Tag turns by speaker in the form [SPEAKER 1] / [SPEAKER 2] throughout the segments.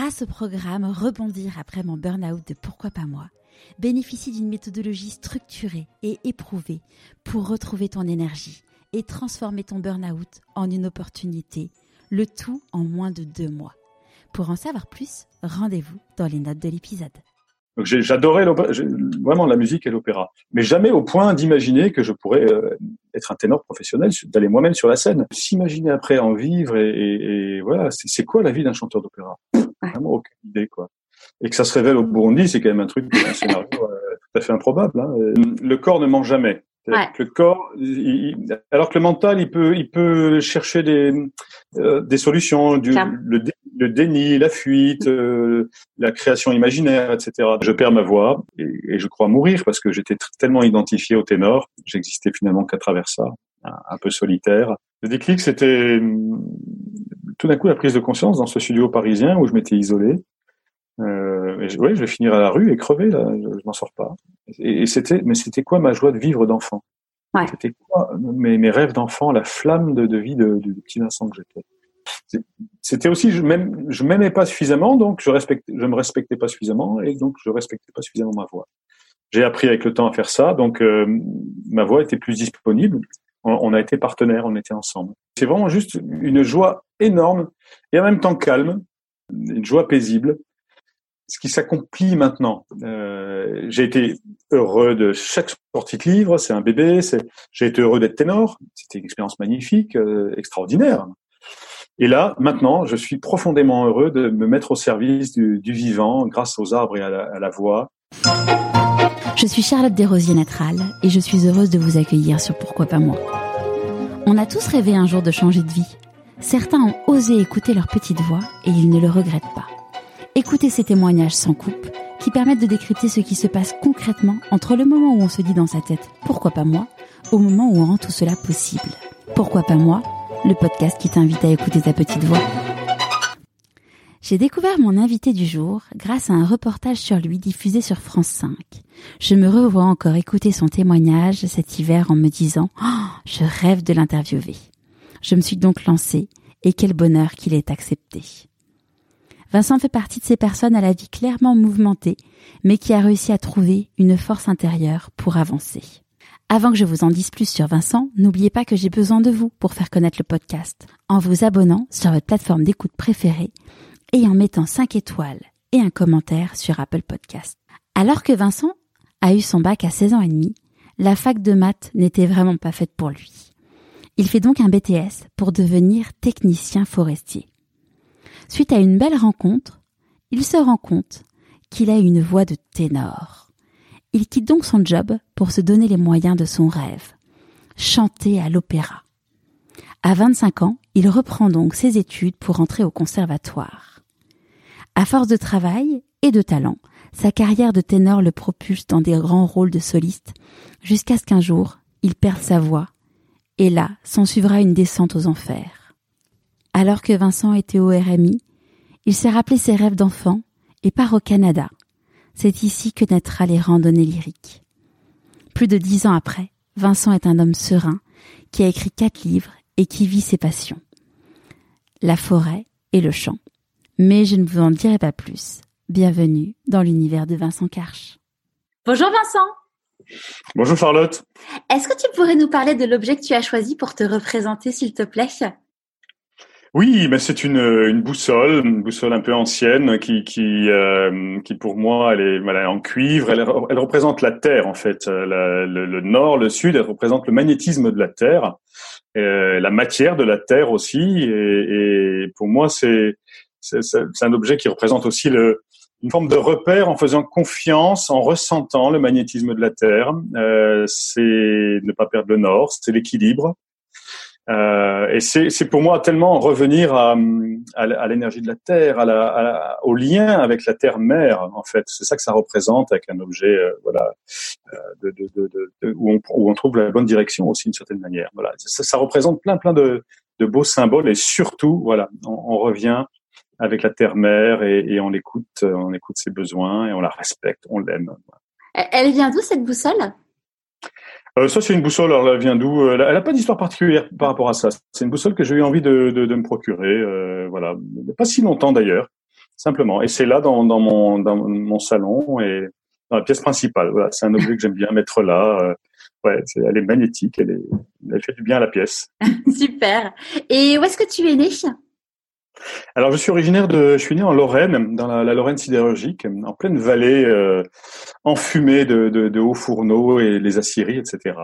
[SPEAKER 1] grâce au programme Rebondir après mon burn-out de Pourquoi pas moi, bénéficie d'une méthodologie structurée et éprouvée pour retrouver ton énergie et transformer ton burn-out en une opportunité, le tout en moins de deux mois. Pour en savoir plus, rendez-vous dans les notes de l'épisode.
[SPEAKER 2] J'adorais vraiment la musique et l'opéra, mais jamais au point d'imaginer que je pourrais euh, être un ténor professionnel, d'aller moi-même sur la scène. S'imaginer après en vivre et, et, voilà, c'est quoi la vie d'un chanteur d'opéra? Vraiment aucune idée quoi. Et que ça se révèle au Burundi, c'est quand même un truc, un scénario euh, tout à fait improbable. Hein. Le corps ne ment jamais. Le corps, alors que le mental, il peut, il peut chercher des, euh, des solutions, du, le, le, déni, la fuite, euh, la création imaginaire, etc. Je perds ma voix et, je crois mourir parce que j'étais tellement identifié au ténor, j'existais finalement qu'à travers ça, un, peu solitaire. Le déclic, c'était tout d'un coup la prise de conscience dans ce studio parisien où je m'étais isolé. Euh, oui, je vais finir à la rue et crever là, je, je m'en sors pas. Et, c'était, mais c'était quoi ma joie de vivre d'enfant? Ouais. C'était quoi mes, mes rêves d'enfant, la flamme de, de vie de, de, petit Vincent que j'étais? C'était aussi je je m'aimais pas suffisamment donc je respectais je me respectais pas suffisamment et donc je respectais pas suffisamment ma voix j'ai appris avec le temps à faire ça donc euh, ma voix était plus disponible on, on, a été partenaires on était ensemble c'est vraiment juste une joie énorme et en même temps calme une joie paisible ce qui s'accomplit maintenant. Euh, j'ai été heureux de chaque sortie de livre, c'est un bébé. C'est, j'ai été heureux d'être ténor, c'était une expérience magnifique, euh, extraordinaire. Et là, maintenant, je suis profondément heureux de me mettre au service du, du vivant grâce aux arbres et à la, à la voix.
[SPEAKER 1] Je suis Charlotte Desrosiers Natral et je suis heureuse de vous accueillir sur Pourquoi pas moi. On a tous rêvé un jour de changer de vie. Certains ont osé écouter leur petite voix et ils ne le regrettent pas. Écoutez ces témoignages sans coupe qui permettent de décrypter ce qui se passe concrètement entre le moment où on se dit dans sa tête pourquoi pas moi au moment où on rend tout cela possible. Pourquoi pas moi Le podcast qui t'invite à écouter ta petite voix. J'ai découvert mon invité du jour grâce à un reportage sur lui diffusé sur France 5. Je me revois encore écouter son témoignage cet hiver en me disant oh, je rêve de l'interviewer. Je me suis donc lancée et quel bonheur qu'il ait accepté. Vincent fait partie de ces personnes à la vie clairement mouvementée, mais qui a réussi à trouver une force intérieure pour avancer. Avant que je vous en dise plus sur Vincent, n'oubliez pas que j'ai besoin de vous pour faire connaître le podcast, en vous abonnant sur votre plateforme d'écoute préférée et en mettant 5 étoiles et un commentaire sur Apple Podcast. Alors que Vincent a eu son bac à 16 ans et demi, la fac de maths n'était vraiment pas faite pour lui. Il fait donc un BTS pour devenir technicien forestier. Suite à une belle rencontre, il se rend compte qu'il a une voix de ténor. Il quitte donc son job pour se donner les moyens de son rêve, chanter à l'opéra. À 25 ans, il reprend donc ses études pour entrer au conservatoire. À force de travail et de talent, sa carrière de ténor le propulse dans des grands rôles de soliste jusqu'à ce qu'un jour, il perde sa voix. Et là, s'en suivra une descente aux enfers. Alors que Vincent était au RMI, il s'est rappelé ses rêves d'enfant et part au Canada. C'est ici que naîtra les randonnées lyriques. Plus de dix ans après, Vincent est un homme serein qui a écrit quatre livres et qui vit ses passions. La forêt et le chant. Mais je ne vous en dirai pas plus. Bienvenue dans l'univers de Vincent Karch. Bonjour Vincent.
[SPEAKER 2] Bonjour Charlotte.
[SPEAKER 1] Est-ce que tu pourrais nous parler de l'objet que tu as choisi pour te représenter, s'il te plaît?
[SPEAKER 2] Oui, mais c'est une, une boussole, une boussole un peu ancienne qui qui euh, qui pour moi elle est, elle est en cuivre. Elle, elle, représente la Terre en fait, le, le, nord, le sud. Elle représente le magnétisme de la Terre, euh, la matière de la Terre aussi. Et, et pour moi c'est c'est un objet qui représente aussi une forme de repère en faisant confiance, en ressentant le magnétisme de la Terre. Euh, c'est ne pas perdre le nord, c'est l'équilibre. Euh, et c'est pour moi tellement revenir à, l'énergie de la terre, au lien avec la terre mère en fait. C'est ça que ça représente avec un objet où, on, trouve la bonne direction aussi d'une certaine manière. Voilà, ça, représente plein plein de, beaux symboles et surtout voilà, on revient avec la terre mère et, et, on écoute on écoute ses besoins et on la respecte, on l'aime.
[SPEAKER 1] Elle vient d'où cette boussole?
[SPEAKER 2] Euh, ça, c'est une boussole. Alors, elle vient d'où euh, Elle n'a pas d'histoire particulière par rapport à ça. C'est une boussole que j'ai eu envie de, de, de me procurer. Euh, voilà, pas si longtemps d'ailleurs. simplement. Et c'est là dans, dans, mon, dans mon salon et dans la pièce principale. Voilà, c'est un objet que j'aime bien mettre là. Euh, ouais, elle est magnétique, elle, est, elle fait du bien à la pièce.
[SPEAKER 1] Super. Et où est-ce que tu es né
[SPEAKER 2] alors, je suis originaire de, je suis né en Lorraine, dans la, Lorraine sidérurgique, en pleine vallée euh, enfumée de, de, hauts fourneaux et les aciéries, etc.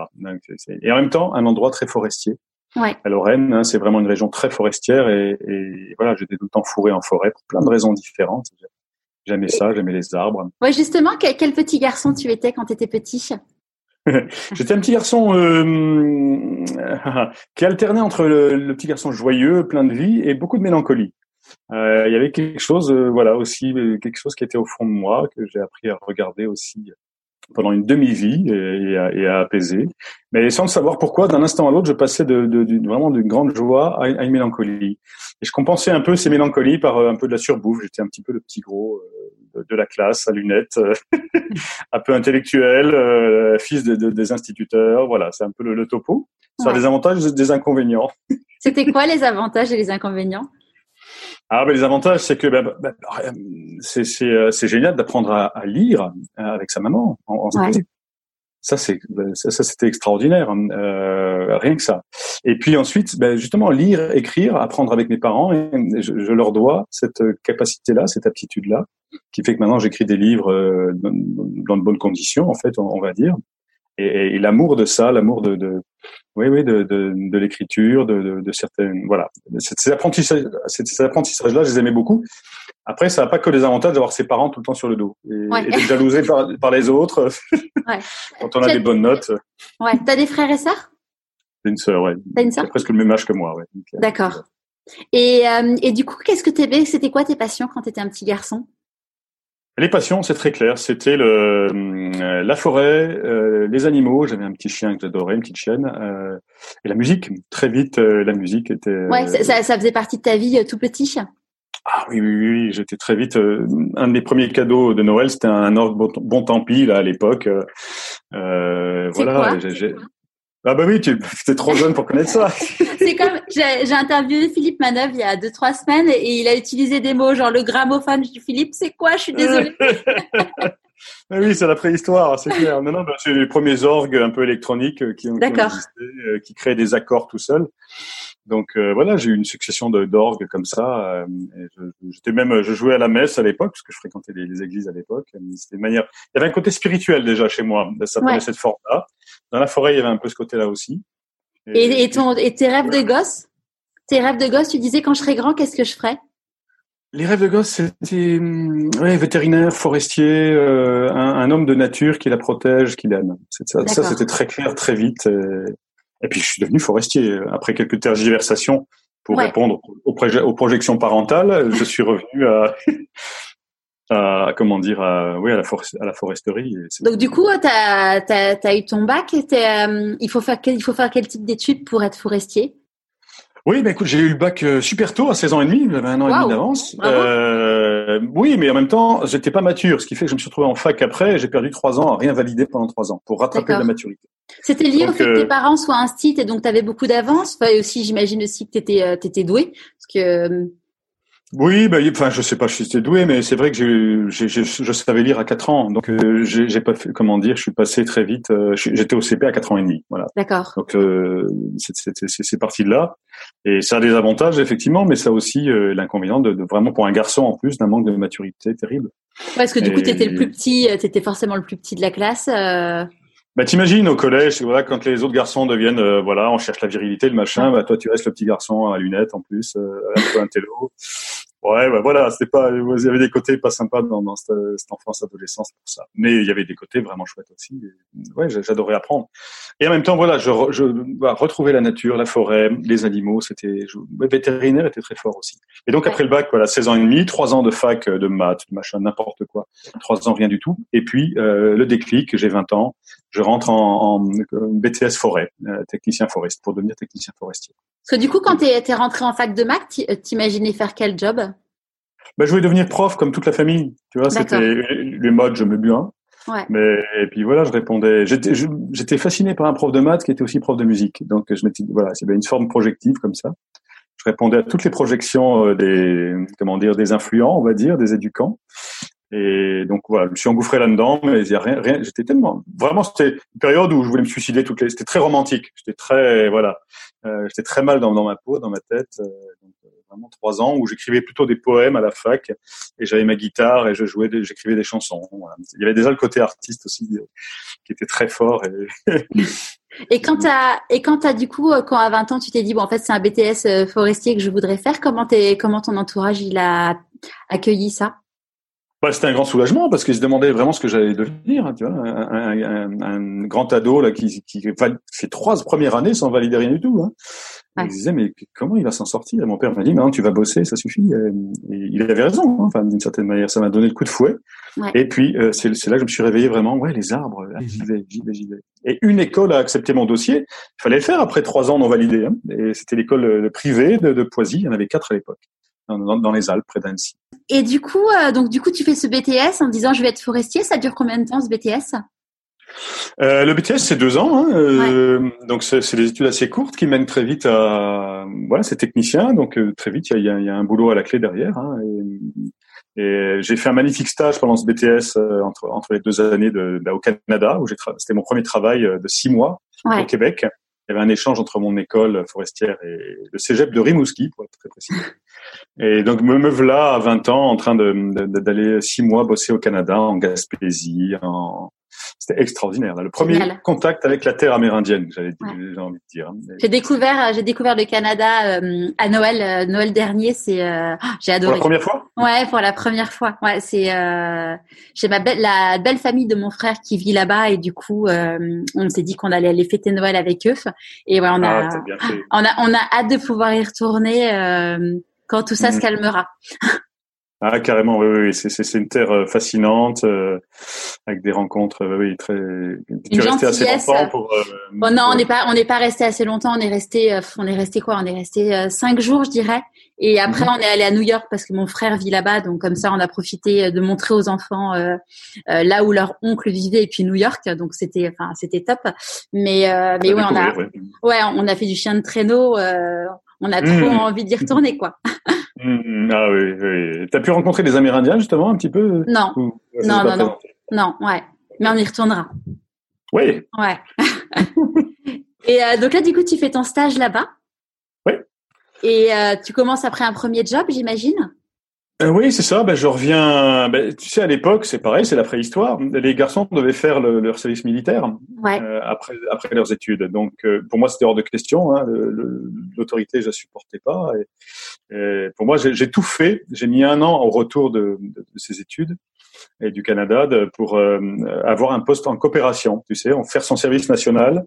[SPEAKER 2] et en même temps, un endroit très forestier.
[SPEAKER 1] Ouais.
[SPEAKER 2] À Lorraine, hein, c'est vraiment une région très forestière et, voilà, j'étais tout le temps fourré en forêt pour plein de raisons différentes. J'aimais ça, j'aimais les arbres.
[SPEAKER 1] Ouais, justement, quel, quel petit garçon tu étais quand tu étais petit?
[SPEAKER 2] J'étais un petit garçon euh, qui alternait entre le, petit garçon joyeux, plein de vie, et beaucoup de mélancolie. Euh, il y avait quelque chose, euh, voilà, aussi quelque chose qui était au fond de moi que j'ai appris à regarder aussi pendant une demi-vie et, à, apaiser, mais sans savoir pourquoi, d'un instant à l'autre, je passais de, vraiment d'une grande joie à une, mélancolie. Et je compensais un peu ces mélancolies par un peu de la surbouffe. J'étais un petit peu le petit gros de, la classe à lunettes, un peu intellectuel, euh, fils de, des instituteurs. Voilà, c'est un peu le, topo. Ça a des avantages et des inconvénients.
[SPEAKER 1] C'était quoi les avantages et les inconvénients?
[SPEAKER 2] Ah, ben, les avantages, c'est que ben, ben, c'est euh, c'est génial d'apprendre à, à, lire euh, avec sa maman en, en ça, c'est ça, c'était extraordinaire, hein. euh, rien que ça. Et puis ensuite, ben, justement, lire, écrire, apprendre avec mes parents, et je, leur dois cette capacité-là, cette aptitude-là, qui fait que maintenant j'écris des livres euh, dans, de bonnes conditions, en fait, on, va dire. Et, l'amour de ça, l'amour de, de, oui, oui, de, de, de l'écriture, de, de, de, certaines, voilà, ces apprentissages, ces apprentissages-là, je les aimais beaucoup. Après, ça n'a pas que les avantages d'avoir ses parents tout le temps sur le dos et, et d'être jalousé par, par, les autres ouais. quand on a des bonnes notes.
[SPEAKER 1] Ouais. T'as des frères et sœurs?
[SPEAKER 2] J'ai une sœur, ouais.
[SPEAKER 1] T'as une sœur?
[SPEAKER 2] Presque le même âge que moi, ouais.
[SPEAKER 1] Euh, D'accord. Et, euh, et du coup, qu'est-ce que t'aimais? C'était quoi tes passions quand t'étais un petit garçon?
[SPEAKER 2] Les passions, c'est très clair. C'était le euh, la forêt, euh, les animaux. J'avais un petit chien que j'adorais, une petite chienne, euh, et la musique. Très vite, la musique était.
[SPEAKER 1] Ouais, ça, ça, faisait partie de ta vie tout petit?
[SPEAKER 2] Ah oui, oui, oui. J'étais très vite. un de mes premiers cadeaux de Noël, c'était un orgue bon, bon tant pis là à l'époque.
[SPEAKER 1] voilà. Quoi?
[SPEAKER 2] ah bah oui, tu es trop jeune pour connaître ça.
[SPEAKER 1] c'est comme j'ai interviewé Philippe Manœuvre il y a deux trois semaines et il a utilisé des mots genre le gramophone. Je dis Philippe, c'est quoi? Je suis désolée.
[SPEAKER 2] Ah oui, c'est la préhistoire, c'est clair. Non, non, bah, c'est les premiers orgues un peu électroniques euh, qui ont, existé, euh, qui créent des accords tout seuls. Donc euh, voilà, j'ai eu une succession d'orgues comme ça. Euh, J'étais même, je jouais à la messe à l'époque parce que je fréquentais les, églises à l'époque. C'était manière. Il y avait un côté spirituel déjà chez moi. Ça prenait cette forme-là. Dans la forêt, il y avait un peu ce côté-là aussi.
[SPEAKER 1] Et, et, ton, et tes rêves de gosse? Tes rêves de gosse, tu disais quand je serai grand, qu'est-ce que je ferais?
[SPEAKER 2] Les rêves de gosse, c'était hum, ouais, vétérinaire, forestier, euh, un, un, homme de nature qui la protège, qui l'aime. Ça, ça c'était très clair, très vite. Et, et puis je suis devenu forestier après quelques tergiversations pour répondre aux, aux, projections parentales. je suis revenu à, à comment dire, à, oui, à la, à la foresterie.
[SPEAKER 1] Donc du coup, tu as, as, eu ton bac. Euh, il faut faire quel, il faut faire quel type d'études pour être forestier?
[SPEAKER 2] Oui, bah écoute, j'ai eu le bac euh, super tôt, à 16 ans et demi, j'avais un an et demi d'avance. Euh, oui, mais en même temps, j'étais pas mature, ce qui fait que je me suis retrouvé en fac après, et j'ai perdu trois ans à rien valider pendant trois ans pour rattraper la maturité.
[SPEAKER 1] C'était lié au fait que tes euh, parents soient instits et donc tu avais beaucoup d'avance. Enfin, et aussi, j'imagine aussi que tu étais, euh, étais doué, parce que
[SPEAKER 2] oui, bah, enfin, je sais pas si j'étais doué, mais c'est vrai que j'ai, je savais lire à 4 ans, donc euh, j'ai pas fait, comment dire, je suis passé très vite. Euh, j'étais au CP à 4 ans et demi, voilà.
[SPEAKER 1] D'accord.
[SPEAKER 2] Donc euh, c'est parti de là, et ça a des avantages effectivement, mais ça a aussi euh, l'inconvénient de, de, vraiment pour un garçon en plus d'un manque de maturité terrible.
[SPEAKER 1] Parce que du coup, tu étais le plus petit, t'étais forcément le plus petit de la classe.
[SPEAKER 2] Bah t'imagines au collège, voilà, quand les autres garçons deviennent, euh, voilà, on cherche la virilité, le machin, bah toi tu restes le petit garçon à lunettes en plus, euh, un peu un télo. Ouais, bah voilà, c'était pas, il y avait des côtés pas sympas dans, dans cette, cette enfance, adolescence pour ça. Mais il y avait des côtés vraiment chouettes aussi. ouais, j'adorais apprendre. Et en même temps, voilà, je, je bah, retrouver la nature, la forêt, les animaux, c'était, vétérinaire était très fort aussi. Et donc après le bac, voilà, 16 ans et demi, 3 ans de fac de maths, de machin, n'importe quoi. 3 ans rien du tout. Et puis euh, le déclic, j'ai 20 ans, je rentre en, en BTS forêt, euh, technicien forestier, pour devenir technicien forestier.
[SPEAKER 1] Parce que du coup, quand tu es, rentré en fac de maths, euh, t'imaginais faire quel job?
[SPEAKER 2] Bah, Je voulais devenir prof comme toute la famille. Tu vois, c'était les modes, je me bien.
[SPEAKER 1] Ouais.
[SPEAKER 2] Mais et puis voilà, je répondais. J'étais fasciné par un prof de maths qui était aussi prof de musique. Donc je m'étais voilà, c'était une forme projective comme ça. je répondais à toutes les projections des comment dire des influents, on va dire, des éducants. Et donc voilà, je me suis engouffré là-dedans, mais il y a rien, rien j'étais tellement, vraiment, c'était une période où je voulais me suicider toutes les, c'était très romantique. J'étais très, voilà, euh, j'étais très mal dans, ma peau, dans ma tête. Euh, euh, vraiment trois ans où j'écrivais plutôt des poèmes à la fac et j'avais ma guitare et je jouais, j'écrivais des chansons. Il y avait déjà le côté artiste aussi qui était très fort.
[SPEAKER 1] Et, et quand t'as, et quand t'as du coup, quand à 20 ans tu t'es dit bon en fait c'est un BTS forestier que je voudrais faire, comment t'es, comment ton entourage il a accueilli ça?
[SPEAKER 2] Bah, c'était un grand soulagement parce qu'ils se demandaient vraiment ce que j'allais devenir. Hein, tu vois, un, un, un, grand ado là qui, qui fait trois premières années sans valider rien du tout. Hein. Ils disaient mais comment il va s'en sortir? Et mon père m'a dit non, tu vas bosser, ça suffit. Et il avait raison. Hein, enfin, d'une certaine manière, ça m'a donné le coup de fouet. Ouais. Et puis euh, c'est là que je me suis réveillé vraiment. Ouais, les arbres, j'y vais, j'y vais, j'y vais. Et une école a accepté mon dossier. Il fallait le faire après trois ans non validés. Hein. Et c'était l'école euh, privée de, de Poisy. Il y en avait quatre à l'époque dans, les Alpes, près d'Annecy.
[SPEAKER 1] Et du coup, euh, donc du coup, tu fais ce BTS en disant je vais être forestier. Ça dure combien de temps ce BTS
[SPEAKER 2] euh, le BTS c'est deux ans, hein, euh, donc c'est des études assez courtes qui mènent très vite à voilà c'est technicien donc euh, très vite il y a, y a, un boulot à la clé derrière. Hein, et, et j'ai fait un magnifique stage pendant ce BTS entre entre les deux années de, de au Canada où j'ai c'était mon premier travail de six mois au Québec il y avait un échange entre mon école forestière et le cégep de Rimouski, pour être très précis. Et donc me, me voilà à 20 ans en train d'aller de, six mois bosser au Canada, en Gaspésie, en, c'était extraordinaire. Le premier contact avec la terre amérindienne, j'avais envie de dire. Hein.
[SPEAKER 1] J'ai découvert, j'ai découvert le Canada euh, à Noël, euh, Noël dernier. C'est, euh, j'ai adoré.
[SPEAKER 2] Pour la première fois?
[SPEAKER 1] Ouais, pour la première fois. Ouais, c'est, j'ai ma belle, la belle famille de mon frère qui vit là-bas et du coup, on s'est dit qu'on allait aller fêter Noël avec eux. Et ouais, on a, ah, on a, on a hâte de pouvoir y retourner quand tout ça se mhm. calmera.
[SPEAKER 2] Ah carrément, oui, oui, c'est c'est une terre euh, fascinante euh, avec des rencontres, oui, très.
[SPEAKER 1] Tu es resté assez longtemps pour. Euh, oh non, on n'est pas on n'est pas resté assez longtemps. On est resté on est resté quoi? On est resté cinq jours, je dirais. Et après, mhm. on est allé à New York parce que mon frère vit là-bas, donc comme ça, on a profité de montrer aux enfants là où leur oncle vivait et puis New York. Donc c'était enfin c'était top. Mais mais ouais, on a ouais. on a fait du chien de traîneau. On a trop mhm. envie d'y retourner quoi.
[SPEAKER 2] Mm, ah oui, oui. T'as pu rencontrer des Amérindiens justement un petit peu?
[SPEAKER 1] Non, non, non, non, non, ouais. Mais on y retournera.
[SPEAKER 2] Oui.
[SPEAKER 1] Ouais. Et euh, donc là, du coup, tu fais ton stage là-bas?
[SPEAKER 2] Oui.
[SPEAKER 1] Et euh, tu commences après un premier job, j'imagine?
[SPEAKER 2] Euh, oui, c'est ça. Ben, je reviens. Ben, tu sais, à l'époque, c'est pareil, c'est la préhistoire. Les garçons devaient faire leur service militaire euh, après après leurs études. Donc, euh, pour moi, c'était hors de question. Hein. L'autorité, je la supportais pas. Et, pour moi, j'ai tout fait. J'ai mis un an au retour de, de, ces études et du Canada pour avoir un poste en coopération. Tu sais, en faire son service national,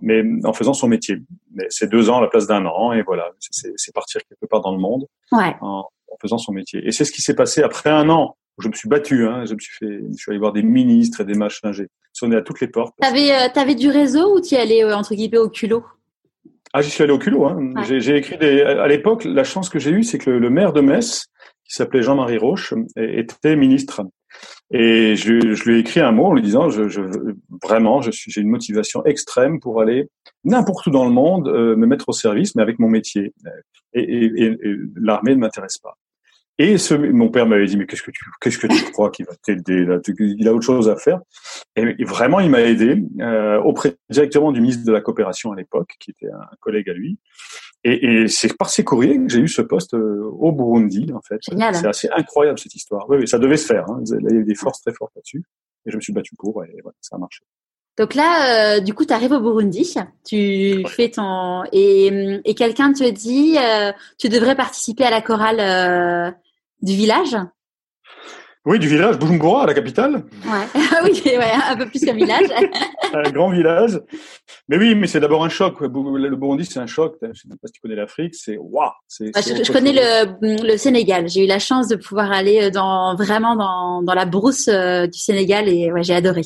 [SPEAKER 2] mais en faisant son métier. Mais c'est deux ans à la place d'un an, et voilà, c'est partir quelque part dans le monde.
[SPEAKER 1] Ouais
[SPEAKER 2] en faisant son métier. Et c'est ce qui s'est passé après un an où je me suis battu. Hein, je me suis fait, je suis allé voir des ministres et des machins. J'ai sonné à toutes les portes.
[SPEAKER 1] T'avais, euh, avais du réseau ou tu y allais euh, entre guillemets au culot?
[SPEAKER 2] Ah, j'y suis allé au culot. Hein. J'ai écrit des. À l'époque, la chance que j'ai eue, c'est que le, maire de Metz, qui s'appelait Jean-Marie Roche, était ministre. Et je, je, lui ai écrit un mot en lui disant, je, je vraiment, je suis, j'ai une motivation extrême pour aller n'importe où dans le monde, euh, me mettre au service, mais avec mon métier. Et, et, et l'armée ne m'intéresse pas. Et ce, mon père m'avait dit, mais qu'est-ce que tu, qu'est-ce que tu crois qu'il va t'aider là Il a autre chose à faire. Et vraiment, il m'a aidé euh, auprès directement du ministre de la coopération à l'époque, qui était un collègue à lui. Et, et c'est par ces courriers que j'ai eu ce poste euh, au Burundi, en fait. C'est assez incroyable cette histoire. Oui, oui, ça devait se faire. Hein. Il y a eu des forces très fortes là-dessus. Et je me suis battu pour, et voilà, ça a marché.
[SPEAKER 1] Donc là, euh, du coup, tu arrives au Burundi, tu fais ton et, et quelqu'un te dit, euh, tu devrais participer à la chorale euh, du village?
[SPEAKER 2] Oui, du village, Bujumbura, la capitale.
[SPEAKER 1] Ouais. oui, ouais, un peu plus qu'un village.
[SPEAKER 2] un grand village. Mais oui, mais c'est d'abord un choc. Le Burundi, c'est un choc. Je ne sais pas si tu connais l'Afrique. C'est waouh.
[SPEAKER 1] Bah, je, connais le, le, Sénégal. J'ai eu la chance de pouvoir aller dans vraiment dans, dans la brousse euh, du Sénégal et ouais, j'ai adoré.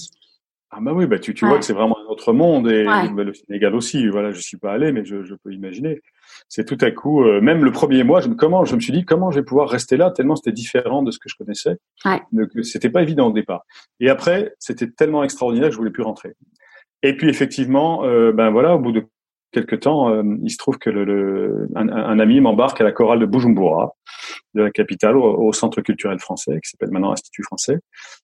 [SPEAKER 2] Ah bah oui, bah tu, tu vois que c'est vraiment un autre monde et bah, le Sénégal aussi. Voilà, je suis pas allé, mais je, je peux imaginer c'est tout à coup, euh, même le premier mois, je me, comment, je me suis dit comment je vais pouvoir rester là tellement c'était différent de ce que je connaissais.
[SPEAKER 1] Ouais.
[SPEAKER 2] C'était pas évident au départ. Et après, c'était tellement extraordinaire que je voulais plus rentrer. Et puis effectivement, euh, ben voilà, au bout de quelque temps, euh, il se trouve que le, le un, un, ami m'embarque à la chorale de Bujumbura, de la capitale, au, Centre culturel français, qui s'appelle maintenant Institut français.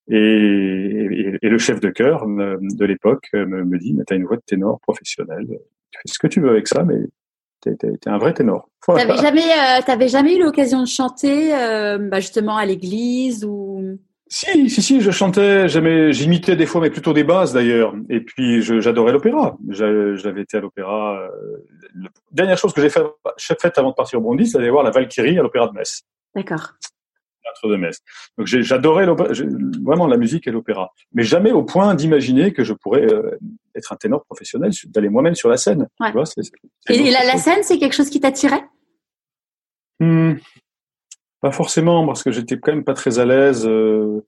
[SPEAKER 2] Et, et, et le chef de chœur de l'époque me, me dit, mais t'as une voix de ténor professionnelle, tu fais ce que tu veux avec ça, mais t'es es, un vrai ténor.
[SPEAKER 1] Voilà. T'avais jamais, euh, t'avais jamais eu l'occasion de chanter, euh, bah justement à l'église ou
[SPEAKER 2] si, si, si, je chantais, j'aimais, j'imitais des fois, mais plutôt des bases d'ailleurs. Et puis, j'adorais l'opéra. J'avais été à l'opéra. Euh, la dernière chose que j'ai faite fait avant de partir au Burundi, c'est d'aller voir la Valkyrie à l'opéra de Metz.
[SPEAKER 1] D'accord.
[SPEAKER 2] de Metz. Donc, j'adorais vraiment la musique et l'opéra, mais jamais au point d'imaginer que je pourrais euh, être un ténor professionnel, d'aller moi-même sur la scène.
[SPEAKER 1] Tu vois, et la, la, scène, c'est quelque chose qui t'attirait?
[SPEAKER 2] Hmm. Pas forcément, parce que j'étais quand même pas très à l'aise. Euh,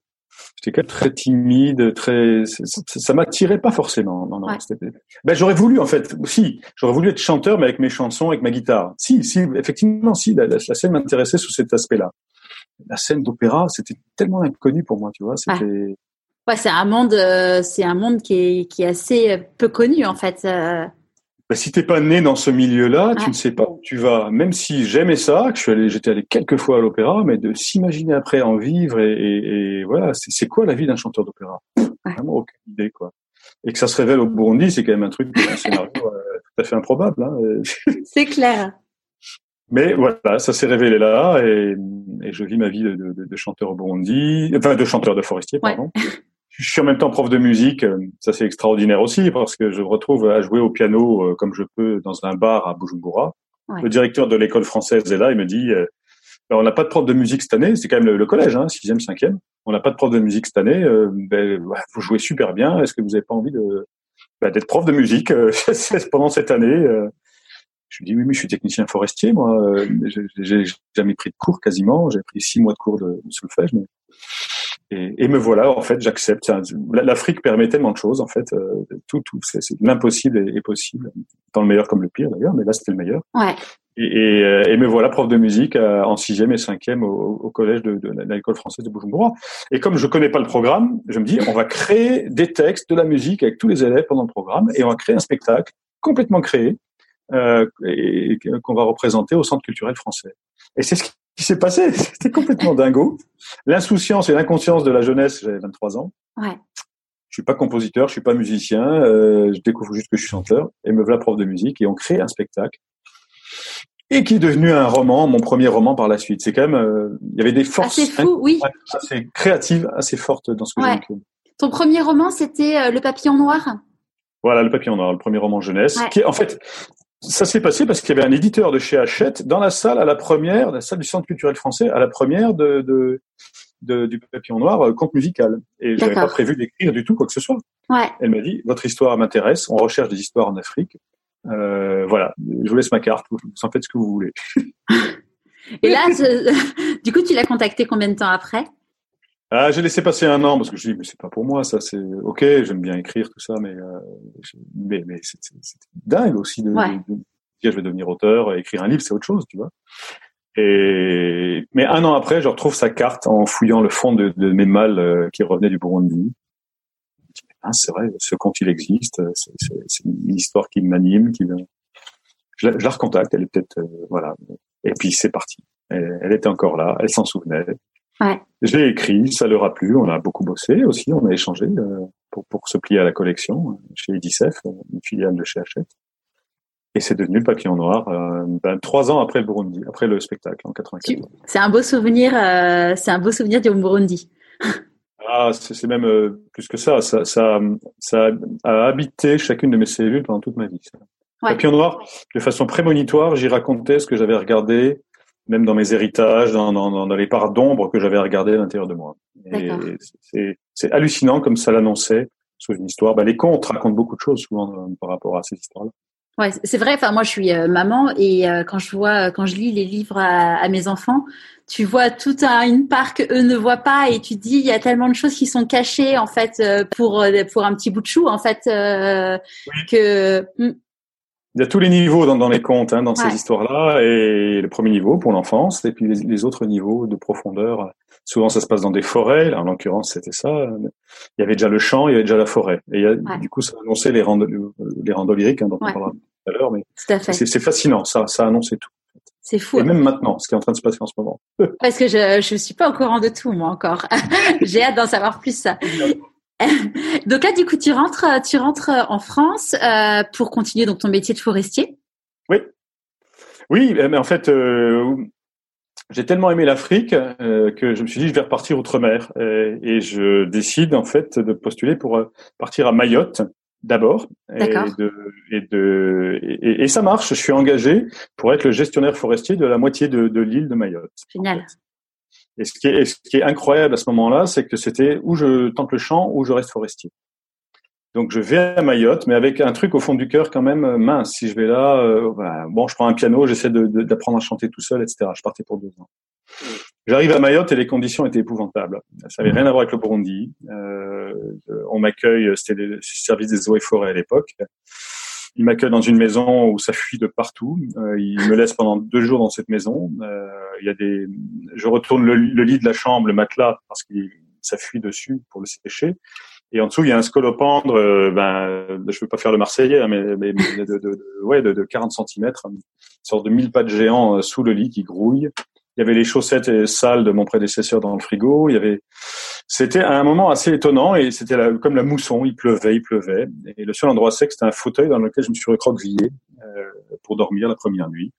[SPEAKER 2] j'étais quand même très timide, très. Ça, m'attirait pas forcément. Non, non. Ben j'aurais voulu en fait. Si, j'aurais voulu être chanteur, mais avec mes chansons, avec ma guitare. Si, si, effectivement, si. La, la, scène m'intéressait sous cet aspect-là. La scène d'opéra, c'était tellement inconnu pour moi, tu vois. C'était.
[SPEAKER 1] Ouais, c'est un monde, euh, c'est un monde qui est, qui est assez peu connu en fait. Euh
[SPEAKER 2] bah, si t'es pas né dans ce milieu-là, tu ne sais pas où tu vas. Même si j'aimais ça, que je suis allé, j'étais allé quelques fois à l'opéra, mais de s'imaginer après en vivre et, et, et voilà, c'est quoi la vie d'un chanteur d'opéra? Vraiment aucune idée quoi. Et que ça se révèle au Burundi, c'est quand même un truc, un scénario euh, tout à fait improbable. Hein.
[SPEAKER 1] c'est clair.
[SPEAKER 2] Mais voilà, ça s'est révélé là, et, et, je vis ma vie de, de, de, chanteur au Burundi, enfin de chanteur de forestier, pardon. Ouais. je suis en même temps prof de musique. Euh, ça, c'est extraordinaire aussi parce que je me retrouve à jouer au piano euh, comme je peux dans un bar à Bujumbura. Le directeur de l'école française est là. Il me dit, euh, ben, on n'a pas de prof de musique cette année. C'est quand même le, collège, hein, sixième, cinquième. On n'a pas de prof de musique cette année. ben, vous jouez super bien. Est-ce que vous n'avez pas envie de ben, d'être prof de musique pendant cette année Je lui dis oui, mais je suis technicien forestier, moi. J'ai jamais pris de cours quasiment. J'ai pris six mois de cours de, de solfège. Mais et, et, me voilà, en fait, j'accepte. L'Afrique permet tellement de choses, en fait. Euh, tout, tout, c'est l'impossible est, possible, dans le meilleur comme le pire d'ailleurs, mais là c'était le meilleur.
[SPEAKER 1] Ouais.
[SPEAKER 2] Et, et, euh, et, me voilà prof de musique euh, en sixième et cinquième au, au collège de, de, de l'école française de Bujumbura. Et comme je connais pas le programme, je me dis on va créer des textes, de la musique avec tous les élèves pendant le programme, et on va créer un spectacle complètement créé euh, et, qu'on va représenter au Centre culturel français. Et c'est ce qui s'est passé. C'était complètement dingo. L'insouciance et l'inconscience de la jeunesse, j'avais 23 ans.
[SPEAKER 1] Ouais.
[SPEAKER 2] Je suis pas compositeur, je suis pas musicien, euh, je découvre juste que je suis chanteur et me voilà prof de musique et on crée un spectacle et qui est devenu un roman, mon premier roman par la suite. C'est quand même, euh, il y avait des forces
[SPEAKER 1] assez fou, oui.
[SPEAKER 2] assez créatives, assez fortes dans ce que
[SPEAKER 1] ouais. Ton premier roman, c'était euh, Le Papillon Noir?
[SPEAKER 2] Voilà, Le Papillon Noir, le premier roman jeunesse, qui est en fait ça s'est passé parce qu'il y avait un éditeur de chez Hachette dans la salle à la première, la salle du Centre culturel français, à la première de, de, de du Papillon Noir, euh, conte musical. Et j'avais pas prévu d'écrire du tout quoi que ce soit.
[SPEAKER 1] Ouais.
[SPEAKER 2] Elle m'a dit, votre histoire m'intéresse, on recherche des histoires en Afrique. Euh, voilà, je vous laisse ma carte, vous en faites ce que vous voulez.
[SPEAKER 1] Et là, du coup, tu l'as contacté combien de temps après?
[SPEAKER 2] Ah, j'ai laissé passer un an parce que je dis mais c'est pas pour moi ça c'est ok j'aime bien écrire tout ça mais euh, mais mais c'est dingue aussi de, dire je vais devenir auteur écrire un livre c'est autre chose tu vois. Et mais un an après je retrouve sa carte en fouillant le fond de, de mes malles euh, qui revenaient du Burundi. Ah, c'est vrai ce conte il existe c'est une histoire qui m'anime qui je la, je la recontacte elle est peut-être euh, voilà. Et puis c'est parti. Elle, elle était encore là elle s'en souvenait
[SPEAKER 1] Ouais.
[SPEAKER 2] J'ai écrit, ça leur a plu, on a beaucoup bossé aussi, on a échangé euh, pour, pour se plier à la collection euh, chez Edicef, euh, une filiale de chez Hachette. Et c'est devenu le papillon noir euh, ben, trois ans après le Burundi, après le spectacle en 94.
[SPEAKER 1] C'est un beau souvenir, euh, c'est un beau souvenir du Burundi.
[SPEAKER 2] ah, c'est même euh, plus que ça. Ça, ça. ça, a habité chacune de mes cellules pendant toute ma vie. Ça. Ouais. Papillon noir, de façon prémonitoire, j'y racontais ce que j'avais regardé même dans mes héritages, dans, dans, dans les parts d'ombre que j'avais regardées à l'intérieur de moi. C'est hallucinant comme ça l'annonçait sous une histoire. Bah, les contes racontent beaucoup de choses souvent euh, par rapport à ces histoires-là.
[SPEAKER 1] Ouais, c'est vrai. Enfin, moi, je suis euh, maman et euh, quand je vois, quand je lis les livres à, à mes enfants, tu vois toute un, une part que eux ne voient pas et tu te dis il y a tellement de choses qui sont cachées en fait pour pour un petit bout de chou en fait oui. que.
[SPEAKER 2] Il y a tous les niveaux dans, dans les contes, hein, dans ces histoires-là, et le premier niveau pour l'enfance, et puis les, les, autres niveaux de profondeur. Souvent, ça se passe dans des forêts. en l'occurrence, c'était ça. Il y avait déjà le champ, il y avait déjà la forêt. Et il y a, du coup, ça annonçait les rangs, les rangs lyriques hein, dont on parlera tout à l'heure, mais c'est fascinant, ça, ça annonçait tout.
[SPEAKER 1] C'est fou.
[SPEAKER 2] Et même maintenant, ce qui est en train de se passer en ce moment.
[SPEAKER 1] Parce que je je suis pas au courant de tout moi encore. J'ai hâte d'en savoir plus. donc là, du coup, tu rentres, tu rentres en France euh, pour continuer donc ton métier de forestier.
[SPEAKER 2] Oui, oui, mais en fait, euh, j'ai tellement aimé l'Afrique euh, que je me suis dit je vais repartir outre-mer et, et je décide en fait de postuler pour euh, partir à Mayotte d'abord et, de, et, de, et, et, ça marche. Je suis engagé pour être le gestionnaire forestier de la moitié de, de l'île de Mayotte.
[SPEAKER 1] Génial.
[SPEAKER 2] Et ce qui est, ce qui est incroyable à ce moment-là, c'est que c'était où je tente le champ, où je reste forestier. Donc je vais à Mayotte, mais avec un truc au fond du cœur quand même mince. Si je vais là, euh, bah, bon, je prends un piano, j'essaie d'apprendre à chanter tout seul, etc. Je partais pour deux ans. J'arrive à Mayotte et les conditions étaient épouvantables. Ça avait rien à voir avec le Burundi. Euh, on m'accueille, c'était le service des eaux et forêts à l'époque. Il m'accueille dans une maison où ça fuit de partout. Euh, il me laisse pendant deux jours dans cette maison. Euh, il y a des, je retourne le, lit de la chambre, le matelas, parce que ça dessus pour le sécher. Et en dessous, il y a un scolopendre, euh, ben, je veux pas faire le Marseillais, hein, mais, mais de, de, de, ouais, de, de 40 cm, une sorte de mille pattes géant euh, sous le lit qui grouille. Il y avait les chaussettes sales de mon prédécesseur dans le frigo. Il y avait, c'était un moment assez étonnant et c'était comme la mousson. Il pleuvait, il pleuvait. Et le seul endroit sec, c'était un fauteuil dans lequel je me suis recroquevillé euh, pour dormir la première nuit.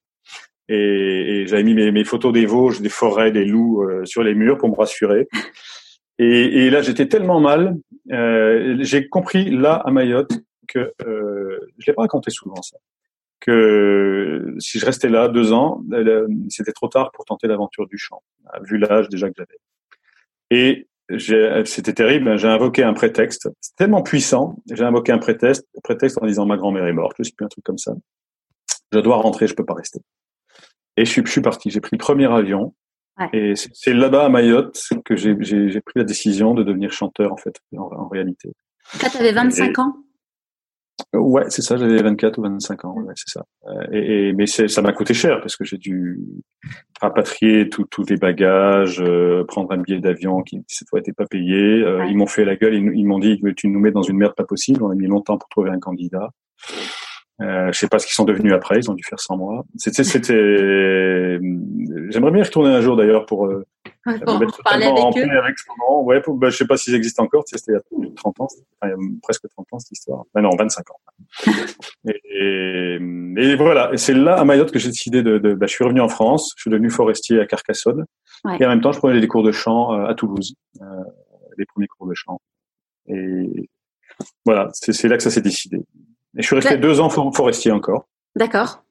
[SPEAKER 2] Et, et j'avais mis mes, mes, photos des Vosges, des forêts, des loups euh, sur les murs pour me rassurer. Et, et là, j'étais tellement mal. Euh, j'ai compris là à Mayotte que euh, je l'ai pas raconté souvent ça que si je restais là deux ans, c'était trop tard pour tenter l'aventure du chant, vu l'âge déjà que j'avais. Et c'était terrible. J'ai invoqué un prétexte tellement puissant. J'ai invoqué un prétexte, prétexte en disant ma grand-mère est morte, je sais plus un truc comme ça. Je dois rentrer, je peux pas rester. Et je suis, je suis parti. J'ai pris le premier avion. Ouais. Et c'est là-bas à Mayotte que j'ai pris la décision de devenir chanteur en fait, en, en réalité.
[SPEAKER 1] Tu avais 25
[SPEAKER 2] et,
[SPEAKER 1] ans?
[SPEAKER 2] Ouais, c'est ça, j'avais 24 ou 25 ans, ouais, c'est ça. Et, et mais ça m'a coûté cher parce que j'ai dû rapatrier tous les bagages, euh, prendre un billet d'avion qui cette fois n'était pas payé. Euh, ouais. Ils m'ont fait la gueule, ils, ils m'ont dit tu nous mets dans une merde pas possible. On a mis longtemps pour trouver un candidat. Euh, je sais pas ce qu'ils sont devenus après, ils ont dû faire sans moi. C'était, c'était. J'aimerais bien y retourner un jour d'ailleurs pour, euh,
[SPEAKER 1] parler avec eux.
[SPEAKER 2] Ouais, pour, bah, je sais pas s'ils existent encore. Tu sais, c'était il y a 30 ans, enfin, il y a presque 30 ans cette histoire. Bah, non, 25 ans. et, et, et, voilà, et c'est là à Mayotte que j'ai décidé de. de bah, je suis revenu en France, je suis devenu forestier à Carcassonne, ouais. et en même temps, je prenais des cours de chant euh, à Toulouse, euh, les premiers cours de chant. Et voilà, c'est là que ça s'est décidé. Et je suis resté deux ans forestier encore.
[SPEAKER 1] D'accord.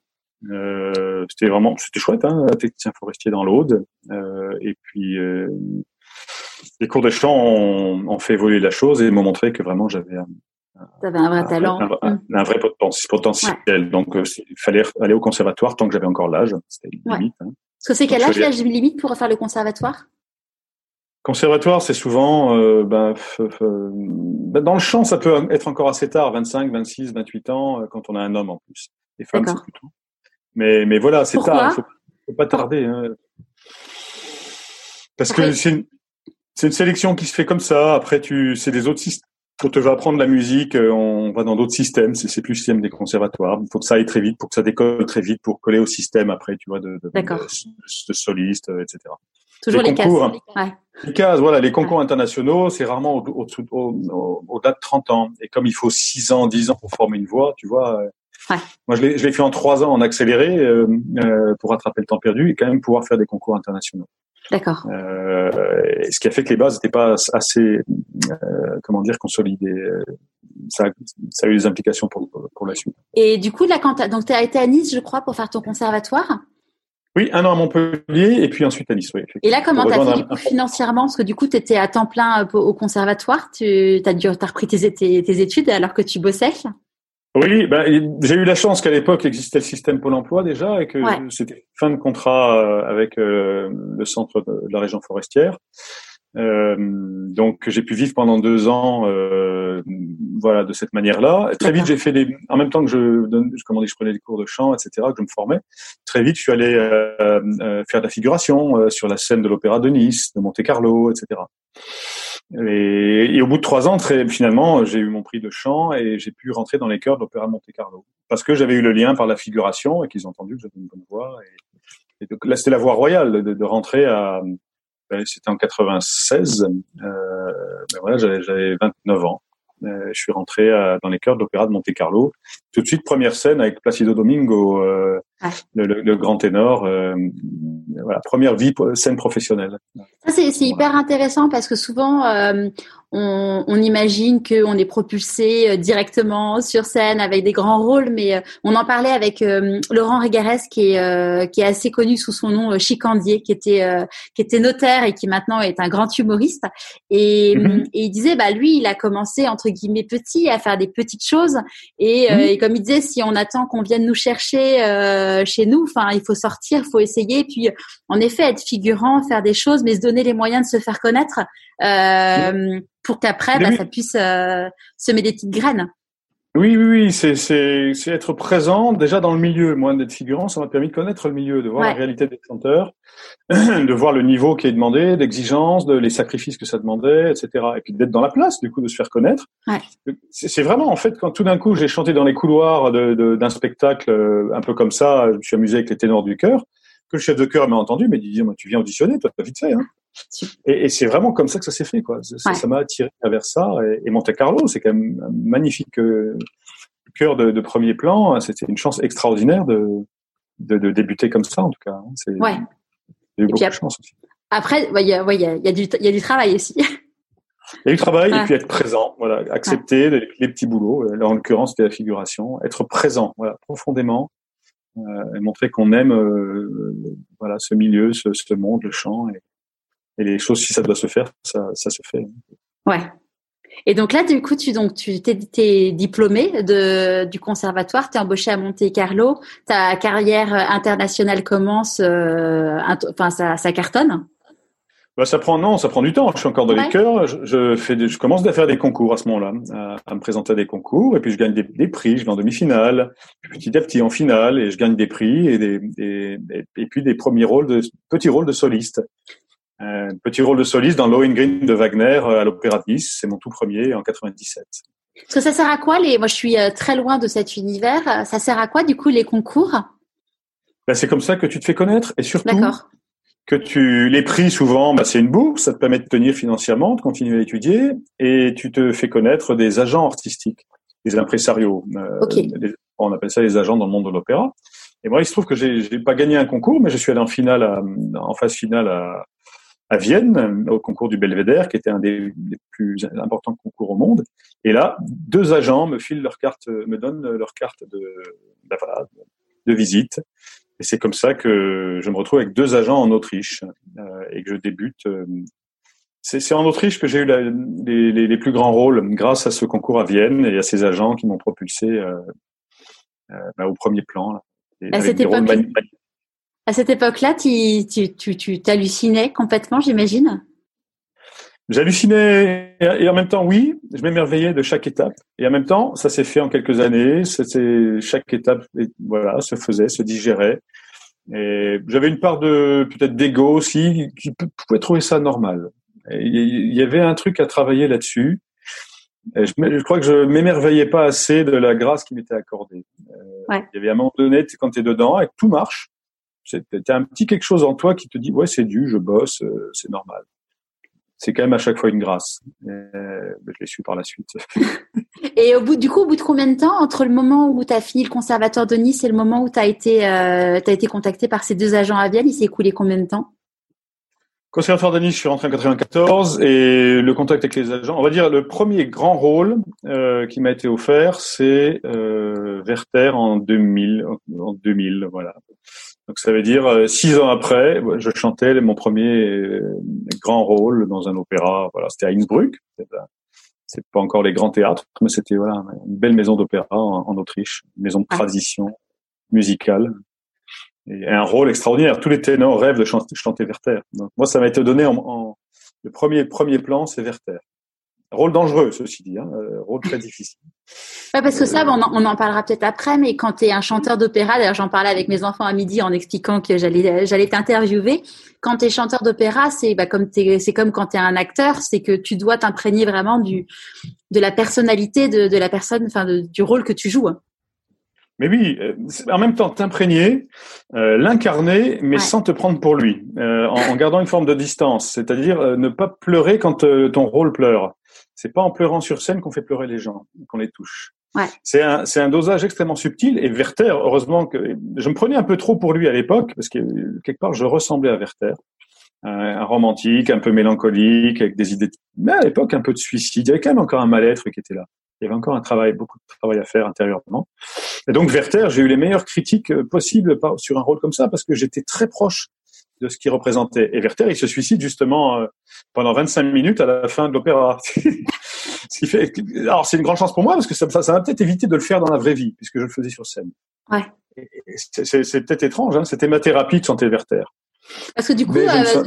[SPEAKER 2] Euh, c'était vraiment, c'était chouette, hein, technicien forestier dans l'Aude. Euh, et puis, euh, les cours de chant ont, ont, fait évoluer la chose et m'ont montré que vraiment j'avais un,
[SPEAKER 1] un, un, vrai talent,
[SPEAKER 2] un, un, un vrai potentiel. Ouais. Donc, euh, il fallait aller au conservatoire tant que j'avais encore l'âge. C'était limite.
[SPEAKER 1] Ouais. Hein. Parce que c'est quel âge l'âge limite pour faire le conservatoire?
[SPEAKER 2] Conservatoire, c'est souvent, euh, ben, ben, dans le champ, ça peut être encore assez tard, 25, 26, 28 ans, euh, quand on a un homme en plus. Les femmes, c'est plus tôt. Mais, mais voilà, c'est tard. Il faut, faut pas tarder. Hein. Parce que c'est une, une, sélection qui se fait comme ça. Après, tu, c'est des autres systèmes. Quand tu vas apprendre la musique, euh, on va dans d'autres systèmes. C'est plus le système des conservatoires. Il faut que ça aille très vite, pour que ça décolle très vite, pour coller au système après, tu vois, de, de, de, de soliste, etc.
[SPEAKER 1] Toujours les, les concours, cases.
[SPEAKER 2] Ouais. Les cases, voilà, les concours ouais. internationaux, c'est rarement au-delà au, au, au, de 30 ans. Et comme il faut 6 ans, 10 ans pour former une voix, tu vois,
[SPEAKER 1] ouais.
[SPEAKER 2] moi je l'ai fait en 3 ans en accéléré euh, euh, pour rattraper le temps perdu et quand même pouvoir faire des concours internationaux.
[SPEAKER 1] D'accord.
[SPEAKER 2] Euh, ce qui a fait que les bases n'étaient pas assez, comment dire, consolidées. Ça, ça, a eu des implications pour, pour la suite.
[SPEAKER 1] Et du coup, là, quand donc tu as été à Nice, je crois, pour faire ton conservatoire?
[SPEAKER 2] Oui, un an à Montpellier et puis ensuite à Nice. Oui,
[SPEAKER 1] et là, comment t'as fait un... financièrement? Parce que du coup, tu étais à temps plein au conservatoire. Tu as, dû, as repris tes, tes, tes, études alors que tu bossais?
[SPEAKER 2] Oui, ben, j'ai eu la chance qu'à l'époque existait le système Pôle Emploi déjà et que ouais. c'était fin de contrat avec euh, le centre de la région forestière. Euh, donc j'ai pu vivre pendant deux ans, euh, voilà, de cette manière-là. Très vite, j'ai fait des, en même temps que je donne, comment dire, je prenais des cours de chant, etc., que je me formais. Très vite, je suis allé euh, euh faire de la figuration euh, sur la scène de l'Opéra de Nice, de Monte Carlo, etc. Et, et, au bout de trois ans, très finalement, j'ai eu mon prix de chant et j'ai pu rentrer dans les chœurs de l'Opéra Monte Carlo parce que j'avais eu le lien par la figuration et qu'ils ont entendu que j'avais une bonne voix. Et, et donc, là, c'était la voie royale de, de rentrer à. Ben, c'était en 96. Euh, ben voilà, j'avais 29 ans. Euh, je suis rentré à, dans les chœurs de l'Opéra de Monte Carlo. Tout de suite, première scène avec Placido Domingo, euh, le, le, le, grand ténor. Euh, voilà, première vie scène professionnelle.
[SPEAKER 1] Ça c'est hyper intéressant parce que souvent euh, on, on, imagine qu'on est propulsé euh, directement sur scène avec des grands rôles, mais on en parlait avec euh, Laurent Régarès qui est qui est assez connu sous son nom Chicandier, qui était qui était notaire et qui maintenant est un grand humoriste. Et, mm-hmm. et, il disait bah lui il a commencé entre guillemets petit à faire des petites choses et, mm-hmm. et comme il disait si on attend qu'on vienne nous chercher chez nous, enfin il faut sortir, il faut essayer, puis en effet être figurant, faire des choses, mais se donner les moyens de se faire connaître. Euh, pour qu'après, bah, ça puisse euh, semer des petites graines.
[SPEAKER 2] Oui, oui, oui, c'est, c'est, c'est être présent déjà dans le milieu. Moi, d'être figurant, ça m'a permis de connaître le milieu, de voir la réalité des chanteurs, de voir le niveau qui est demandé, d'exigence, de les sacrifices que ça demandait, etc. Et puis d'être dans la place, du coup, de se faire connaître.
[SPEAKER 1] Ouais.
[SPEAKER 2] C'est, c'est vraiment, en fait, quand tout d'un coup, j'ai chanté dans les couloirs de, de, d'un spectacle euh, un peu comme ça, je me suis amusé avec les ténors du chœur, que le chef de chœur m'a entendu, mais il dit, tu viens auditionner, toi, t'as vite fait, hein. Et, et c'est vraiment comme ça que ça s'est fait, quoi. Ça m'a attiré vers ça. Et, et, Monte Carlo, c'est quand même un magnifique euh, cœur de, de, premier plan. C'était une chance extraordinaire de, de, de, débuter comme ça, en tout cas.
[SPEAKER 1] C'est, ouais. J'ai eu beaucoup de chance aussi. Après, il y, a, ouais, y, a, y, a du, y a du travail aussi.
[SPEAKER 2] Il y a du travail et puis être présent, voilà, accepter les, les, petits boulots. Là, en l'occurrence, c'était la figuration. Être présent, voilà, profondément, euh, et montrer qu'on aime, euh, voilà, ce milieu, ce, ce monde, le chant, et, et les choses, si ça doit se faire, ça, ça se fait.
[SPEAKER 1] Ouais. Et donc là, du coup, tu donc tu t'es, diplômé de du conservatoire, tu es embauché à Monte Carlo, ta carrière internationale commence, euh, enfin ça, ça cartonne.
[SPEAKER 2] Bah, ça prend non, ça prend du temps. Je suis encore dans les chœurs. Je, je, fais, des, je commence à faire des concours à ce moment-là, à, à, me présenter à des concours, et puis je gagne des, des prix. Je vais en demi-finale, petit à petit en finale, et je gagne des prix et des, des, et puis des premiers rôles de petits rôles de soliste. Un petit rôle de soliste dans Lohengrin de Wagner euh, à l'Opéra de Nice. C'est mon tout premier en 97.
[SPEAKER 1] Parce que ça sert à quoi les Moi, je suis euh, très loin de cet univers. Ça sert à quoi du coup les concours?
[SPEAKER 2] Ben, c'est comme ça que tu te fais connaître et surtout que tu les prix souvent, ben, c'est une bourse, ça te permet de tenir financièrement, de continuer à étudier et tu te fais connaître des agents artistiques, des impresarios.
[SPEAKER 1] Euh, okay.
[SPEAKER 2] on appelle ça les agents dans le monde de l'opéra. Et moi, il se trouve que j'ai pas gagné un concours, mais je suis allé en finale, à, en phase finale à, à Vienne, au concours du Belvédère, qui était un des, plus importants concours au monde. Et là, deux agents me filent leur carte, me donnent leur carte de, de visite. Et c'est comme ça que je me retrouve avec deux agents en Autriche euh, et que je débute. Euh, c'est en Autriche que j'ai eu la, les, les, les, plus grands rôles grâce à ce concours à Vienne et à ces agents qui m'ont propulsé euh, euh bah, au premier plan. Là,
[SPEAKER 1] et époque, à cette époque-là, tu, tu, tu, tu t'hallucinais complètement, j'imagine?
[SPEAKER 2] J'hallucinais et en même temps, oui, je m'émerveillais de chaque étape. Et en même temps, ça s'est fait en quelques années. C'était chaque étape, voilà, se faisait, se digérait. Et j'avais une part de peut-être d'ego aussi qui pouvait trouver ça normal. il y avait un truc à travailler là-dessus. Je, je, crois que je m'émerveillais pas assez de la grâce qui m'était accordée.
[SPEAKER 1] Euh, ouais.
[SPEAKER 2] Il y avait un moment donné, quand tu es dedans, et que tout marche, T'as un petit quelque chose en toi qui te dit ouais c'est dû, je bosse, euh, c'est normal. C'est quand même à chaque fois une grâce. Euh, je l'ai su par la suite.
[SPEAKER 1] et au bout du coup, au bout de combien de temps entre le moment où tu as fini le conservatoire de Nice et le moment où tu as été euh, as été contacté par ces deux agents à Vienne, il s'est écoulé combien de temps?
[SPEAKER 2] Conservatoire de Nice, je suis rentré en 94 et le contact avec les agents, on va dire le premier grand rôle euh, qui m'a été offert, c'est euh, Werther en 2000, en 2000, voilà. Donc ça veut dire euh, six ans après, je chantais mon premier euh, grand rôle dans un opéra. Voilà, c'était à Innsbruck. C'est pas encore les grands théâtres, mais c'était voilà une belle maison d'opéra en, en, Autriche, une maison de ah. tradition musicale et un rôle extraordinaire. Tous les ténors rêvent de chanter, chanter Werther. Donc moi, ça m'a été donné en, en, le premier premier plan, c'est Werther. Rôle dangereux, ceci dit, hein, euh, rôle très difficile.
[SPEAKER 1] Ouais, parce que ça, on en, on en parlera peut-être après, mais quand tu es un chanteur d'opéra, d'ailleurs j'en parlais avec mes enfants à midi en expliquant que j'allais j'allais t'interviewer. Quand tu es chanteur d'opéra, c'est bah, comme c'est comme quand tu es un acteur, c'est que tu dois t'imprégner vraiment du de la personnalité de, de la personne, enfin du rôle que tu joues. Hein.
[SPEAKER 2] Mais oui, euh, en même temps, t'imprégner, euh, l'incarner, mais sans te prendre pour lui, euh, en, en, gardant une forme de distance, c'est-à-dire ne pas pleurer quand ton rôle pleure. C'est pas en pleurant sur scène qu'on fait pleurer les gens, qu'on les touche.
[SPEAKER 1] Ouais.
[SPEAKER 2] C'est un, un dosage extrêmement subtil. Et Werther, heureusement que je me prenais un peu trop pour lui à l'époque, parce que quelque part je ressemblais à Werther, un romantique, un peu mélancolique, avec des idées, mais à l'époque un peu de suicide. Il y avait quand même encore un mal-être qui était là. Il y avait encore un travail, beaucoup de travail à faire intérieurement. Et donc Werther, j'ai eu les meilleures critiques euh, possibles sur un rôle comme ça parce que j'étais très proche de ce qu'il représentait. Et Werther, il se suicide justement euh, pendant 25 minutes à la fin de l'opéra. ce qui fait, alors c'est une grande chance pour moi parce que ça, ça, m'a peut-être évité de le faire dans la vraie vie puisque je le faisais sur scène.
[SPEAKER 1] Ouais.
[SPEAKER 2] C'est peut-être étrange, hein c'était ma thérapie de chanter Werther.
[SPEAKER 1] Parce que du coup, euh,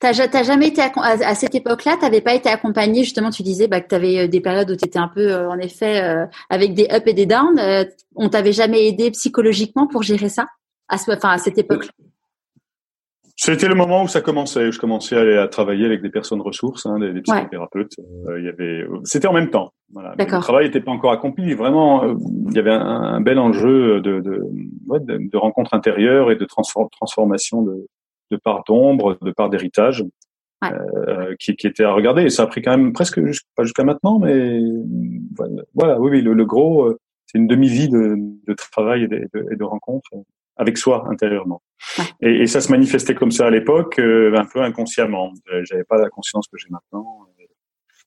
[SPEAKER 1] T'as, jamais été à, cette époque-là, t'avais pas été accompagné justement. Tu disais bah, que tu avais euh, des périodes où tu étais un peu, euh, en effet, euh, avec des ups et des downs. on t'avait jamais aidé psychologiquement pour gérer ça à, ce, enfin, à cette époque-là?
[SPEAKER 2] C'était le moment où ça commençait. Je commençais à aller à travailler avec des personnes ressources, hein, des, psychothérapeutes. il y avait, c'était en même temps. Voilà. Le travail n'était pas encore accompli. Vraiment, il y avait un, bel enjeu de, de, ouais, de, de rencontre intérieure et de transformation de, de part d'ombre, de part d'héritage, euh, qui, qui, était à regarder. Et ça a pris quand même presque, pas jusqu'à maintenant, mais voilà, oui, oui, le, gros, euh, c'est une demi-vie de, de, travail et de, et de, rencontres avec soi intérieurement. Et, et, ça se manifestait comme ça à l'époque, euh, un peu inconsciemment. J'avais pas la conscience que j'ai maintenant,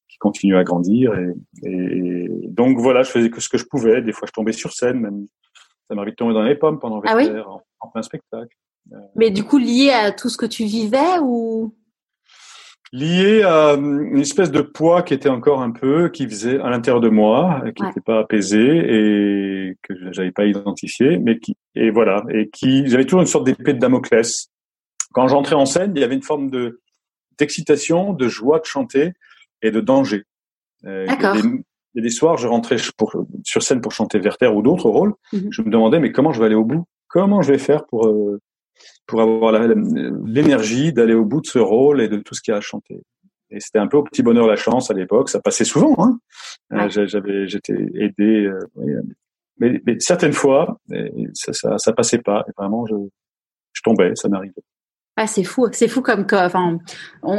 [SPEAKER 2] qui continue à grandir. Et, et, donc voilà, je faisais que ce que je pouvais. Des fois, je tombais sur scène, même ça m'arrivait de tomber dans les pommes pendant ah en plein spectacle.
[SPEAKER 1] Mais du coup, lié à tout ce que tu vivais ou
[SPEAKER 2] Lié à hum, une espèce de poids qui était encore un peu, qui faisait à l'intérieur de moi, qui n'était pas apaisé et que j'avais pas identifié, mais qui et voilà et qui j'avais toujours une sorte d'épée de Damoclès. Quand j'entrais en scène, il y avait une forme de d'excitation, de joie de chanter et de danger.
[SPEAKER 1] Euh, D'accord.
[SPEAKER 2] Il y a des soirs, je rentrais sur scène pour chanter Werther ou d'autres rôles. Mhm. Je me demandais mais comment je vais aller au bout? Comment je vais faire pour euh, pour avoir l'énergie d'aller au bout de ce rôle et de tout ce qu'il y a à chanter. Et c'était un peu au petit bonheur la chance à l'époque. Ça passait souvent. Hein. Euh, j'avais, j'étais aidé, euh, mais, mais, certaines fois, ça, ça, ça passait pas. Et vraiment, je, je tombais. Ça m'arrivait.
[SPEAKER 1] Ah, c'est fou, c'est fou comme enfin,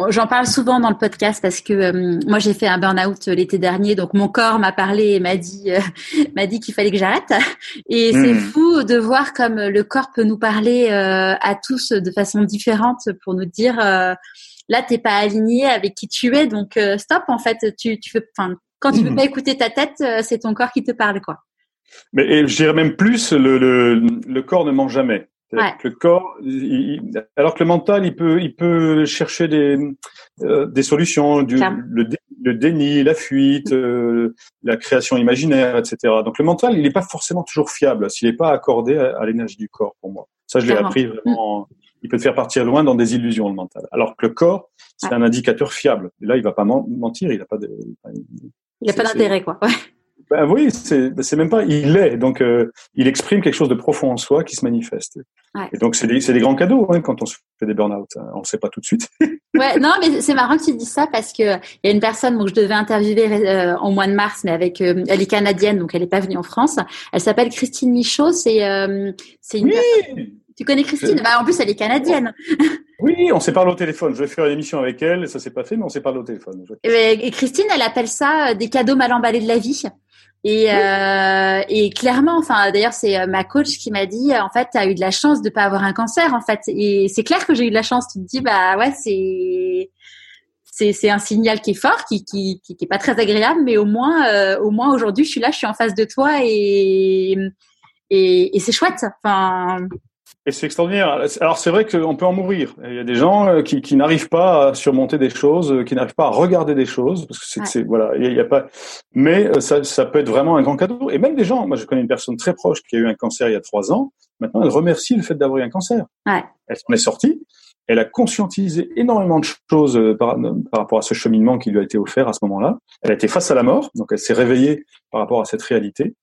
[SPEAKER 1] j'en parle souvent dans le podcast parce que euh, moi j'ai fait un burn-out l'été dernier, donc mon corps m'a parlé et m'a dit euh, m'a dit qu'il fallait que j'arrête. Et c'est hmm. fou de voir comme le corps peut nous parler euh, à tous de façon différente pour nous dire là t'es pas aligné avec qui tu es, donc stop en fait, tu tu veux, enfin quand tu veux hmm. pas écouter ta tête, c'est ton corps qui te parle quoi.
[SPEAKER 2] Mais et je dirais même plus, le, le, le corps ne ment jamais. Le corps, alors que le mental, il peut, il peut chercher des, euh, des solutions, du, le, le, déni, la fuite, euh, la création imaginaire, etc. Donc le mental, il n'est pas forcément toujours fiable s'il n'est pas accordé à, l'énergie du corps. Pour moi, ça, je l'ai appris vraiment. Il peut te faire partir loin dans des illusions le mental. Alors que le corps, c'est un indicateur fiable. Et là, il va pas mentir, il n'a pas de.
[SPEAKER 1] Il n'a pas d'intérêt, quoi. Ouais.
[SPEAKER 2] Ben oui, c'est même pas. Il est donc euh, il exprime quelque chose de profond en soi qui se manifeste.
[SPEAKER 1] Ouais.
[SPEAKER 2] Et donc c'est des, des grands cadeaux hein, quand on se fait des burn-out. Hein. On ne sait pas tout de suite.
[SPEAKER 1] ouais, non, mais c'est marrant que tu dises ça parce que il y a une personne que je devais interviewer euh, en mois de mars, mais avec euh, elle est canadienne, donc elle n'est pas venue en France. Elle s'appelle Christine Michaud. C'est euh, c'est une.
[SPEAKER 2] Oui
[SPEAKER 1] tu connais Christine? Bah, En plus, elle est canadienne.
[SPEAKER 2] Oui, on s'est parlé au téléphone. Je vais faire une émission avec elle. Ça s'est pas fait, mais on s'est parlé au téléphone.
[SPEAKER 1] Et, Christine, elle appelle ça des cadeaux mal emballés de la vie. Et, euh, et clairement, enfin d'ailleurs c'est euh, ma coach qui m'a dit en fait tu as eu de la chance de pas avoir un cancer en fait et c'est clair que j'ai eu de la chance. Tu te dis bah ouais c'est c'est c'est un signal qui est fort, qui qui qui, est pas très agréable, mais au moins euh, au moins aujourd'hui je suis là, je suis en face de toi et et, et c'est chouette. Enfin
[SPEAKER 2] et c'est extraordinaire. Alors c'est vrai qu'on peut en mourir. Il y a des gens euh, qui, qui n'arrivent pas à surmonter des choses, euh, qui n'arrivent pas à regarder des choses, parce que c'est voilà, il y, a, pas. Mais euh, ça, ça peut être vraiment un grand cadeau. Et même des gens. Moi, je connais une personne très proche qui a eu un cancer il y a trois ans. Maintenant, elle remercie le fait d'avoir eu un cancer.
[SPEAKER 1] Ouais.
[SPEAKER 2] Elle s'en est sortie. Elle a conscientisé énormément de choses par, par rapport à ce cheminement qui lui a été offert à ce moment-là. Elle a été face à la mort, donc elle s'est réveillée par rapport à cette réalité.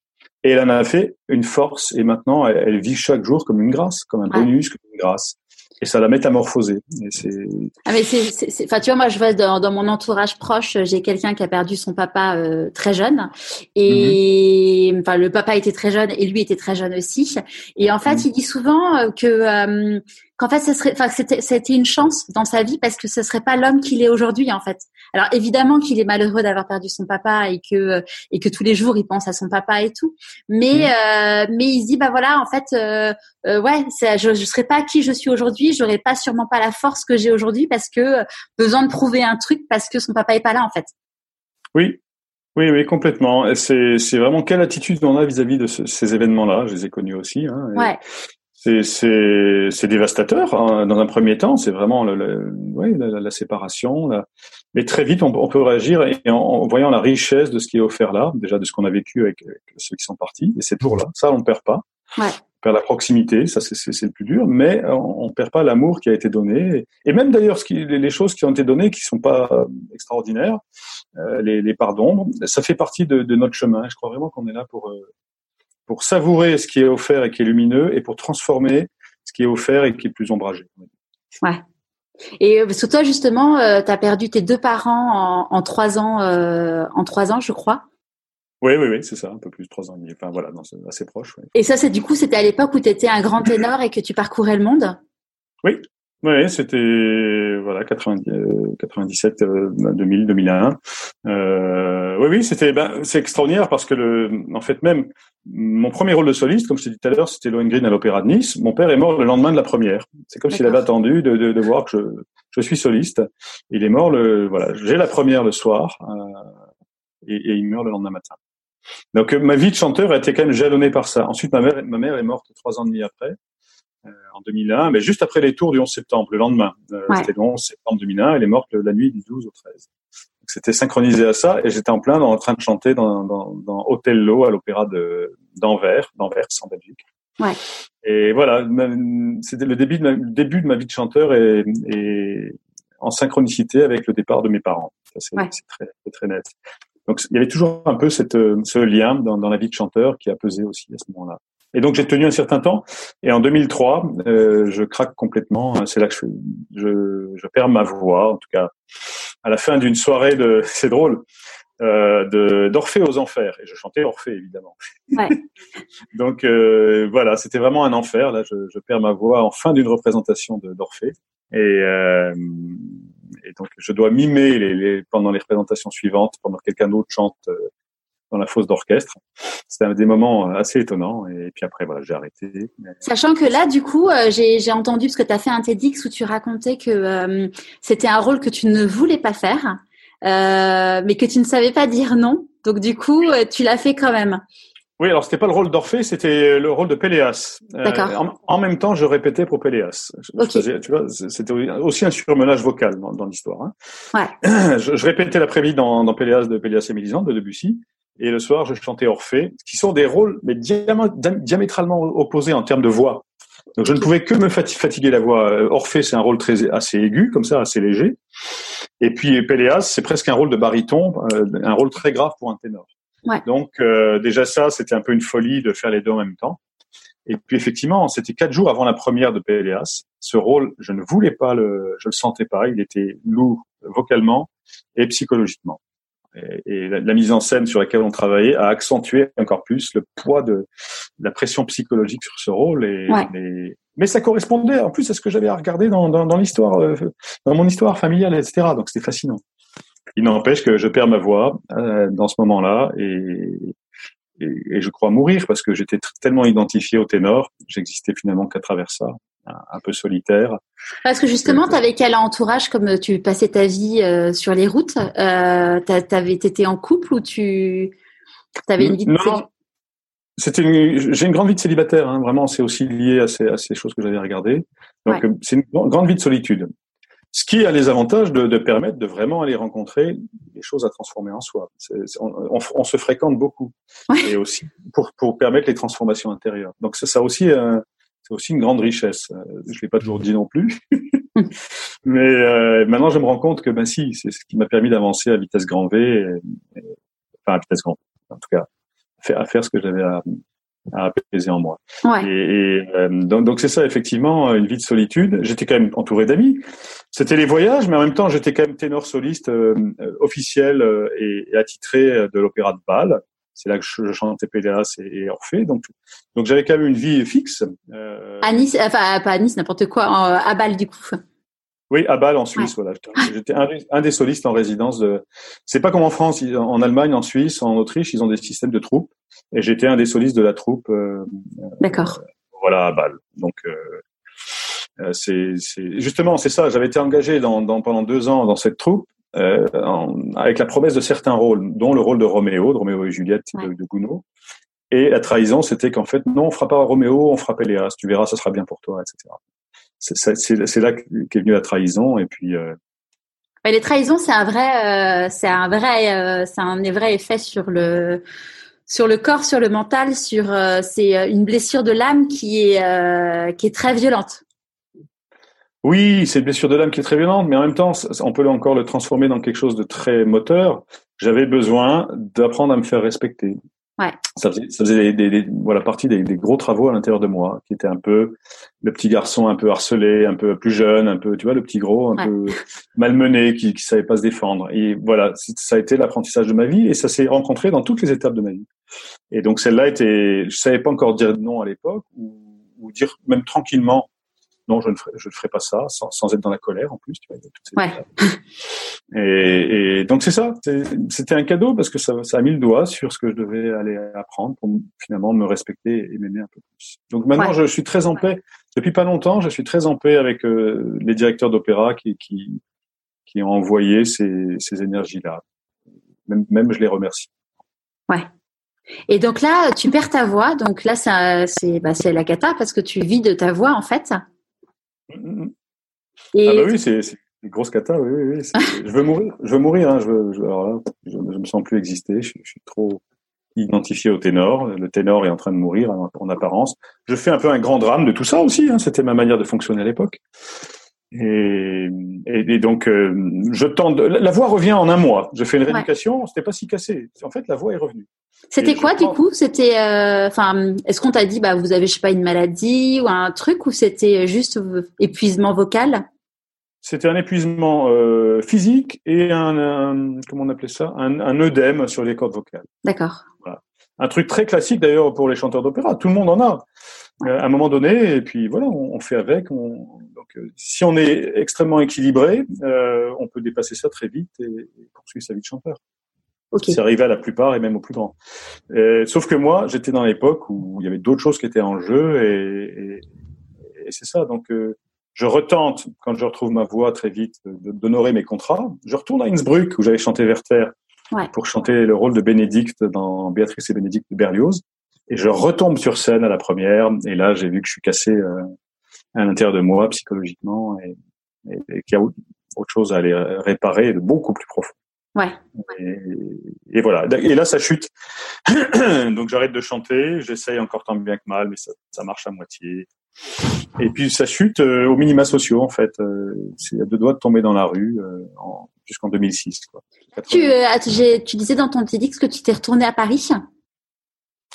[SPEAKER 2] Et elle en a fait une force. Et maintenant, elle, elle vit chaque jour comme une grâce, comme un bonus, comme une grâce et ça l'a métamorphosé.
[SPEAKER 1] Ah mais c'est, enfin tu vois moi je vois dans, dans mon entourage proche j'ai quelqu'un qui a perdu son papa euh, très jeune et mhm. enfin le papa était très jeune et lui était très jeune aussi et en fait mhm. il dit souvent euh, que euh, qu'en fait, ce serait, enfin, c'était, c'était une chance dans sa vie parce que ce serait pas l'homme qu'il est aujourd'hui, en fait. Alors évidemment qu'il est malheureux d'avoir perdu son papa et que et que tous les jours il pense à son papa et tout, mais mmh. euh, mais il se dit bah voilà, en fait, euh, euh, ouais, je, je serais pas qui je suis aujourd'hui, j'aurais pas sûrement pas la force que j'ai aujourd'hui parce que besoin de prouver un truc parce que son papa est pas là, en fait.
[SPEAKER 2] Oui, oui, oui, complètement. Et c'est, c'est vraiment quelle attitude on a vis-à-vis de ces événements-là? Je les ai connus aussi. Hein,
[SPEAKER 1] ouais
[SPEAKER 2] c'est dévastateur hein. dans un premier temps. C'est vraiment le, ouais, la, la, séparation. Mais très vite, on, on peut réagir et en, voyant la richesse de ce qui est offert là, déjà de ce qu'on a vécu avec, ceux qui sont partis. Et c'est toujours là, ça, on ne perd pas.
[SPEAKER 1] Ouais.
[SPEAKER 2] On perd la proximité, ça c'est le plus dur, mais on, ne perd pas l'amour qui a été donné. Et même d'ailleurs, les choses qui ont été données, qui sont pas euh, extraordinaires, euh, les, les pardons, ça fait partie de, de, notre chemin. Je crois vraiment qu'on est là pour euh, pour savourer ce qui est offert et qui est lumineux et pour transformer ce qui est offert et qui est plus ombragé.
[SPEAKER 1] Ouais. Et euh, sur toi justement, euh, tu as perdu tes deux parents en, trois ans, euh, en trois ans, je crois.
[SPEAKER 2] Oui, oui, oui, c'est ça, un peu plus de trois ans et. Enfin voilà, assez proche.
[SPEAKER 1] Et ça, c'est du coup, c'était à l'époque où tu étais un grand ténor et que tu parcourais le monde?
[SPEAKER 2] Oui, oui, c'était voilà 90, 97, 2000, 2001. Euh, oui, oui, c'était ben, c'est extraordinaire parce que le, en fait même mon premier rôle de soliste, comme je t'ai dit tout à l'heure, c'était Lohengrin à l'Opéra de Nice. Mon père est mort le lendemain de la première. C'est comme s'il avait attendu de, de, de, voir que je, je suis soliste. Il est mort le voilà, j'ai la première le soir euh, et, et, il meurt le lendemain matin. Donc ma vie de chanteur a été quand même jalonnée par ça. Ensuite, ma mère, ma mère est morte trois ans et demi après. Euh, en 2001, mais juste après les tours du 11 septembre, le lendemain. Euh, c'était le 11 septembre 2001, elle est morte la nuit du 12 au 13. C'était synchronisé à ça, et j'étais en plein dans, en train de chanter dans, dans, dans Othello à l'opéra de d'Anvers, d'Anvers en Belgique.
[SPEAKER 1] Ouais.
[SPEAKER 2] Et voilà, c'était le début de ma, le début de ma vie de chanteur et, et en synchronicité avec le départ de mes parents. C'est très, très net. Donc il y avait toujours un peu cette, ce lien dans, dans la vie de chanteur qui a pesé aussi à ce moment-là. Et donc j'ai tenu un certain temps. Et en 2003, euh, je craque complètement. C'est là que je, je, je, perds ma voix. En tout cas, à la fin d'une soirée de, c'est drôle, euh, d'Orphée aux enfers. Et je chantais Orphée évidemment.
[SPEAKER 1] Ouais.
[SPEAKER 2] donc euh, voilà, c'était vraiment un enfer. Là, je, je perds ma voix en fin d'une représentation d'Orphée. Et, euh, et donc je dois mimer les, les, pendant les représentations suivantes, pendant que quelqu'un d'autre chante euh, dans la fosse d'orchestre. C'était des moments euh, assez étonnants. Et puis après, voilà, j'ai arrêté.
[SPEAKER 1] Sachant que là, du coup, euh, j'ai entendu, parce que tu as fait un TEDx où tu racontais que euh, c'était un rôle que tu ne voulais pas faire, euh, mais que tu ne savais pas dire non. Donc du coup, tu l'as fait quand même.
[SPEAKER 2] Oui, alors c'était pas le rôle d'Orphée, c'était le rôle de Péléas.
[SPEAKER 1] D'accord.
[SPEAKER 2] en, même temps, je répétais pour Péléas.
[SPEAKER 1] Okay.
[SPEAKER 2] tu vois, c'était aussi un surmenage vocal dans, dans l'histoire. Hein.
[SPEAKER 1] Ouais.
[SPEAKER 2] Je, je, répétais l'après-midi dans, dans Péléas de Péléas et Mélisande de Debussy, et le soir, je chantais Orphée, qui sont des rôles mais diamétralement opposés en termes de voix. Donc je ne pouvais que me fatiguer la voix. Euh, Orphée, c'est un rôle très assez aigu, comme ça, assez léger. Et puis Péléas, c'est presque un rôle de baryton, euh, un rôle très grave pour un ténor.
[SPEAKER 1] Ouais.
[SPEAKER 2] Donc euh, déjà ça, c'était un peu une folie de faire les deux en même temps. Et puis effectivement, c'était quatre jours avant la première de Péléas. Ce rôle, je ne voulais pas le, je le sentais pas. Il était lourd vocalement et psychologiquement et, la, mise en scène sur laquelle on travaillait a accentué encore plus le poids de, la pression psychologique sur ce rôle. Et, mais ça correspondait en plus à ce que j'avais à regarder dans, dans, dans l'histoire, euh, dans mon histoire familiale, etc. Donc c'était fascinant. Il n'empêche que je perds ma voix euh, dans ce moment-là et, et, je crois mourir parce que j'étais tellement identifié au ténor, j'existais finalement qu'à travers ça un peu solitaire.
[SPEAKER 1] Parce que justement, tu avais quel entourage comme tu passais ta vie euh, sur les routes euh, T'avais été en couple ou tu avais une vie de
[SPEAKER 2] non. C'était j'ai une grande vie de célibataire, hein, vraiment, c'est aussi lié à ces, à ces choses que j'avais regardées. Donc, c'est une grande vie de solitude. Ce qui a les avantages de, de, permettre de vraiment aller rencontrer des choses à transformer en soi. on, on, se fréquente beaucoup. Et aussi pour, pour permettre les transformations intérieures. Donc, ça, ça aussi, euh, c'est aussi une grande richesse. Euh, je l'ai pas toujours dit non plus. Mais euh, maintenant, je me rends compte que ben si, c'est ce qui m'a permis d'avancer à vitesse grand V, enfin à vitesse grand, v, en tout cas, à faire ce que j'avais à, à apaiser en moi.
[SPEAKER 1] Ouais.
[SPEAKER 2] Et, et euh, donc donc c'est ça effectivement une vie de solitude. J'étais quand même entouré d'amis. C'était les voyages, mais en même temps j'étais quand même ténor soliste euh, officiel euh, et, et, attitré de l'opéra de Bâle. C'est là que je, chantais Péléas et, et, Orphée. Donc donc j'avais quand même une vie fixe.
[SPEAKER 1] Euh... À Nice, enfin pas à Nice, n'importe quoi, à Bâle du coup.
[SPEAKER 2] Oui, à Bâle en Suisse, ouais. voilà. J'étais un, un, des solistes en résidence de. C'est pas comme en France, en Allemagne, en Suisse, en Autriche, ils ont des systèmes de troupes. Et j'étais un des solistes de la troupe. Euh,
[SPEAKER 1] D'accord.
[SPEAKER 2] Euh, voilà, à Bâle. Donc euh c'est justement c'est ça. J'avais été engagé dans, dans, pendant deux ans dans cette troupe. Euh, en, avec la promesse de certains rôles, dont le rôle de Roméo, de Roméo et Juliette ouais. de, de Gounod. Et la trahison, c'était qu'en fait, non, on fera pas Roméo, on fera Péléas. Tu verras, ça sera bien pour toi, etc c'est là qu'est venue la trahison et puis euh...
[SPEAKER 1] les trahisons c'est un vrai euh, c'est un vrai c'est un vrai effet sur le sur le corps sur le mental sur c'est une blessure de l'âme qui est qui est très violente
[SPEAKER 2] oui c'est une blessure de l'âme qui est très violente mais en même temps on peut encore le transformer dans quelque chose de très moteur j'avais besoin d'apprendre à me faire respecter
[SPEAKER 1] Ouais.
[SPEAKER 2] Ça faisait, ça faisait des, des, des, voilà, partie des, gros travaux à l'intérieur de moi, qui était un peu le petit garçon un peu harcelé, un peu plus jeune, un peu, tu vois, le petit gros, un ouais. peu malmené, qui, qui savait pas se défendre. Et voilà, ça a été l'apprentissage de ma vie et ça s'est rencontré dans toutes les étapes de ma vie. Et donc celle-là était, je savais pas encore dire non à l'époque ou, ou dire même tranquillement non, je ne ferai, je ne ferai pas ça, sans, sans, être dans la colère en plus. Tu
[SPEAKER 1] vois, ouais.
[SPEAKER 2] et, et, donc c'est ça. C'était un cadeau parce que ça, ça, a mis le doigt sur ce que je devais aller apprendre pour finalement me respecter et m'aimer un peu plus. Donc maintenant, ouais. je suis très en paix. Depuis pas longtemps, je suis très en paix avec euh, les directeurs d'opéra qui, qui, qui ont envoyé ces, ces énergies-là. Même, même je les remercie.
[SPEAKER 1] Ouais. Et donc là, tu perds ta voix. Donc là, c'est bah, la cata parce que tu vis de ta voix en fait.
[SPEAKER 2] Et... Ah bah oui, c'est une grosse cata, oui, oui, oui. je veux mourir, je veux mourir, hein, je, veux, je, alors là, je, je me sens plus exister, je, je, suis trop identifié au ténor, le ténor est en train de mourir en, en apparence. Je fais un peu un grand drame de tout ça aussi, hein, c'était ma manière de fonctionner à l'époque. Et, et, et, donc, euh, je tente. La voix revient en un mois. Je fais une rééducation. Ouais. C'était pas si cassé. En fait, la voix est revenue.
[SPEAKER 1] C'était quoi du coup? C'était, enfin, euh, est-ce qu'on t'a dit, bah, vous avez, je sais pas, une maladie ou un truc, ou c'était juste épuisement vocal?
[SPEAKER 2] C'était un épuisement euh, physique et un, un, comment on appelait ça, un, un œdème sur les cordes vocales.
[SPEAKER 1] D'accord.
[SPEAKER 2] Voilà. Un truc très classique d'ailleurs pour les chanteurs d'opéra. Tout le monde en a à un moment donné, et puis voilà, on, on fait avec. On, donc, euh, si on est extrêmement équilibré, euh, on peut dépasser ça très vite et, et poursuivre sa vie de chanteur.
[SPEAKER 1] Okay.
[SPEAKER 2] C'est arrivé à la plupart et même aux plus grands. Et, sauf que moi, j'étais dans l'époque où il y avait d'autres choses qui étaient en jeu et, et, et c'est ça. Donc, euh, je retente, quand je retrouve ma voix très vite, d'honorer mes contrats. Je retourne à Innsbruck où j'avais chanté Werther
[SPEAKER 1] ouais.
[SPEAKER 2] pour chanter le rôle de Bénédicte dans Béatrice et Bénédicte de Berlioz. Et je retombe sur scène à la première, et là j'ai vu que je suis cassé euh, à l'intérieur de moi psychologiquement, et qu'il y a autre chose à aller réparer de beaucoup plus profond.
[SPEAKER 1] Ouais.
[SPEAKER 2] Et, et, voilà. Et là, ça chute. Donc j'arrête de chanter. J'essaye encore tant bien que mal, mais ça, ça marche à moitié. Et puis ça chute euh, aux minima sociaux en fait. Euh, c'est à deux doigts de tomber dans la rue euh, jusqu'en 2006. Quoi.
[SPEAKER 1] Tu, tu disais dans ton petit que tu t'es retourné à Paris.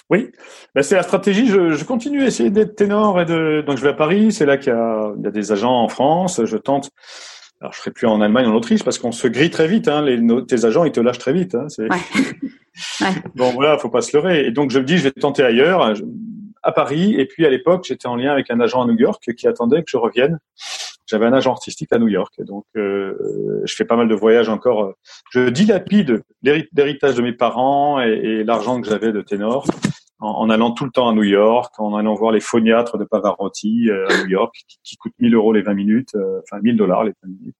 [SPEAKER 2] Oui, ben, c'est la stratégie. Je, je, continue à essayer d'être ténor et de donc je vais à Paris. C'est là qu'il y a des agents en France. Je tente. Alors je serai plus en Allemagne, en Autriche parce qu'on se grille très vite. Hein. Les, nos, tes agents ils te lâchent très vite. Hein.
[SPEAKER 1] Ouais.
[SPEAKER 2] ouais. Bon voilà, faut pas se leurrer. Et donc je me dis je vais tenter ailleurs, à Paris. Et puis à l'époque j'étais en lien avec un agent à New York qui attendait que je revienne. J'avais un agent artistique à New York, donc euh, je fais pas mal de voyages encore. Je dilapide l'héritage de mes parents et, et l'argent que j'avais de ténor en, en, allant tout le temps à New York, en allant voir les phoniatres de Pavarotti euh, à New York, qui, qui coûtent 1000 euros les 20 minutes, euh, enfin 1000 dollars les 20 minutes.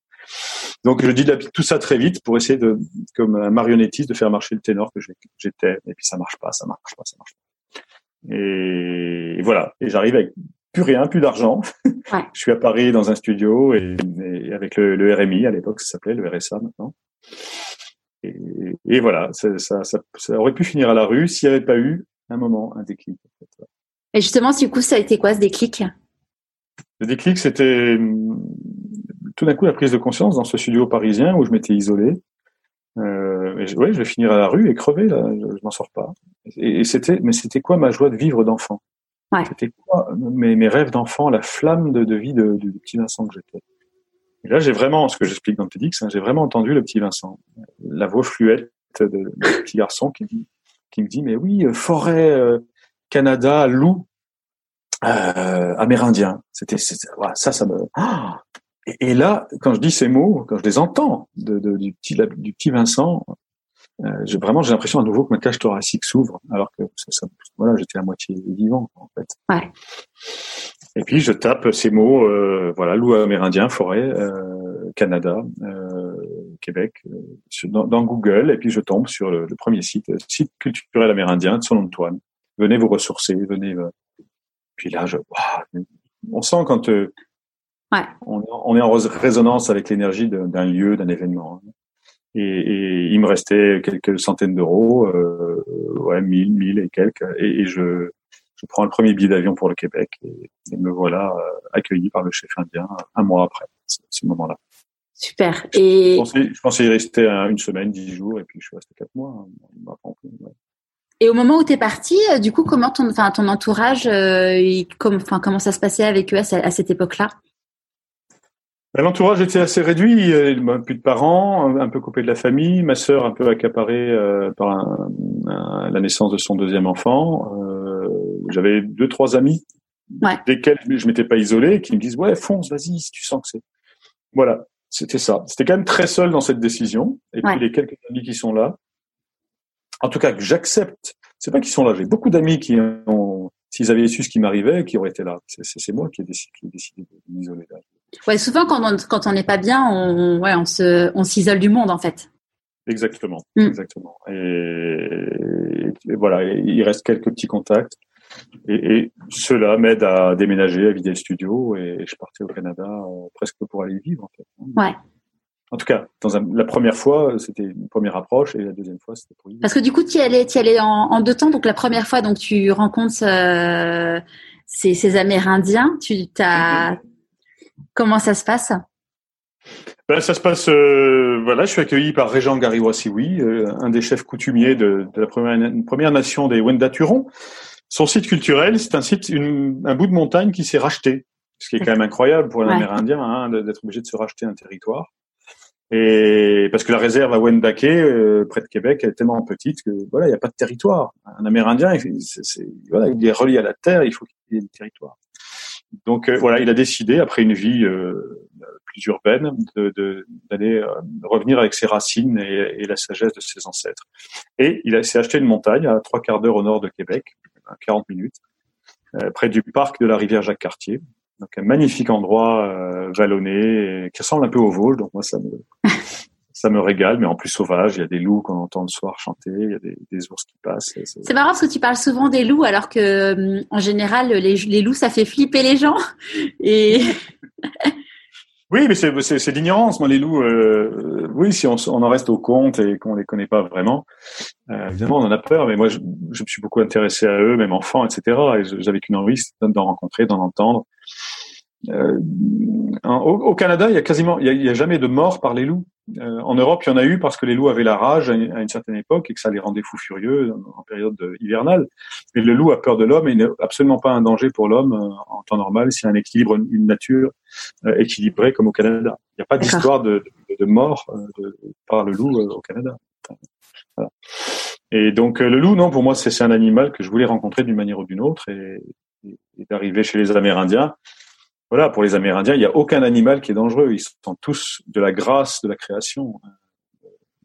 [SPEAKER 2] Donc je dilapide tout ça très vite pour essayer de, comme un marionnettiste, de faire marcher le ténor que j'étais. Et puis ça marche pas, ça marche pas, ça marche pas. Et, et voilà. Et j'arrive avec plus rien, plus d'argent.
[SPEAKER 1] Ouais.
[SPEAKER 2] je suis à Paris dans un studio et, et avec le, le, RMI à l'époque, ça s'appelait le RSA maintenant. Et, et voilà, ça, ça, ça, ça, aurait pu finir à la rue s'il n'y avait pas eu un moment, un déclic. En fait.
[SPEAKER 1] Et justement, du coup, ça a été quoi ce déclic?
[SPEAKER 2] Le déclic, c'était tout d'un coup la prise de conscience dans ce studio parisien où je m'étais isolé. Euh, et je, ouais, je vais finir à la rue et crever là, je, je m'en sors pas. Et, et c'était, mais c'était quoi ma joie de vivre d'enfant?
[SPEAKER 1] Ouais.
[SPEAKER 2] C'était quoi mes, mes rêves d'enfant, la flamme de, de vie de, du petit Vincent que j'étais? Et là, j'ai vraiment, ce que j'explique dans TEDx, hein, j'ai vraiment entendu le petit Vincent, la voix fluette de, de petit garçon qui dit, qui me dit, mais oui, euh, forêt, euh, Canada, loup, euh, amérindien. C'était, voilà, ça, ça me. Ah et, et là, quand je dis ces mots, quand je les entends de, de- du petit, du petit Vincent, j'ai vraiment j'ai l'impression à nouveau que ma cage thoracique s'ouvre, alors que ça, ça- voilà, j'étais à moitié vivant en fait.
[SPEAKER 1] Ouais.
[SPEAKER 2] Et puis je tape ces mots, euh, voilà, loup amérindien, forêt, euh, Canada, euh, Québec, euh, dans, dans Google, et puis je tombe sur le, le premier site, euh, site culturel amérindien de son Antoine. Venez vous ressourcer, venez. euh. Puis là, je, waouh, on sent quand euh,
[SPEAKER 1] Ouais.
[SPEAKER 2] on, on est en rés- résonance avec l'énergie d'un lieu, d'un événement. Et, et il me restait quelques centaines d'euros, euh, ouais, mille, mille et quelques, et, et je, je prends le premier billet d'avion pour le Québec et, et me voilà euh, accueilli par le chef indien un mois après ce, ce moment-là.
[SPEAKER 1] Super.
[SPEAKER 2] Je
[SPEAKER 1] Et,
[SPEAKER 2] pensais, je pensais y rester un- une semaine, dix jours, et puis je suis resté quatre mois. hein. Ouais.
[SPEAKER 1] et au moment où t'es parti, euh, du coup, comment ton, enfin, ton entourage, euh, il- comme, enfin, comment ça se passait avec eux à, ce- à cette époque-là?
[SPEAKER 2] L'entourage était assez réduit, ben, plus de parents, un- peu coupé de la famille, ma sœur un peu accaparée euh, par un- un- la naissance de son deuxième enfant. Euh, J'avais deux trois amis
[SPEAKER 1] Ouais.
[SPEAKER 2] desquels je m'étais pas isolé, qui me disent ouais fonce, vas-y si tu sens que c'est. Voilà, c'était ça. C'était quand même très seul dans cette décision. Et puis les quelques amis qui sont là, en tout cas que j'accepte. C'est pas qu'ils sont là. J'ai beaucoup d'amis qui ont, s'ils avaient su ce qui m'arrivait, qui auraient été là. C'est moi qui ai décidé, qui ai décidé de m'isoler.
[SPEAKER 1] Ouais, souvent quand on quand on n'est pas bien, on, ouais, on se, on s'isole du monde en fait.
[SPEAKER 2] Exactement,
[SPEAKER 1] Mm.
[SPEAKER 2] exactement. Et, et voilà, et il reste quelques petits contacts. Et, et cela m'aide à déménager, à vider le studio, et je partais au Canada euh, presque pour aller vivre. En fait.
[SPEAKER 1] Ouais.
[SPEAKER 2] En tout cas, dans un- la première fois, c'était une première approche, et la deuxième fois, c'était pour y vivre.
[SPEAKER 1] Parce que du coup, tu y allais, tu y allais en, en deux temps. Donc la première fois, donc tu rencontres euh, ces, ces Amérindiens. Tu t'as comment ça se passe?
[SPEAKER 2] Ben, ça se passe, euh, voilà, je suis accueilli par Régent Gariwasiwi, euh, un des chefs coutumiers de, de la première, nation des Wenda Turon. Son site culturel, c'est un site, une- un bout de montagne qui s'est racheté, ce qui est quand même incroyable pour un
[SPEAKER 1] Ouais.
[SPEAKER 2] Amérindien hein, d'être obligé de se racheter un territoire. Et parce que la réserve à Wendake, euh, près de Québec, elle est tellement petite que voilà, il n'y a pas de territoire. Un Amérindien, il, voilà, est relié à la terre, il faut qu'il y ait du territoire. Donc euh, voilà, il a décidé après une vie euh, plus urbaine de- de- d'aller euh, revenir avec ses racines et, et la sagesse de ses ancêtres. Et il s'est acheté une montagne à trois quarts d'heure au nord de Québec, à 40 minutes, euh, près du parc de la rivière Jacques-Cartier. Donc un magnifique endroit euh, vallonné qui ressemble un peu au Vosges. Donc moi ça me ça me régale, mais en plus sauvage. Il y a des loups qu'on entend le soir chanter, il y a des, des ours qui passent. C'est-
[SPEAKER 1] marrant parce que tu parles souvent des loups, alors que hum, en général, les, les loups, ça fait flipper les gens. Et
[SPEAKER 2] Oui, mais c'est l'ignorance. Moi, les loups, euh, oui, si on, en reste au compte et qu'on les connaît pas vraiment, euh, évidemment, on en a peur. Mais moi, je, je me suis beaucoup intéressé à eux, même enfant, etc. Et j'avais qu'une envie, c'était d'en rencontrer, d'en entendre. Euh, en- au, au Canada, il y a quasiment, il y a, il y a jamais de mort par les loups. Euh, en Europe, il y en a eu parce que les loups avaient la rage à une, à une certaine époque et que ça les rendait fous furieux en, en période de- hivernale. Mais le loup a peur de l'homme et n'est absolument pas un danger pour l'homme euh, en temps normal. C'est un équilibre, une nature euh, équilibrée comme au Canada. Il n'y a pas d'histoire de, de, de mort euh, de- par le loup euh, au Canada. Voilà. Et donc euh, le loup, non, pour moi, c'est c'est un animal que je voulais rencontrer d'une manière ou d'une autre et, et- et d'arriver chez les Amérindiens. Voilà, pour les Amérindiens, il n'y a aucun animal qui est dangereux. Ils sont tous de la grâce de la création,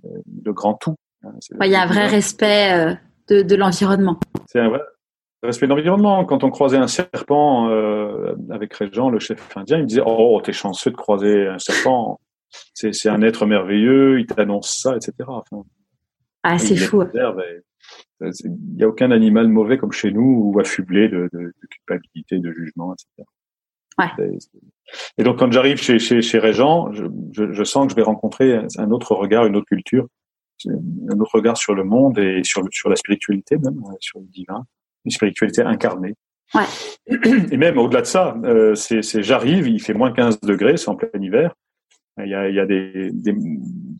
[SPEAKER 2] euh, le grand tout. hein.
[SPEAKER 1] Ouais, il y a un vrai respect euh, de, de l'environnement.
[SPEAKER 2] c'est un vrai respect de l'environnement. Quand on croisait un serpent euh, avec Régent, le chef indien, il me disait Oh, t'es chanceux de croiser un serpent. C'est un être merveilleux, il t'annonce ça, etc. Enfin,
[SPEAKER 1] Ah, c'est fou.
[SPEAKER 2] euh, Il n'y a aucun animal mauvais comme chez nous ou affublé de, de, de culpabilité, de jugement, etc.
[SPEAKER 1] Ouais.
[SPEAKER 2] Et donc quand j'arrive chez, chez, chez Régent, je, je, je sens que je vais rencontrer un- autre regard, une autre culture, un autre regard sur le monde et sur, sur la spiritualité même, sur le divin, une spiritualité incarnée.
[SPEAKER 1] Ouais.
[SPEAKER 2] Et même au-delà de ça, euh, c'est c'est- j'arrive, il fait moins 15 degrés, c'est en plein hiver, Il y a, il y a des, des,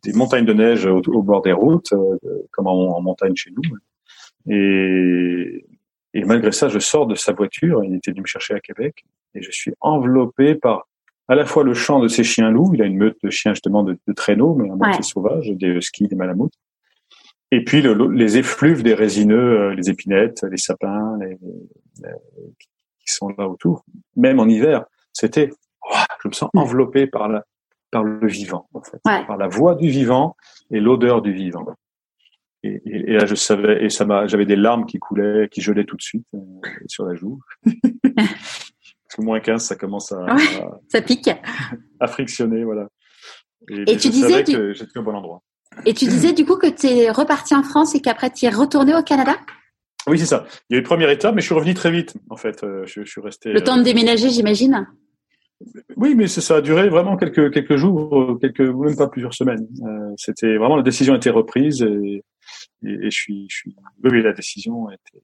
[SPEAKER 2] des, montagnes de neige au, au bord des routes, euh, comme en, en, montagne chez nous. Et, et malgré ça, je sors de sa voiture. Il était venu me chercher à Québec, et je suis enveloppé par à la fois le chant de ces chiens loups. Il a une meute de chiens justement de, de traîneaux, mais en moitié sauvage, des skis, des malamoutes. Et puis le, les effluves des résineux, euh, les épinettes, les sapins, les, qui sont là autour. Même en hiver, c'était, je me sens enveloppé par la, par le vivant, en fait, par la voix du vivant et l'odeur du vivant. Et, et, là, je savais, et ça m'a, j'avais des larmes qui coulaient, qui gelaient tout de suite euh, sur la joue. Parce que moins 15, ça commence à,
[SPEAKER 1] ça pique,
[SPEAKER 2] à frictionner, voilà.
[SPEAKER 1] Et, tu disais
[SPEAKER 2] que j'étais au bon endroit.
[SPEAKER 1] Et tu disais du coup que tu es reparti en France et qu'après tu es retourné au Canada?
[SPEAKER 2] Oui, c'est ça. Il y a eu une première étape, mais je suis revenu très vite. En fait, euh, je, je suis resté.
[SPEAKER 1] Le temps de déménager, j'imagine?
[SPEAKER 2] Oui, mais ça a duré vraiment quelques quelques jours, quelques même pas plusieurs semaines. Euh, c'était vraiment la décision a été reprise et, et, et je suis je suis oui, la décision été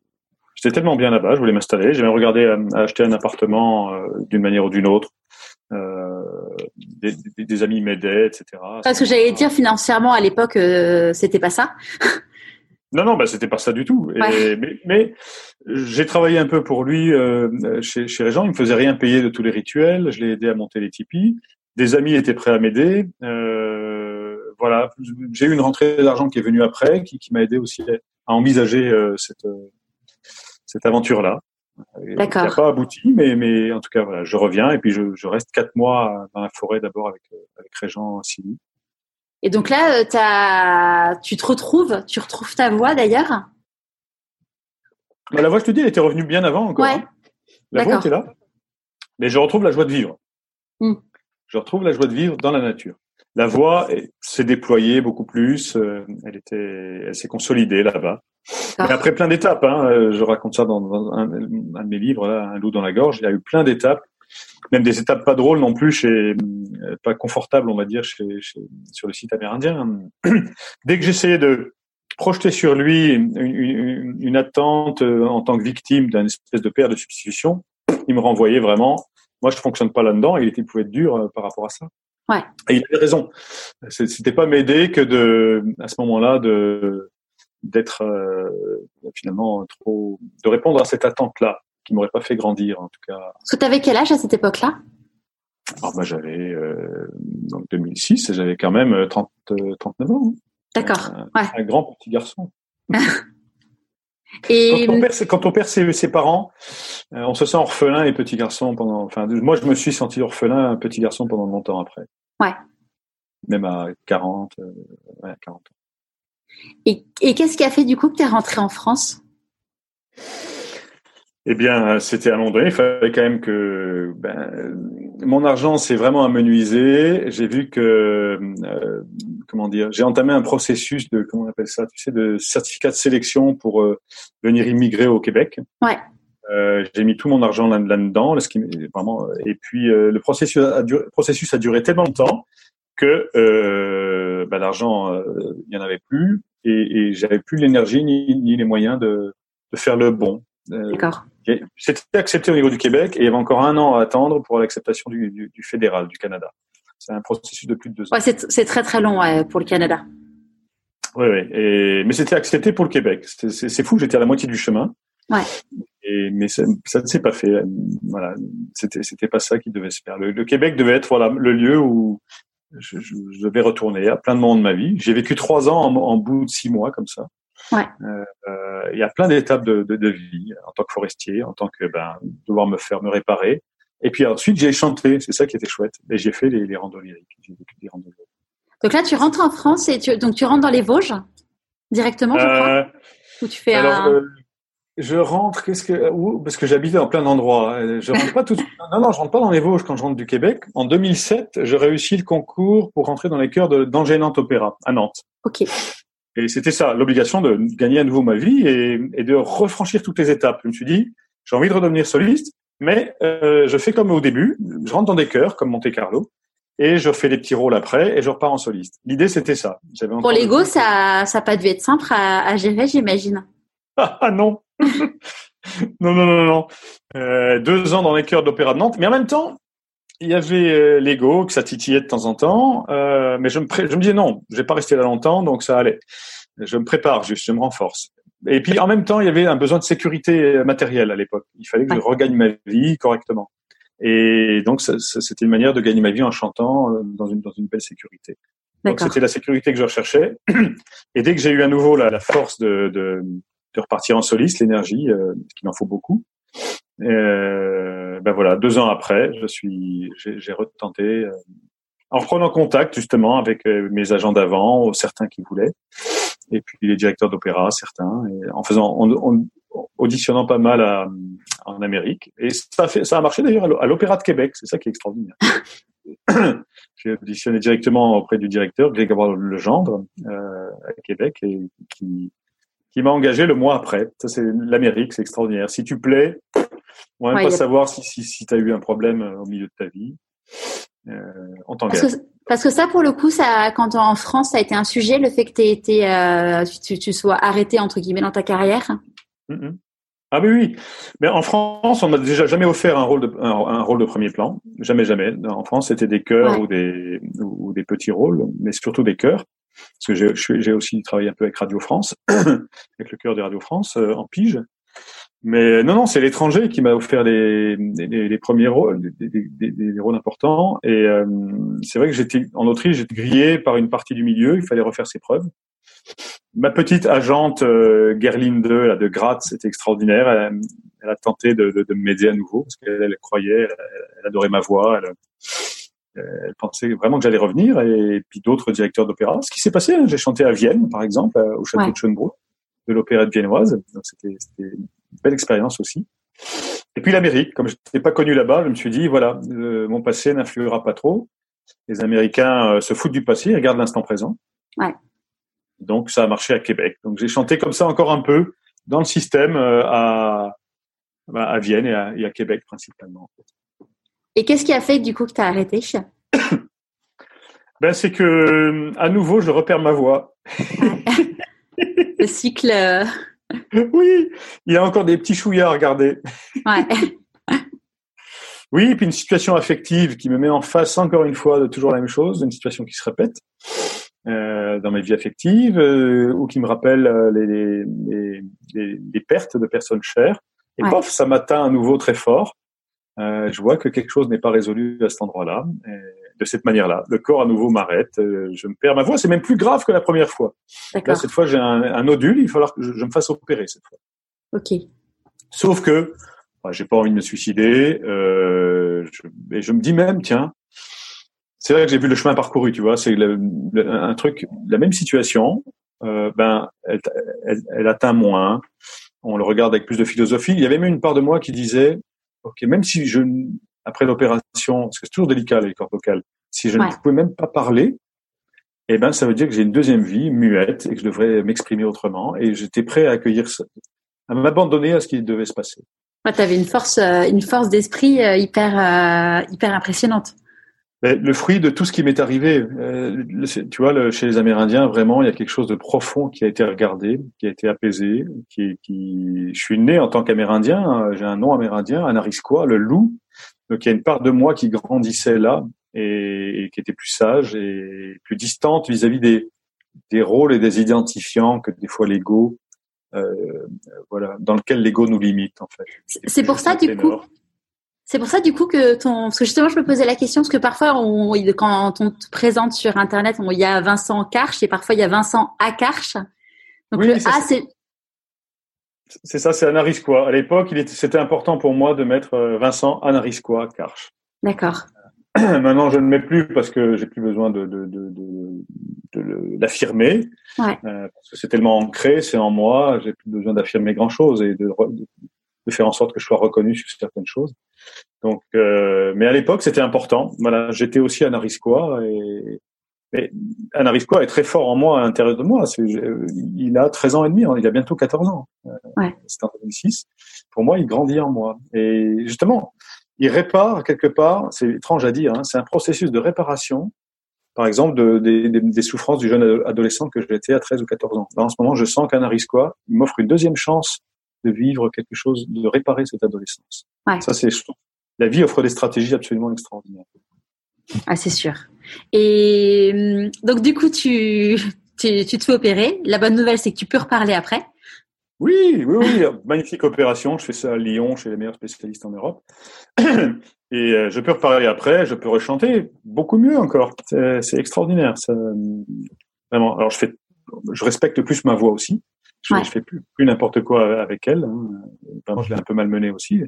[SPEAKER 2] J'étais tellement bien là-bas, je voulais m'installer. J'avais regardé à, à, acheter un appartement euh, d'une manière ou d'une autre. Euh, des, des, des, amis m'aidaient, etc.
[SPEAKER 1] Parce que j'allais dire financièrement à l'époque, euh, c'était pas ça.
[SPEAKER 2] non, non, bah c'était pas ça du tout. Et, mais, mais j'ai travaillé un peu pour lui euh, chez, chez gens. Il me faisait rien payer de tous les rituels. Je l'ai aidé à monter les tipis. Des amis étaient prêts à m'aider. Euh, voilà, j'ai eu une rentrée d'argent qui est venue après, qui, qui m'a aidé aussi à envisager cette cette aventure-là.
[SPEAKER 1] D'accord.
[SPEAKER 2] Qui n'a pas abouti, mais, mais en tout cas, voilà, je reviens et puis je, je reste quatre mois dans la forêt d'abord avec, avec Régent Silly.
[SPEAKER 1] Et donc là, euh, as, tu te retrouves, tu retrouves ta voix d'ailleurs?
[SPEAKER 2] Bah, La voix, je te dis, elle était revenue bien avant encore.
[SPEAKER 1] Ouais.
[SPEAKER 2] Hein. La voix était là. Mais je retrouve la joie de vivre. Mm. Je retrouve la joie de vivre dans la nature. La voix s'est déployée beaucoup plus. Euh, elle était, elle s'est consolidée là-bas. Mais après plein d'étapes, hein, euh, je raconte ça dans, un, de mes livres, là, Un loup dans la gorge. Il y a eu plein d'étapes, même des étapes pas drôles non plus, chez, euh, pas confortables, on va dire, chez, sur le site amérindien. Dès que j'essayais de projeter sur lui une, attente en tant que victime d'une espèce de père de substitution, il me renvoyait vraiment. Moi, je fonctionne pas là-dedans. Il, était, il pouvait être dur par rapport à ça.
[SPEAKER 1] Ouais.
[SPEAKER 2] Et il avait raison. C'était pas m'aider que de, à ce moment-là, de d'être euh, finalement trop de répondre à cette attente là qui m'aurait pas fait grandir en tout cas.
[SPEAKER 1] Parce que tu avais quel âge à cette époque-là?
[SPEAKER 2] Alors moi j'avais euh, donc 2006 j'avais quand même 30 euh, 39 ans. Hein.
[SPEAKER 1] D'accord.
[SPEAKER 2] Un,
[SPEAKER 1] ouais.
[SPEAKER 2] un, grand petit garçon.
[SPEAKER 1] et
[SPEAKER 2] quand on perd, quand on perd ses, ses parents, euh, on se sent orphelin et petit garçon pendant. Enfin, moi je me suis senti orphelin, petit garçon pendant longtemps après.
[SPEAKER 1] Ouais.
[SPEAKER 2] Même à 40, euh, ouais, 40 ans.
[SPEAKER 1] Et, et qu'est-ce qui a fait du coup que tu es rentré en France?
[SPEAKER 2] Eh bien, c'était à un moment donné, il fallait quand même que ben, mon argent s'est vraiment amenuisé. J'ai vu que euh, comment dire, j'ai entamé un processus de comment on appelle ça, tu sais, de certificat de sélection pour euh, venir immigrer au Québec.
[SPEAKER 1] Ouais.
[SPEAKER 2] Euh, j'ai mis tout mon argent là-dedans, là, ce qui vraiment. Et puis euh, le processus a, duré, processus a duré tellement de temps que euh, bah, l'argent, il euh, y en avait plus et, et j'avais plus l'énergie ni, ni, les moyens de, de faire le bon.
[SPEAKER 1] Euh, D'accord.
[SPEAKER 2] C'était accepté au niveau du Québec et il y avait encore un an à attendre pour l'acceptation du, du, du, fédéral, du Canada. C'est un processus de plus de deux ans.
[SPEAKER 1] Ouais, c'est très très long ouais, pour le Canada.
[SPEAKER 2] Oui, oui. Et, mais c'était accepté pour le Québec. C'est fou, j'étais à la moitié du chemin.
[SPEAKER 1] Ouais.
[SPEAKER 2] Et, mais ça, ça ne s'est pas fait. Voilà, c'était pas ça qui devait se faire. Le, le, Québec devait être voilà le lieu où je, je, je devais retourner à plein de moments de ma vie. J'ai vécu trois ans en, en, bout de six mois comme ça.
[SPEAKER 1] Ouais.
[SPEAKER 2] Euh, euh, il y a plein d'étapes de, de, de, vie en tant que forestier, en tant que ben devoir me faire me réparer. Et puis ensuite j'ai chanté, c'est ça qui était chouette. Et j'ai fait les, lyriques. J'ai vécu des randos lyriques.
[SPEAKER 1] Donc là tu rentres en France et tu, donc tu rentres dans les Vosges directement, je crois.
[SPEAKER 2] Euh,
[SPEAKER 1] Ou tu fais
[SPEAKER 2] alors,
[SPEAKER 1] un...
[SPEAKER 2] je rentre, qu'est-ce que, où, parce que j'habitais en plein d'endroits. Je rentre pas tout. non, non, je rentre pas dans les Vosges quand je rentre du Québec. En 2007, je réussis le concours pour rentrer dans les chœurs d'Angers Nantes Opéra à Nantes.
[SPEAKER 1] Ok.
[SPEAKER 2] Et c'était ça, l'obligation de gagner à nouveau ma vie et, et, de refranchir toutes les étapes. Je me suis dit, j'ai envie de redevenir soliste, mais euh, je fais comme au début. Je rentre dans des chœurs comme Monte Carlo et je fais les petits rôles après et je repars en soliste. L'idée c'était ça.
[SPEAKER 1] Pour l'ego, ça, ça n'a pas dû être simple à, à gérer, j'imagine.
[SPEAKER 2] Ah non. non, non, non, non. Euh, deux ans dans les chœurs de l'Opéra de Nantes. Mais en même temps, il y avait euh, l'ego que ça titillait de temps en temps, euh, mais je me, je me disais non, je vais pas rester là longtemps, donc ça allait. Je me prépare juste, je me renforce. Et puis en même temps, il y avait un besoin de sécurité matérielle à l'époque. Il fallait que je regagne ma vie correctement. Et donc c'était une manière de gagner ma vie en chantant euh, dans une dans une belle sécurité. Donc c'était la sécurité que je recherchais. Et dès que j'ai eu à nouveau la, la force de, de, de, repartir en soliste, l'énergie, euh, qu'il en faut beaucoup, euh, ben voilà, deux ans après, je suis, j'ai retenté, euh, en reprenant contact justement avec euh, mes agents d'avant, certains qui voulaient, et puis les directeurs d'opéra, certains, et en faisant, en, auditionnant pas mal à, en Amérique. Et ça a, fait, ça a marché d'ailleurs à l'Opéra de Québec, c'est ça qui est extraordinaire. J'ai auditionné directement auprès du directeur, Grégoire Legendre, euh, à Québec, et qui, qui m'a engagé le mois après. Ça, c'est l'Amérique, c'est extraordinaire. Si tu plais, on va même pas savoir si, si, si tu as eu un problème euh, au milieu de ta vie. Euh, on t'engage.
[SPEAKER 1] Parce, que, ça, pour le coup, ça, quand en France, ça a été un sujet, le fait que aies été, euh, tu, tu, sois arrêté entre guillemets dans ta carrière.
[SPEAKER 2] Mm-hmm. Ah oui, oui. Mais en France, on m'a déjà jamais offert un rôle de un, rôle de premier plan, jamais, jamais. En France, c'était des chœurs ou des ou des petits rôles, mais surtout des chœurs. Parce que j'ai aussi travaillé un peu avec Radio France, avec le chœur de Radio France euh, en pige. Mais non, non, c'est l'étranger qui m'a offert les, les, les, premiers rôles, des, des, des rôles importants. Et euh, c'est vrai que j'étais en Autriche, j'étais grillé par une partie du milieu. Il fallait refaire ses preuves. Ma petite agente euh, Gerline 2 là, de Graz, c'était extraordinaire. Elle, elle, a tenté de, de, de m'aider à nouveau parce qu'elle elle croyait, elle, adorait ma voix. Elle, elle pensait vraiment que j'allais revenir. Et puis d'autres directeurs d'opéra. Ce qui s'est passé, hein, j'ai chanté à Vienne, par exemple, au château de Schönbrunn, de l'opéra de viennoise. Donc c'était belle expérience aussi. Et puis l'Amérique, comme je n'étais pas connu là-bas, je me suis dit voilà, euh, mon passé n'influera pas trop. Les Américains euh, se foutent du passé, ils regardent l'instant présent.
[SPEAKER 1] Ouais.
[SPEAKER 2] Donc ça a marché à Québec. Donc j'ai chanté comme ça encore un peu dans le système euh, à, bah, à Vienne et à, et à Québec principalement.
[SPEAKER 1] Et qu'est-ce qui a fait du coup que tu as arrêté?
[SPEAKER 2] Ben, C'est que à nouveau je repère ma voix.
[SPEAKER 1] le cycle.
[SPEAKER 2] Oui, il y a encore des petits chouillards à regarder.
[SPEAKER 1] Ouais.
[SPEAKER 2] Oui, et puis une situation affective qui me met en face encore une fois de toujours la même chose, une situation qui se répète. Euh, dans ma vie affective euh, ou qui me rappelle euh, les, les, les, les, pertes de personnes chères. Et ouais. pof, ça m'atteint à nouveau très fort. Euh, je vois que quelque chose n'est pas résolu à cet endroit-là. De cette manière-là, le corps à nouveau m'arrête. je me perds ma voix. C'est même plus grave que la première fois. Là, cette fois, j'ai un, un, nodule. Il va falloir que je, je, me fasse opérer cette fois.
[SPEAKER 1] Ok.
[SPEAKER 2] Sauf que bah, j'ai pas envie de me suicider. je, et je me dis même, tiens, c'est vrai que j'ai vu le chemin parcouru, tu vois. C'est un truc, la même situation, euh, ben, elle, elle, elle, atteint moins. On le regarde avec plus de philosophie. Il y avait même une part de moi qui disait, ok, même si je, après l'opération, parce que c'est toujours délicat les cordes vocales, si je ouais. ne pouvais même pas parler, eh ben, ça veut dire que j'ai une deuxième vie muette et que je devrais m'exprimer autrement. Et j'étais prêt à accueillir ça, à m'abandonner à ce qui devait se passer.
[SPEAKER 1] Ouais, tu avais une force, euh, une force d'esprit euh, hyper, hyper impressionnante
[SPEAKER 2] le fruit de tout ce qui m'est arrivé, euh, tu vois, chez les Amérindiens, vraiment, il y a quelque chose de profond qui a été regardé, qui a été apaisé, qui, qui... je suis né en tant qu'Amérindien, j'ai un nom amérindien, Anarisquois, le loup, donc il y a une part de moi qui grandissait là et, et qui était plus sage et plus distante vis-à-vis des, des rôles et des identifiants que des fois l'ego, euh, voilà, dans lequel l'ego nous limite en fait.
[SPEAKER 1] C'est pour ça du coup. C'est pour ça du coup que ton, parce que justement je me posais la question parce que parfois on, quand on te présente sur internet, on, il y a Vincent Karch et parfois il y a Vincent Akarch. Donc oui, le A c'est
[SPEAKER 2] c'est ça, c'est Anarisquois. À l'époque, c'était important pour moi de mettre euh, Vincent Anarisquois Karch.
[SPEAKER 1] D'accord.
[SPEAKER 2] Maintenant, je ne mets plus parce que j'ai plus besoin de, de, de, de, de l'affirmer.
[SPEAKER 1] Ouais.
[SPEAKER 2] Euh, parce que c'est tellement ancré, c'est en moi, j'ai plus besoin d'affirmer grand chose et de, de faire en sorte que je sois reconnu sur certaines choses. Donc, euh, mais à l'époque, c'était important. Voilà, j'étais aussi un Arisquois et, et un Arisquois est très fort en moi, à l'intérieur de moi. Il a 13 ans et demi, hein, il a bientôt 14 ans.
[SPEAKER 1] Euh, ouais.
[SPEAKER 2] C'est en 2006. Pour moi, il grandit en moi. Et justement, il répare quelque part, c'est étrange à dire, hein, c'est un processus de réparation, par exemple, de, de, de, des souffrances du jeune adolescent que j'étais à 13 ou 14 ans. Là, en ce moment, je sens qu'un Arisquois m'offre une deuxième chance de vivre quelque chose, de réparer cette adolescence.
[SPEAKER 1] Ouais.
[SPEAKER 2] Ça, c'est la vie offre des stratégies absolument extraordinaires.
[SPEAKER 1] Ah, c'est sûr. Et hum, donc, du coup, tu, tu, tu te fais opérer. La bonne nouvelle, c'est que tu peux reparler après.
[SPEAKER 2] Oui, oui, oui, magnifique opération. Je fais ça à Lyon, chez les meilleurs spécialistes en Europe. Et euh, je peux reparler après, je peux rechanter beaucoup mieux encore. C'est extraordinaire. Ça, vraiment. Alors je fais, je respecte plus ma voix aussi. Je, je fais plus, plus n'importe quoi avec elle. Hein. Je l'ai un peu malmenée aussi.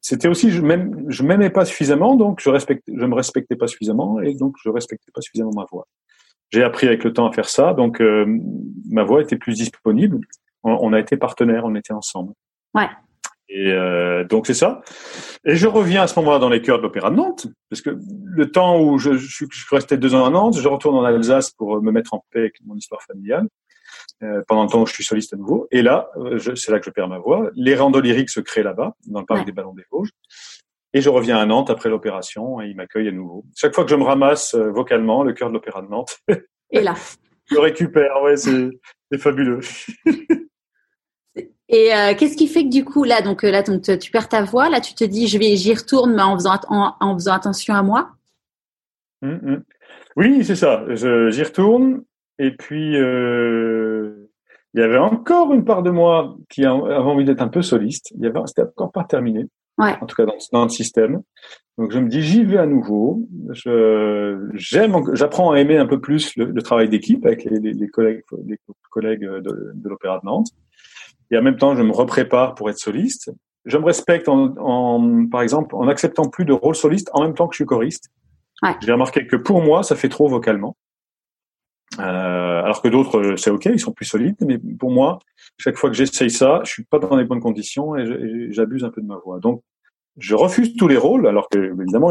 [SPEAKER 2] C'était aussi, je m'aimais, pas suffisamment, donc je respecte, je me respectais pas suffisamment, et donc je respectais pas suffisamment ma voix. J'ai appris avec le temps à faire ça, donc euh, ma voix était plus disponible. On, on, a été partenaires, on était ensemble.
[SPEAKER 1] Ouais.
[SPEAKER 2] Et euh, donc c'est ça. Et je reviens à ce moment-là dans les chœurs de l'Opéra de Nantes, parce que le temps où je, je, suis, je restais deux ans à Nantes, je retourne en Alsace pour me mettre en paix avec mon histoire familiale. Euh, pendant le temps où je suis soliste à nouveau. Et là, euh, c'est là que je perds ma voix. Les randos lyriques se créent là-bas, dans le parc ouais. des Ballons des Vosges. Et je reviens à Nantes après l'opération et il m'accueille à nouveau. Chaque fois que je me ramasse euh, vocalement, le cœur de l'Opéra de Nantes.
[SPEAKER 1] et là.
[SPEAKER 2] je récupère, ouais, c'est fabuleux.
[SPEAKER 1] Et euh, qu'est-ce qui fait que du coup là donc là donc tu perds ta voix là tu te dis je vais j'y retourne mais en faisant en, en, faisant attention à moi?
[SPEAKER 2] Mmh, mmh. Oui c'est ça j'y retourne et puis euh, il y avait encore une part de moi qui avait envie d'être un peu soliste il y avait c'était encore pas terminé
[SPEAKER 1] ouais.
[SPEAKER 2] en tout cas dans, dans, le système donc je me dis j'y vais à nouveau je j'aime j'apprends à aimer un peu plus le, le travail d'équipe avec les, les, les, collègues les collègues de, de l'opéra de Nantes et en même temps, je me reprépare pour être soliste. Je me respecte en, en, par exemple, en acceptant plus de rôle soliste en même temps que je suis choriste.
[SPEAKER 1] Ouais.
[SPEAKER 2] J'ai remarqué que pour moi, ça fait trop vocalement. Euh, alors que d'autres, c'est ok, ils sont plus solides, mais pour moi, chaque fois que j'essaye ça, je suis pas dans les bonnes conditions et j'abuse un peu de ma voix. Donc, je refuse tous les rôles, alors que évidemment,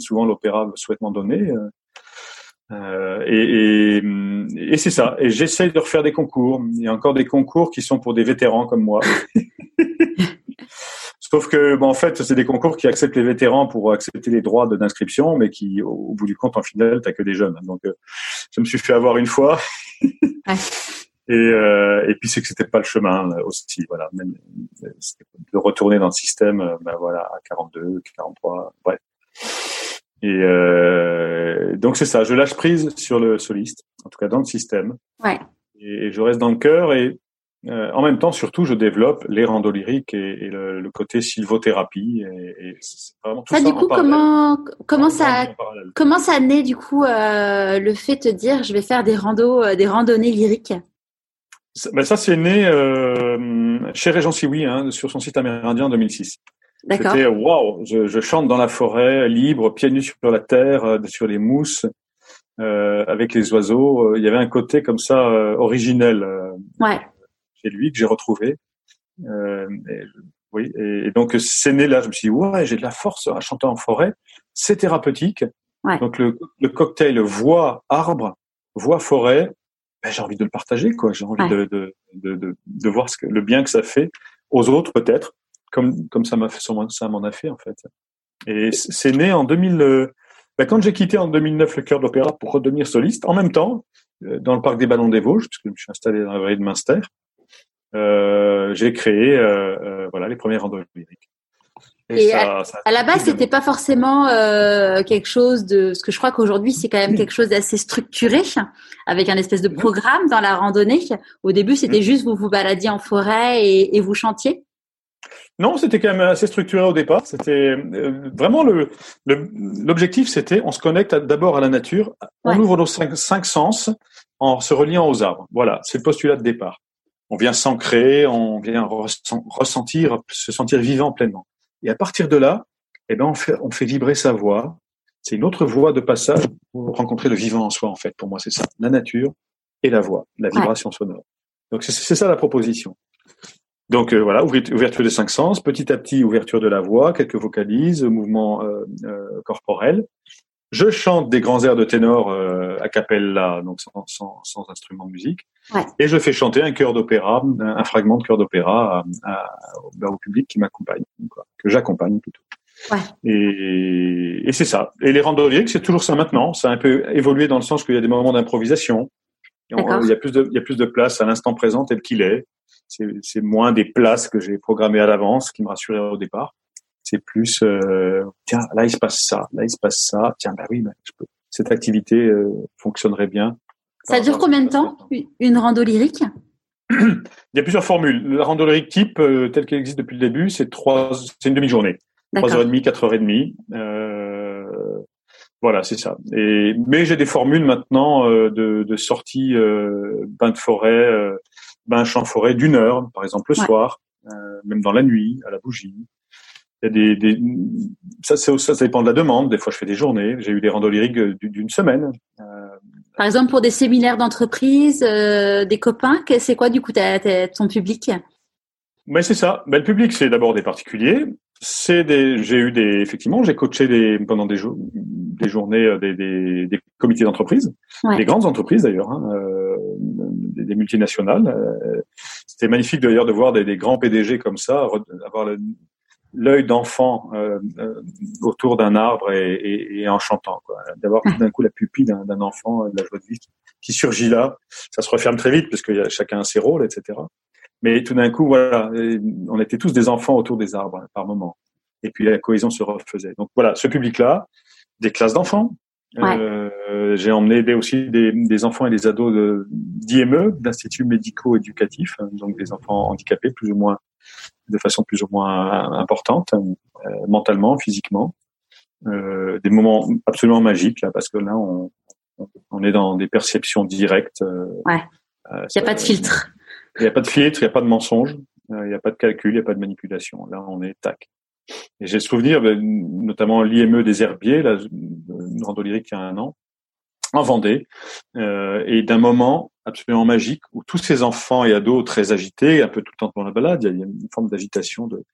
[SPEAKER 2] souvent l'opéra souhaite m'en donner. Euh, euh, et, et, et c'est ça. Et j'essaye de refaire des concours. Il y a encore des concours qui sont pour des vétérans comme moi. Sauf que, bon, en fait, c'est des concours qui acceptent les vétérans pour accepter les droits d'inscription, mais qui, au, au, bout du compte, en finale, t'as que des jeunes. Donc, euh, je me suis fait avoir une fois. et, euh, et puis, c'est que c'était pas le chemin euh, aussi. Voilà, Même, de retourner dans le système, euh, ben voilà, à 42, 43, bref. Et euh, donc c'est ça, je lâche prise sur le soliste, en tout cas dans le système.
[SPEAKER 1] Ouais.
[SPEAKER 2] Et je reste dans le cœur et euh, en même temps, surtout, je développe les randos lyriques et, et le, le, côté sylvothérapie. Et, et c'est vraiment tout
[SPEAKER 1] ça,
[SPEAKER 2] ça.
[SPEAKER 1] du coup, comment comment ça comment ça naît du coup euh, le fait de te dire je vais faire des randos, euh, des randonnées lyriques?
[SPEAKER 2] Ça, ben ça c'est né chez Régent Sioui, hein, sur son site amérindien en 2006. C'était waouh, je, je, chante dans la forêt, libre, pieds nus sur la terre, sur les mousses, avec les oiseaux. Il y avait un côté comme ça originel
[SPEAKER 1] ouais.
[SPEAKER 2] Chez lui que j'ai retrouvé. Euh, et, oui, et, et donc c'est né là. Je me suis dit ouais, j'ai de la force à chanter en forêt. C'est thérapeutique.
[SPEAKER 1] Ouais.
[SPEAKER 2] Donc le, le, cocktail voix arbre, voix forêt. Ben, j'ai envie de le partager quoi. J'ai envie ouais. de, de, de, de, de voir ce que, le bien que ça fait aux autres peut-être comme comme ça m'a fait ça m'en a fait en fait. Et c'est né en 2000. Euh, bah, quand j'ai quitté en 2009 le chœur d'opéra pour redevenir soliste, en même temps euh, dans le parc des Ballons des Vosges, puisque je me suis installé dans la vallée de Münster, j'ai créé euh, euh, voilà les premiers randos lyriques.
[SPEAKER 1] Et, et ça, à, ça à, la base, c'était pas forcément euh, quelque chose de, parce que je crois qu'aujourd'hui c'est quand même quelque chose d'assez structuré, avec un espèce de programme dans la randonnée. Au début, c'était juste vous vous baladiez en forêt et, et vous chantiez?
[SPEAKER 2] Non, c'était quand même assez structuré au départ. C'était euh, vraiment le l'objectif, c'était on se connecte d'abord à la nature, on ouais. ouvre nos cinq, cinq, sens en se reliant aux arbres. Voilà, c'est le postulat de départ. On vient s'ancrer, on vient ressentir, se sentir vivant pleinement. Et à partir de là, eh ben on fait on fait vibrer sa voix. C'est une autre voie de passage pour rencontrer le vivant en soi en fait. Pour moi, c'est ça, la nature et la voix, la vibration ouais. sonore. Donc c'est ça la proposition. Donc euh, voilà, ouverture des cinq sens, petit à petit ouverture de la voix, quelques vocalises, mouvements euh, euh, corporels. Je chante des grands airs de ténor euh, a cappella, donc sans, sans, sans instrument de musique,
[SPEAKER 1] ouais.
[SPEAKER 2] et je fais chanter un chœur d'opéra, un, un, fragment de chœur d'opéra au public qui m'accompagne, que j'accompagne plutôt.
[SPEAKER 1] Ouais.
[SPEAKER 2] Et, et c'est ça. Et les randonnées, c'est toujours ça maintenant. Ça a un peu évolué dans le sens qu'il y a des moments d'improvisation. Il y a plus de, il y a plus de place à l'instant présent tel qu'il est c'est moins des places que j'ai programmées à l'avance qui me rassuraient au départ. C'est plus, euh, tiens, là il se passe ça, là il se passe ça. Tiens, bah oui, bah, je peux. cette activité euh, fonctionnerait bien.
[SPEAKER 1] Ça dure combien de temps une rando lyrique?
[SPEAKER 2] Il y a plusieurs formules. La rando lyrique type, euh, telle qu'elle existe depuis le début, c'est trois, c'est une demi-journée, trois heures et demie, quatre heures et demie. Euh, voilà, c'est ça. Et mais j'ai des formules maintenant euh, de, de sortie euh, bain de forêt, euh, bain champ forêt d'une heure, par exemple le soir, même dans la nuit, à la bougie. Il y a des, des ça, ça, ça dépend de la demande. Des fois, je fais des journées. J'ai eu des randos lyriques d'une semaine.
[SPEAKER 1] Par exemple, pour des séminaires d'entreprise, des copains, c'est quoi du coup ton public?
[SPEAKER 2] Mais c'est ça. Ben, le public, c'est d'abord des particuliers. C'est des, j'ai eu des, effectivement, j'ai coaché des pendant des journées, euh, des, des, des comités d'entreprise, des grandes entreprises d'ailleurs, hein, euh, des, multinationales. Euh, c'était magnifique d'ailleurs de voir des, des, grands PDG comme ça, avoir l'œil d'enfant euh, autour d'un arbre et, et, et, en chantant, d'avoir tout d'un coup la pupille d'un enfant, de la joie de vie qui, surgit là. Ça se referme très vite parce que y a, chacun a ses rôles, etc. Mais tout d'un coup, voilà, on était tous des enfants autour des arbres hein, par moment. Et puis la cohésion se refaisait. Donc voilà, ce public-là, des classes d'enfants. Euh, j'ai emmené aussi des, des, enfants et des ados d'IME, d'instituts médico-éducatifs, hein, donc des enfants handicapés plus ou moins, de façon plus ou moins importante, euh, mentalement, physiquement. Euh, des moments absolument magiques là, parce que là, on, on est dans des perceptions directes. Euh,
[SPEAKER 1] ouais. Il n'y a pas de filtre.
[SPEAKER 2] Il n'y a pas de filtre, il n'y a pas de mensonge, il n'y a pas de calcul, il n'y a pas de manipulation. Là, on est tac. Et j'ai souvenir, ben, notamment l'IME des Herbiers, là, une rando lyrique il y a un an, en Vendée, euh, et d'un moment absolument magique où tous ces enfants et ados très agités, un peu tout le temps dans la balade, il y a, une forme d'agitation. De...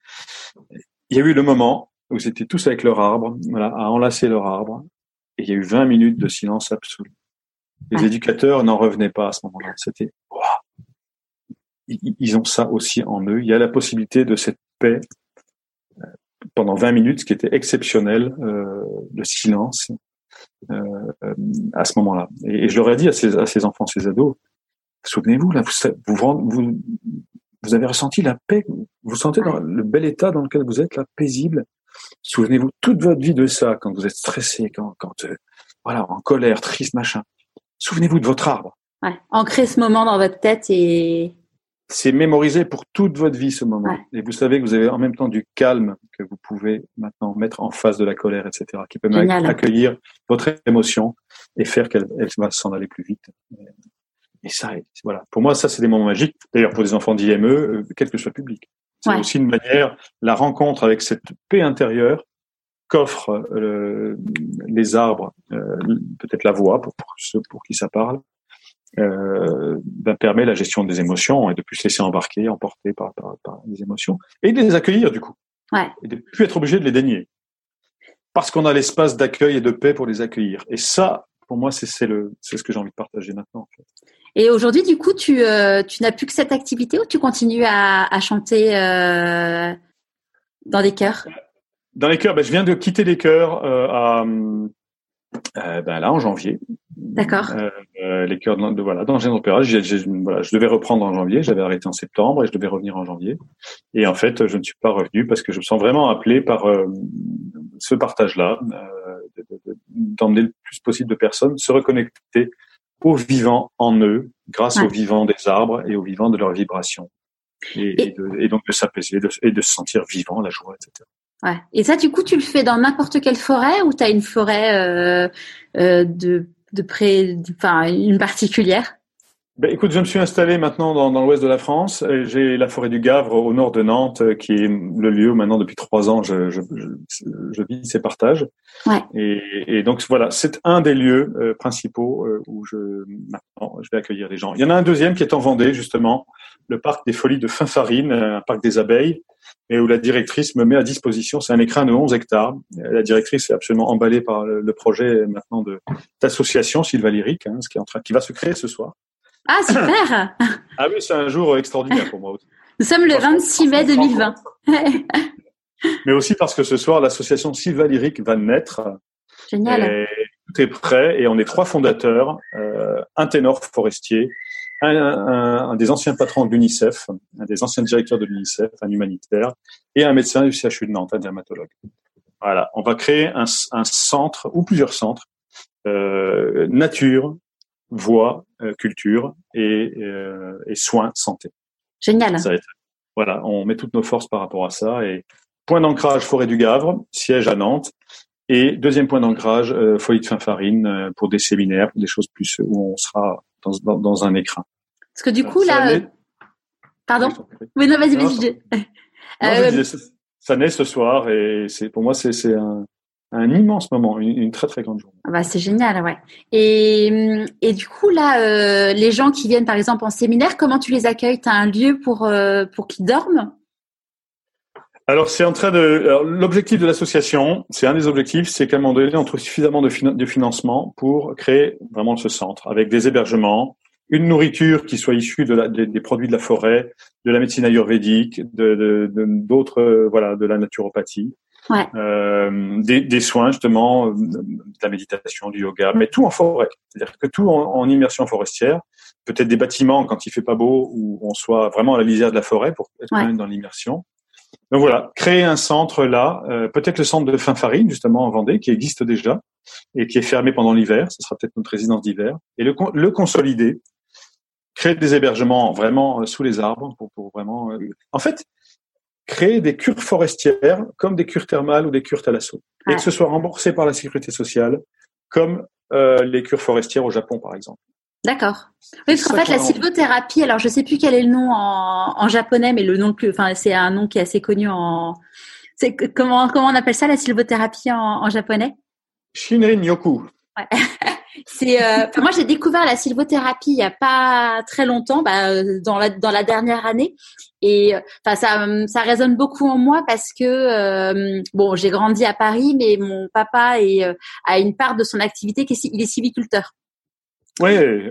[SPEAKER 2] Il y a eu le moment où ils étaient tous avec leur arbre, voilà, à enlacer leur arbre, et il y a eu 20 minutes de silence absolu. Les éducateurs n'en revenaient pas à ce moment-là. C'était ils ont ça aussi en eux. Il y a la possibilité de cette paix euh, pendant 20 minutes, ce qui était exceptionnel, euh, le silence à ce moment-là. Et, je leur ai dit à ces, à ces enfants, ces ados, souvenez-vous, là, vous, vous, vous, avez ressenti la paix, vous sentez dans le bel état dans lequel vous êtes, là, paisible. Souvenez-vous toute votre vie de ça, quand vous êtes stressé, quand, quand voilà, en colère, triste, machin. Souvenez-vous de votre arbre.
[SPEAKER 1] Ouais. Ancrez ce moment dans votre tête et
[SPEAKER 2] c'est mémorisé pour toute votre vie ce moment. Et vous savez que vous avez en même temps du calme que vous pouvez maintenant mettre en face de la colère, etc., qui peut accueillir votre émotion et faire qu'elle va s'en aller plus vite. Et ça, voilà. Pour moi, ça, c'est des moments magiques. D'ailleurs, pour des enfants d'IME, euh, quel que soit le public. C'est aussi une manière, la rencontre avec cette paix intérieure qu'offrent euh, les arbres, euh, peut-être la voix pour, pour ceux pour qui ça parle, euh, ben, permet la gestion des émotions et de plus se laisser embarquer, emporter par, par, par, les émotions et de les accueillir du coup.
[SPEAKER 1] Ouais.
[SPEAKER 2] Et de plus être obligé de les dénier. Parce qu'on a l'espace d'accueil et de paix pour les accueillir. Et ça, pour moi, c'est le c'est ce que j'ai envie de partager maintenant. En fait.
[SPEAKER 1] Et aujourd'hui, du coup, tu, euh, tu n'as plus que cette activité ou tu continues à, à chanter euh, dans des chœurs?
[SPEAKER 2] Dans les chœurs, ben, je viens de quitter les chœurs euh, à, euh, ben là en janvier.
[SPEAKER 1] D'accord.
[SPEAKER 2] Euh, euh, les chœurs de, voilà dans un opéra, voilà, je devais reprendre en janvier, j'avais arrêté en septembre et je devais revenir en janvier. Et en fait, je ne suis pas revenu parce que je me sens vraiment appelé par euh, ce partage-là, euh, d'emmener le plus possible de personnes se reconnecter au vivant en eux, grâce au vivant des arbres et au vivant de leurs vibrations, et, et, de, et donc de s'apaiser et de se sentir vivant, la joie, etc.
[SPEAKER 1] Ouais. Et ça, du coup, tu le fais dans n'importe quelle forêt ou tu as une forêt euh, euh, de, de près, enfin, une particulière?
[SPEAKER 2] Ben, écoute, je me suis installé maintenant dans, dans l'ouest de la France. J'ai la forêt du Gavre au nord de Nantes, euh, qui est le lieu où maintenant depuis trois ans je, je, je, je vis ces partages.
[SPEAKER 1] Ouais.
[SPEAKER 2] Et, et, donc voilà, c'est un des lieux euh, principaux euh, où je maintenant je vais accueillir les gens. Il y en a un deuxième qui est en Vendée justement, le parc des Folies de Finfarine, un parc des abeilles, et où la directrice me met à disposition, c'est un écrin de 11 hectares. La directrice est absolument emballée par le, projet maintenant de d'association Sylva Lyrique, hein, ce qui est en train, qui va se créer ce soir.
[SPEAKER 1] Ah super
[SPEAKER 2] Ah oui, c'est un jour extraordinaire pour moi.
[SPEAKER 1] Nous sommes le 26 mai 2020.
[SPEAKER 2] Mais aussi parce que ce soir, l'association Sylva Lyrique va naître.
[SPEAKER 1] Génial.
[SPEAKER 2] tout est prêt et on est trois fondateurs, euh, un ténor forestier, un, des anciens patrons de l'UNICEF, un des anciens directeurs de l'UNICEF, un humanitaire, et un médecin du CHU de Nantes, un dermatologue. Voilà, on va créer un, centre ou plusieurs centres euh, nature, voix, euh, culture et, euh, et, soins, santé.
[SPEAKER 1] Génial.
[SPEAKER 2] voilà, on met toutes nos forces par rapport à ça et point d'ancrage forêt du Gavre, siège à Nantes. Et deuxième point d'ancrage, euh, folie de Finfarine euh, pour des séminaires, pour des choses plus où on sera dans, dans, dans un écrin.
[SPEAKER 1] Parce que du coup, là... Pardon Oui, non, vas-y, vas-y.
[SPEAKER 2] Euh... Ça naît ce soir et c'est pour moi, c'est un, un immense moment, une, très très grande journée.
[SPEAKER 1] Ah bah, c'est génial, ouais. Et, et du coup, là, euh, les gens qui viennent par exemple en séminaire, comment tu les accueilles? Tu as un lieu pour, euh, pour qu'ils dorment?
[SPEAKER 2] Alors c'est en train de l'objectif de l'association, c'est un des objectifs, c'est qu'à un moment donné on trouve suffisamment de, de, financement pour créer vraiment ce centre avec des hébergements, une nourriture qui soit issue de la, des, produits de la forêt, de la médecine ayurvédique, de d'autres euh, voilà de la naturopathie,
[SPEAKER 1] ouais.
[SPEAKER 2] euh, des, des, soins justement, de la méditation, du yoga, mais tout en forêt, c'est-à-dire que tout en, en immersion forestière, peut-être des bâtiments quand il fait pas beau où on soit vraiment à la lisière de la forêt pour être ouais. dans l'immersion. Donc voilà, créer un centre là, euh, peut-être le centre de Finfarine justement en Vendée qui existe déjà et qui est fermé pendant l'hiver, ce sera peut-être notre résidence d'hiver, et le, le consolider, créer des hébergements vraiment euh, sous les arbres pour, pour vraiment. Euh, en fait, créer des cures forestières comme des cures thermales ou des cures thalasso et que ce soit remboursé par la sécurité sociale comme euh, les cures forestières au Japon par exemple.
[SPEAKER 1] D'accord. Oui, parce qu'en fait, la sylvothérapie, alors je sais plus quel est le nom en, en japonais, mais le nom plus, enfin, c'est un nom qui est assez connu en. C'est comment comment on appelle ça la sylvothérapie en, en japonais?
[SPEAKER 2] Shinrin Yoku.
[SPEAKER 1] Ouais. c'est euh, moi j'ai découvert la sylvothérapie il y a pas très longtemps, bah, dans la dans la dernière année, et enfin ça ça résonne beaucoup en moi parce que euh, bon j'ai grandi à Paris, mais mon papa est, euh, a une part de son activité qui est, il est sylviculteur.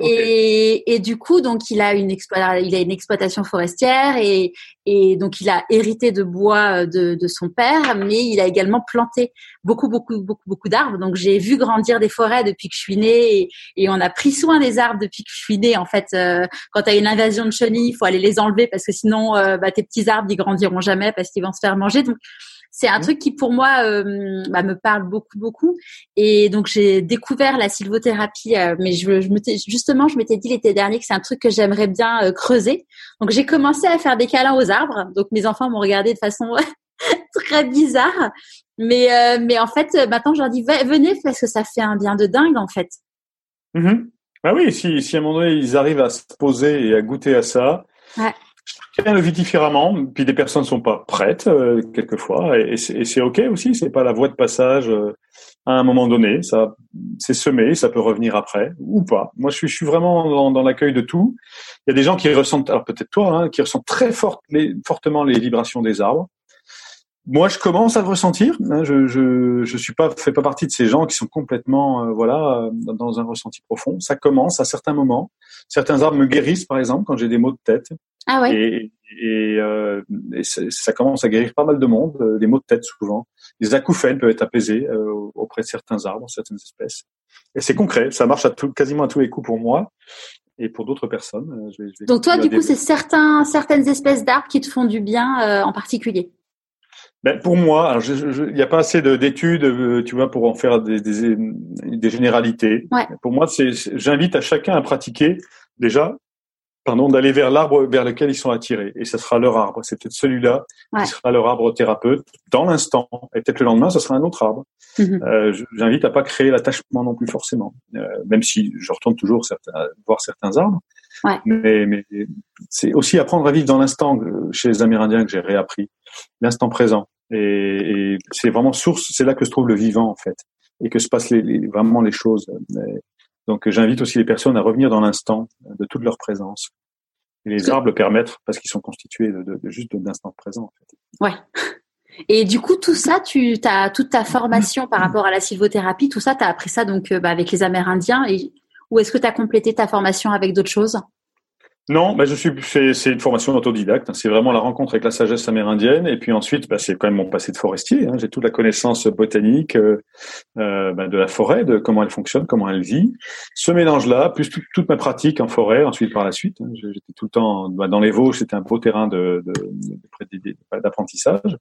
[SPEAKER 1] Et, et, du coup, donc il a une il a une exploitation forestière et, et donc il a hérité de bois euh, de, de son père, mais il a également planté beaucoup beaucoup beaucoup beaucoup d'arbres. Donc j'ai vu grandir des forêts depuis que je suis née et, on a pris soin des arbres depuis que je suis née. En fait, euh, quand tu as une invasion de chenilles, il faut aller les enlever parce que sinon euh, bah, tes petits arbres ils grandiront jamais parce qu'ils vont se faire manger. C'est un mmh. truc qui pour moi euh, bah, me parle beaucoup beaucoup. Et donc j'ai découvert la sylvothérapie euh, mais je, je justement je m'étais dit l'été dernier que c'est un truc que j'aimerais bien euh, creuser. Donc j'ai commencé à faire des câlins aux arbres. Donc mes enfants m'ont regardé de façon très bizarre. Mais euh, mais en fait maintenant je leur dis venez parce que ça fait un bien de dingue en fait.
[SPEAKER 2] Mmh. ah oui si si à un moment donné ils arrivent à se poser et à goûter à ça
[SPEAKER 1] ouais
[SPEAKER 2] Chacun le vit différemment, puis des personnes ne sont pas prêtes euh, quelquefois, et, et c'est ok aussi. C'est pas la voie de passage euh, à un moment donné. Ça, c'est semé, ça peut revenir après ou pas. Moi, je suis, je suis vraiment dans, dans l'accueil de tout. Il y a des gens qui ressentent, alors peut-être toi, hein, qui ressentent très fortement les vibrations des arbres. Moi, je commence à le ressentir. Hein, je, je, je suis pas, fais pas partie de ces gens qui sont complètement, euh, voilà, dans un ressenti profond. Ça commence à certains moments. Certains arbres me guérissent, par exemple, quand j'ai des maux de tête.
[SPEAKER 1] Ah ouais.
[SPEAKER 2] Et, et, euh, et ça commence à guérir pas mal de monde, euh, des maux de tête souvent. Les acouphènes peuvent être apaisés euh, auprès de certains arbres, certaines espèces. Et c'est concret, ça marche à tout, quasiment à tous les coups pour moi et pour d'autres personnes. Euh,
[SPEAKER 1] je vais, je vais Donc toi, du coup, c'est certains, certaines espèces d'arbres qui te font du bien euh, en particulier.
[SPEAKER 2] Ben pour moi, il n'y a pas assez d'études, tu vois, pour en faire des, des, des généralités.
[SPEAKER 1] Ouais.
[SPEAKER 2] Pour moi, c'est, j'invite à chacun à pratiquer déjà pardon, d'aller vers l'arbre vers lequel ils sont attirés. Et ce sera leur arbre. C'est peut-être celui-là
[SPEAKER 1] ouais.
[SPEAKER 2] qui sera leur arbre thérapeute dans l'instant. Et peut-être le lendemain, ce sera un autre arbre.
[SPEAKER 1] Mm-hmm.
[SPEAKER 2] Euh, J'invite à pas créer l'attachement non plus forcément, euh, même si je retourne toujours certains, voir certains arbres.
[SPEAKER 1] Ouais.
[SPEAKER 2] Mais, mais c'est aussi apprendre à vivre dans l'instant euh, chez les Amérindiens que j'ai réappris, l'instant présent. Et, et c'est vraiment source, c'est là que se trouve le vivant en fait, et que se passent les, les, vraiment les choses. Donc j'invite aussi les personnes à revenir dans l'instant de toute leur présence. Et les arbres le permettent parce qu'ils sont constitués de, de, de juste d'instant présent. En fait.
[SPEAKER 1] Ouais. Et du coup, tout ça, tu as toute ta formation par rapport à la sylvothérapie, tout ça, tu as appris ça donc euh, bah, avec les Amérindiens. Et, ou est-ce que tu as complété ta formation avec d'autres choses?
[SPEAKER 2] Non, bah je suis. C'est une formation autodidacte. Hein. C'est vraiment la rencontre avec la sagesse amérindienne, et puis ensuite, bah, c'est quand même mon passé de forestier. Hein. J'ai toute la connaissance botanique euh, euh, bah, de la forêt, de comment elle fonctionne, comment elle vit. Ce mélange-là, plus toute ma pratique en forêt, ensuite par la suite. Hein. J'étais tout le temps bah, dans les Vosges. C'était un beau terrain de d'apprentissage.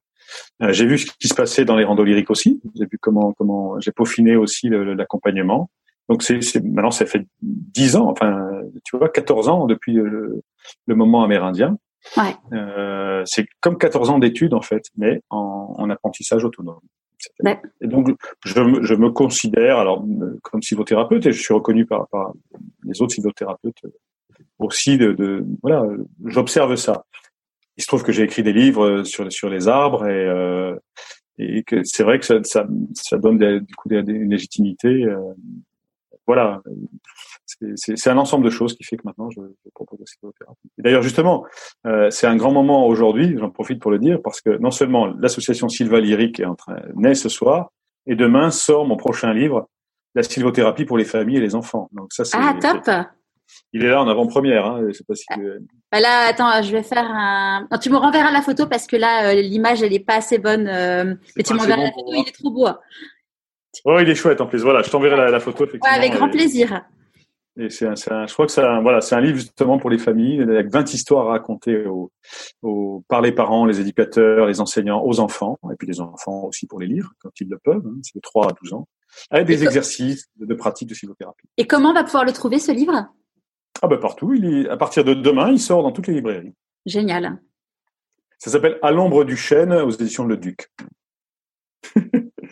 [SPEAKER 2] Euh, j'ai vu ce qui se passait dans les randos lyriques aussi. J'ai vu comment comment j'ai peaufiné aussi l'accompagnement. Donc c'est maintenant ça fait dix ans, enfin tu vois, 14 ans depuis le, moment amérindien.
[SPEAKER 1] Ouais.
[SPEAKER 2] Euh, c'est comme 14 ans d'études en fait, mais en, en apprentissage autonome. Et donc je, je, me considère alors comme silvothérapeute et je suis reconnu par, par les autres silvothérapeutes aussi de, de voilà, j'observe ça. Il se trouve que j'ai écrit des livres sur sur les arbres et euh, et que c'est vrai que ça, ça, ça donne des, du coup des, une légitimité euh, voilà, c'est un ensemble de choses qui fait que maintenant je, je propose la sylvothérapie. D'ailleurs, justement, euh, c'est un grand moment aujourd'hui, j'en profite pour le dire, parce que non seulement l'association Sylva Lyrique est en train naît ce soir, et demain sort mon prochain livre, la sylvothérapie pour les familles et les enfants. Donc ça, c'est
[SPEAKER 1] ah top.
[SPEAKER 2] Il est là en avant-première. Hein, je sais pas si.
[SPEAKER 1] Bah là, attends, je vais faire un. tu me renverras la photo parce que là, euh, l'image, elle est pas assez bonne. Euh, mais tu m'enverras la photo, il est trop beau.
[SPEAKER 2] Oh, il est chouette en plus. Voilà, je t'enverrai la, la, photo.
[SPEAKER 1] Effectivement, ouais, avec grand plaisir.
[SPEAKER 2] Et c'est je crois que c'est un, voilà, c'est un livre justement pour les familles avec 20 histoires à raconter au, au, par les parents, les éducateurs, les enseignants, aux enfants, et puis les enfants aussi pour les lire quand ils le peuvent, hein, c'est de 3 à 12 ans, avec des exercices de, de, pratique de sylvothérapie.
[SPEAKER 1] Et comment on va pouvoir le trouver ce livre?
[SPEAKER 2] Ah ben partout, il est, à partir de demain, il sort dans toutes les librairies.
[SPEAKER 1] Génial.
[SPEAKER 2] Ça s'appelle À l'ombre du chêne aux éditions Le Duc.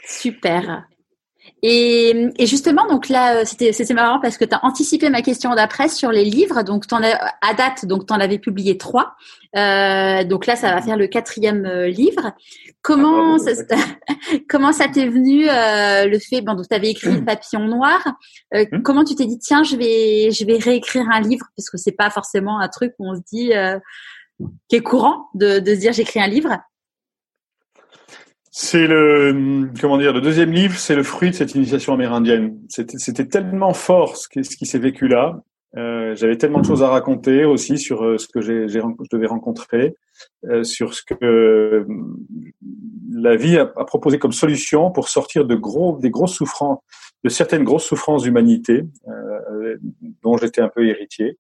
[SPEAKER 1] Super. Et, et, justement, donc là, euh, c'était marrant parce que tu as anticipé ma question d'après sur les livres. Donc, en as, à date, donc tu en avais publié trois. Euh, donc là, ça va faire le quatrième euh, livre. Comment ah, ça, comment ça t'est venu euh, le fait Bon, donc tu avais écrit Papillon Noir. Euh, hmm. Comment tu t'es dit tiens, je vais je vais réécrire un livre? Parce que c'est pas forcément un truc où on se dit qui est courant de, de se dire j'écris un livre.
[SPEAKER 2] C'est le comment dire le deuxième livre, c'est le fruit de cette initiation amérindienne. C'était tellement fort ce qui, qui s'est vécu là. Euh, J'avais tellement de choses à raconter aussi sur euh, ce que j'ai je devais rencontrer, euh, sur ce que euh, la vie a, a, proposé comme solution pour sortir de gros des grosses souffrances, de certaines grosses souffrances d'humanité euh, dont j'étais un peu héritier.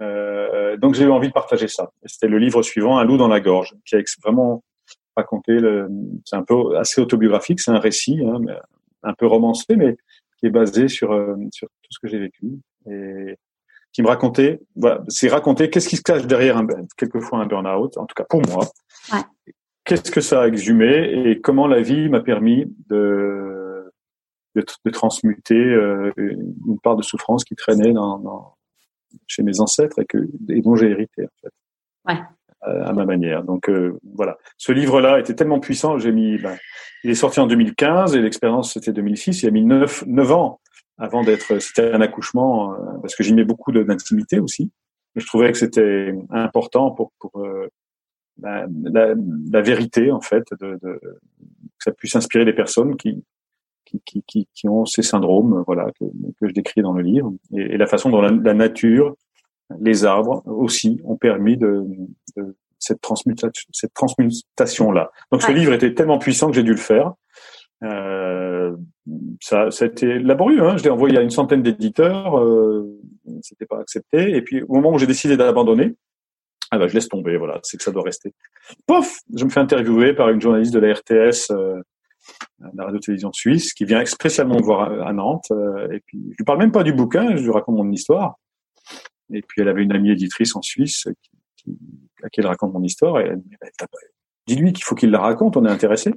[SPEAKER 2] donc j'ai eu envie de partager ça. C'était le livre suivant, Un loup dans la gorge, qui a vraiment raconter. C'est un peu assez autobiographique, c'est un récit, hein, un peu romancé, mais qui est basé sur euh, sur tout ce que j'ai vécu et qui me racontait. Voilà, c'est raconter qu'est-ce qui se cache derrière un, quelquefois un burn-out, en tout cas pour moi.
[SPEAKER 1] Ouais.
[SPEAKER 2] Qu'est-ce que ça a exhumé et comment la vie m'a permis de de, de transmuter euh, une part de souffrance qui traînait dans, dans chez mes ancêtres et que et dont j'ai hérité en fait.
[SPEAKER 1] Ouais
[SPEAKER 2] à ma manière. Donc euh, voilà, ce livre-là était tellement puissant, j'ai mis. Ben, il est sorti en 2015 et l'expérience c'était 2006. Il a mis neuf, neuf ans avant d'être. C'était un accouchement euh, parce que j'y mets beaucoup d'intimité aussi. Je trouvais que c'était important pour pour euh, ben, la, la, vérité en fait, de, de, que ça puisse inspirer les personnes qui qui, qui, qui ont ces syndromes, voilà, que, je décris dans le livre, et, la façon dont la, la nature les arbres aussi ont permis de cette transmutation, cette là. Donc ce livre était tellement puissant que j'ai dû le faire. Euh, ça, ça a été laborieux. Hein. Je l'ai envoyé à une centaine d'éditeurs, euh, c'était pas accepté. Et puis au moment où j'ai décidé d'abandonner, ah bah, je laisse tomber. Voilà, c'est que ça doit rester. Pof, je me fais interviewer par une journaliste de la RTS, euh, la radio-télévision suisse, qui vient spécialement me voir à, Nantes. Euh, et puis je lui parle même pas du bouquin, je lui raconte mon histoire. Et puis elle avait une amie éditrice en Suisse qui, qui, à qui elle raconte mon histoire. Et elle dit, bah, dis-lui qu'il faut qu'il la raconte, on est intéressé.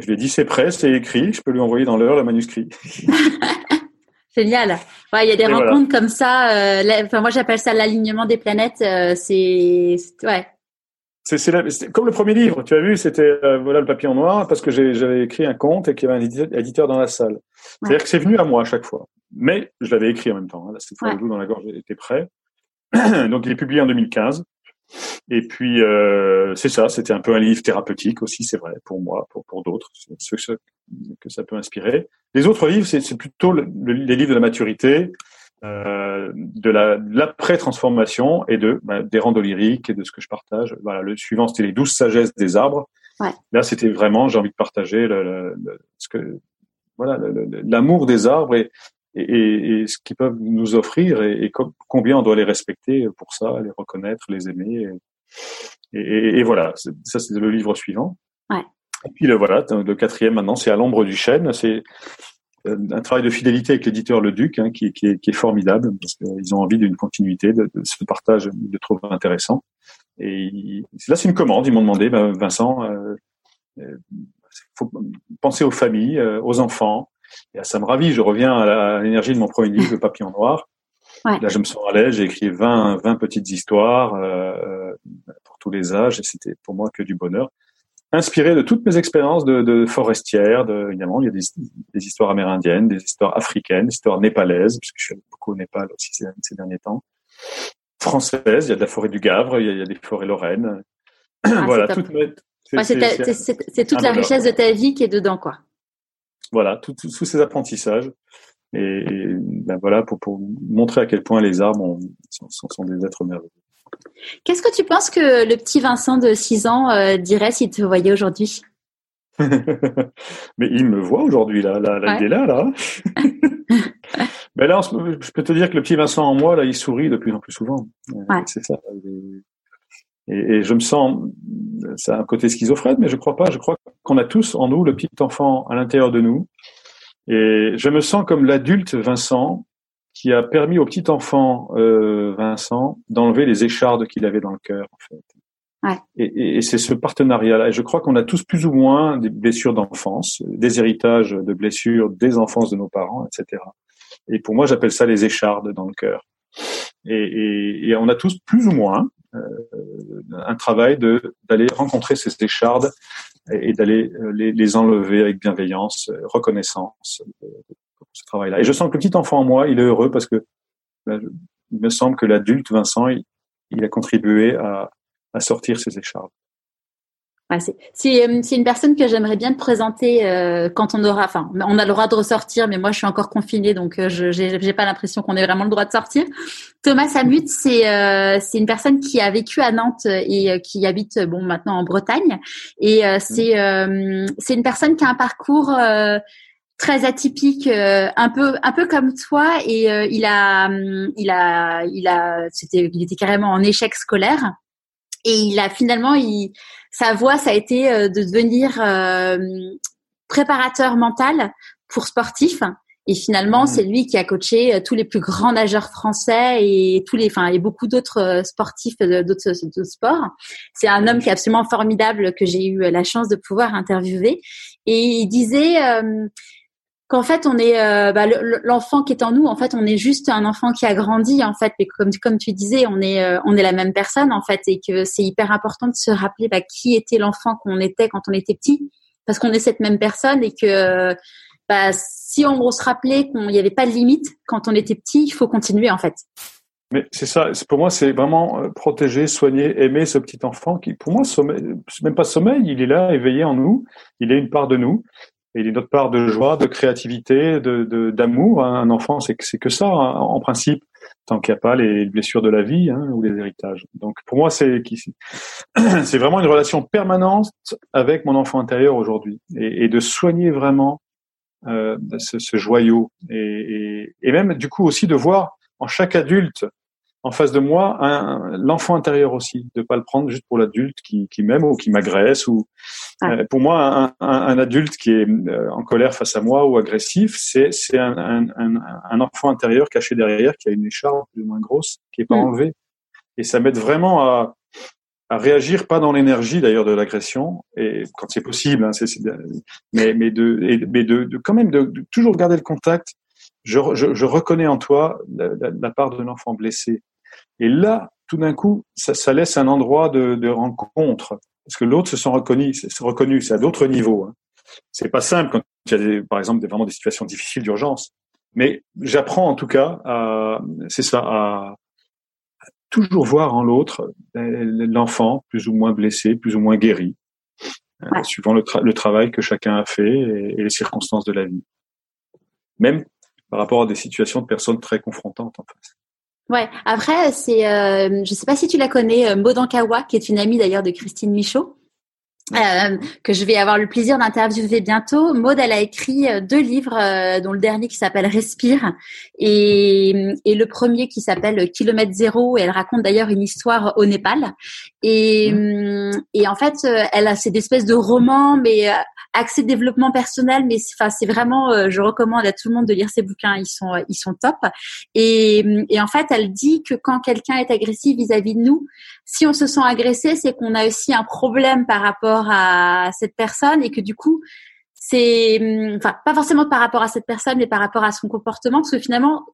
[SPEAKER 2] Je lui ai dit, c'est prêt, c'est écrit, je peux lui envoyer dans l'heure le manuscrit.
[SPEAKER 1] Génial. Ouais, il y a des rencontres comme ça. Euh, enfin, moi, j'appelle ça l'alignement des planètes. Euh, c'est ouais.
[SPEAKER 2] C'est comme le premier livre, tu as vu, c'était euh, voilà le papier en noir parce que j'avais écrit un conte et qu'il y avait un éditeur dans la salle. C'est-à-dire que c'est venu à moi à chaque fois. Mais je l'avais écrit en même temps. Hein. Cette fois, le loup dans la gorge était prêt. Donc, il est publié en 2015. Et puis, euh, c'est ça, c'était un peu un livre thérapeutique aussi, c'est vrai, pour moi, pour, pour d'autres, ceux que ça peut inspirer. Les autres livres, c'est plutôt le, les livres de la maturité, euh, de la l'après-transformation et de bah, des randos lyriques et de ce que je partage. Voilà, le suivant c'était les douze sagesses des arbres.
[SPEAKER 1] Ouais.
[SPEAKER 2] Là, c'était vraiment, j'ai envie de partager le, le, le- ce que voilà l'amour des arbres et, et, et ce qu'ils peuvent nous offrir et, et com- combien on doit les respecter pour ça, les reconnaître, les aimer. Et, et, et voilà, ça c'est le livre suivant.
[SPEAKER 1] Ouais.
[SPEAKER 2] Et puis le voilà, le quatrième maintenant, c'est à l'ombre du chêne. C'est euh, un travail de fidélité avec l'éditeur Le Duc, hein, qui, qui, est, qui est formidable parce qu'ils ont envie d'une continuité, de, de ce partage, ils le trouvent intéressant. Et là, c'est une commande. Ils m'ont demandé, ben, Vincent, euh, euh, faut penser aux familles, euh, aux enfants. Et ça me ravit. Je reviens à l'énergie de mon premier livre, Le Papillon Noir.
[SPEAKER 1] Ouais.
[SPEAKER 2] Là, je me sens à l'aise. J'ai écrit 20, 20 petites histoires euh, pour tous les âges, et c'était pour moi que du bonheur. Inspiré de toutes mes expériences de, de forestière, de, évidemment, il y a des, des histoires amérindiennes, des histoires africaines, des histoires népalaises, puisque je suis beaucoup au Népal aussi ces, ces derniers temps. Françaises, il y a de la forêt du Gavre, il y a, il y a des forêts lorraines.
[SPEAKER 1] Ah,
[SPEAKER 2] voilà,
[SPEAKER 1] c'est Ouais, toute la richesse de ta vie qui est dedans, quoi.
[SPEAKER 2] Voilà, tout- tout- tous ces apprentissages. Et, et, ben voilà, pour, pour montrer à quel point les arbres ont- sont, sont, sont des êtres merveilleux.
[SPEAKER 1] Qu'est-ce que tu penses que le petit Vincent de 6 ans euh, dirait s'il te voyait aujourd'hui?
[SPEAKER 2] Mais il me voit aujourd'hui, là, là, là,
[SPEAKER 1] Ouais.
[SPEAKER 2] il est là, là. Mais là, en ce- je peux te dire que le petit Vincent en moi, là, il sourit de plus en plus souvent. Euh,
[SPEAKER 1] Ouais.
[SPEAKER 2] C'est ça. Et, et je me sens, c'est un côté schizophrène, mais je crois pas. Je crois qu'on a tous en nous le petit enfant à l'intérieur de nous. Et je me sens comme l'adulte Vincent qui a permis au petit enfant euh, Vincent d'enlever les échardes qu'il avait dans le cœur, en fait.
[SPEAKER 1] Ouais.
[SPEAKER 2] Et, et- et c'est ce partenariat-là. Et je crois qu'on a tous plus ou moins des blessures d'enfance, des héritages de blessures des enfances de nos parents, etc. Et pour moi, j'appelle ça les échardes dans le cœur. Et, et- et on a tous plus ou moins un travail d'aller rencontrer ces échardes et, d'aller euh, les, enlever avec bienveillance, euh, reconnaissance euh, pour ce travail-là. Et je sens que le petit enfant en moi, il est heureux parce que ben, il me semble que l'adulte Vincent, il, il a contribué à, à sortir ses échardes.
[SPEAKER 1] Ouais, c'est c'est, euh, c'est une personne que j'aimerais bien te présenter euh, quand on aura, enfin, on a le droit de ressortir, mais moi je suis encore confinée, donc euh, je j'ai j'ai pas l'impression qu'on ait vraiment le droit de sortir. Thomas Samut, c'est euh, c'est une personne qui a vécu à Nantes et euh, qui habite bon maintenant en Bretagne, et euh, c'est euh, c'est une personne qui a un parcours euh, très atypique, euh, un peu un peu comme toi, et euh, il a hum, il a il a c'était il était carrément en échec scolaire, et il a finalement il sa voie, ça a été euh, de devenir euh, préparateur mental pour sportifs. Et finalement,
[SPEAKER 2] Mmh.
[SPEAKER 1] c'est lui qui a coaché euh, tous les plus grands nageurs français et tous les, enfin, et beaucoup d'autres sportifs d'autres sports. C'est un homme qui est absolument formidable que j'ai eu la chance de pouvoir interviewer. Et il disait euh, qu'en fait, on est euh, bah, le- le- l'enfant qui est en nous. En fait, on est juste un enfant qui a grandi. En fait, mais comme comme tu disais, on est euh, on est la même personne en fait, et que c'est hyper important de se rappeler bah, qui était l'enfant qu'on était quand on était petit, parce qu'on est cette même personne et que bah, si on se rappelait qu'il n'y avait pas de limite quand on était petit, il faut continuer en fait.
[SPEAKER 2] Mais c'est ça, pour moi, c'est vraiment euh, protéger, soigner, aimer ce petit enfant qui, pour moi, même pas sommeil, il est là, éveillé en nous, il est une part de nous, et il notre part de joie, de créativité, de d'amour. hein. Un enfant, c'est c'est que ça, hein, en principe, tant qu'il n'y a pas les blessures de la vie hein, ou les héritages. Donc, pour moi, c'est c'est vraiment une relation permanente avec mon enfant intérieur aujourd'hui, et, et de soigner vraiment euh, ce, ce joyau, et, et, et même du coup aussi de voir en chaque adulte en face de moi l'enfant intérieur aussi, de pas le prendre juste pour l'adulte qui, qui m'aime ou qui m'agresse ou euh, pour moi un, un, un adulte qui est euh, en colère face à moi ou agressif, c'est un, enfant intérieur caché derrière qui a une écharpe plus ou moins grosse qui est pas
[SPEAKER 1] Mm.
[SPEAKER 2] enlevée. Et ça m'aide vraiment à à réagir pas dans l'énergie d'ailleurs de l'agression et quand c'est possible hein, mais mais de et- mais de, de quand même de, de toujours garder le contact. Je, je, je reconnais en toi la, la, la part de l'enfant blessé et là tout d'un coup ça, ça laisse un endroit de, de rencontre parce que l'autre se sent reconnu c'est, reconnu c'est à d'autres niveaux hein. c'est pas simple quand il y a des, par exemple des, vraiment des situations difficiles d'urgence mais j'apprends en tout cas c'est ça à toujours voir en l'autre euh, l'enfant plus ou moins blessé, plus ou moins guéri, euh, suivant le, tra- le travail que chacun a fait et, et les circonstances de la vie. Même par rapport à des situations de personnes très confrontantes en face.
[SPEAKER 1] Ouais. Après, c'est, euh, je sais pas si tu la connais, euh, Maud qui est une amie d'ailleurs de Christine Michaud. Euh, que je vais avoir le plaisir d'interviewer bientôt. Maud, elle a écrit euh, deux livres, euh, dont le dernier qui s'appelle Respire et, et le premier qui s'appelle Kilomètre Zéro. Et elle raconte d'ailleurs une histoire au Népal. Et, mmh. et en fait, elle a cette espèce de roman, mais accès développement personnel. Mais enfin, c'est vraiment, je recommande à tout le monde de lire ses bouquins. Ils sont, ils sont top. Et, et en fait, elle dit que quand quelqu'un est agressif vis-à-vis -vis de nous, si on se sent agressé, c'est qu'on a aussi un problème par rapport à cette personne et que du coup, c'est, hum, enfin, pas forcément par rapport à cette personne, mais par rapport à son comportement, parce que finalement,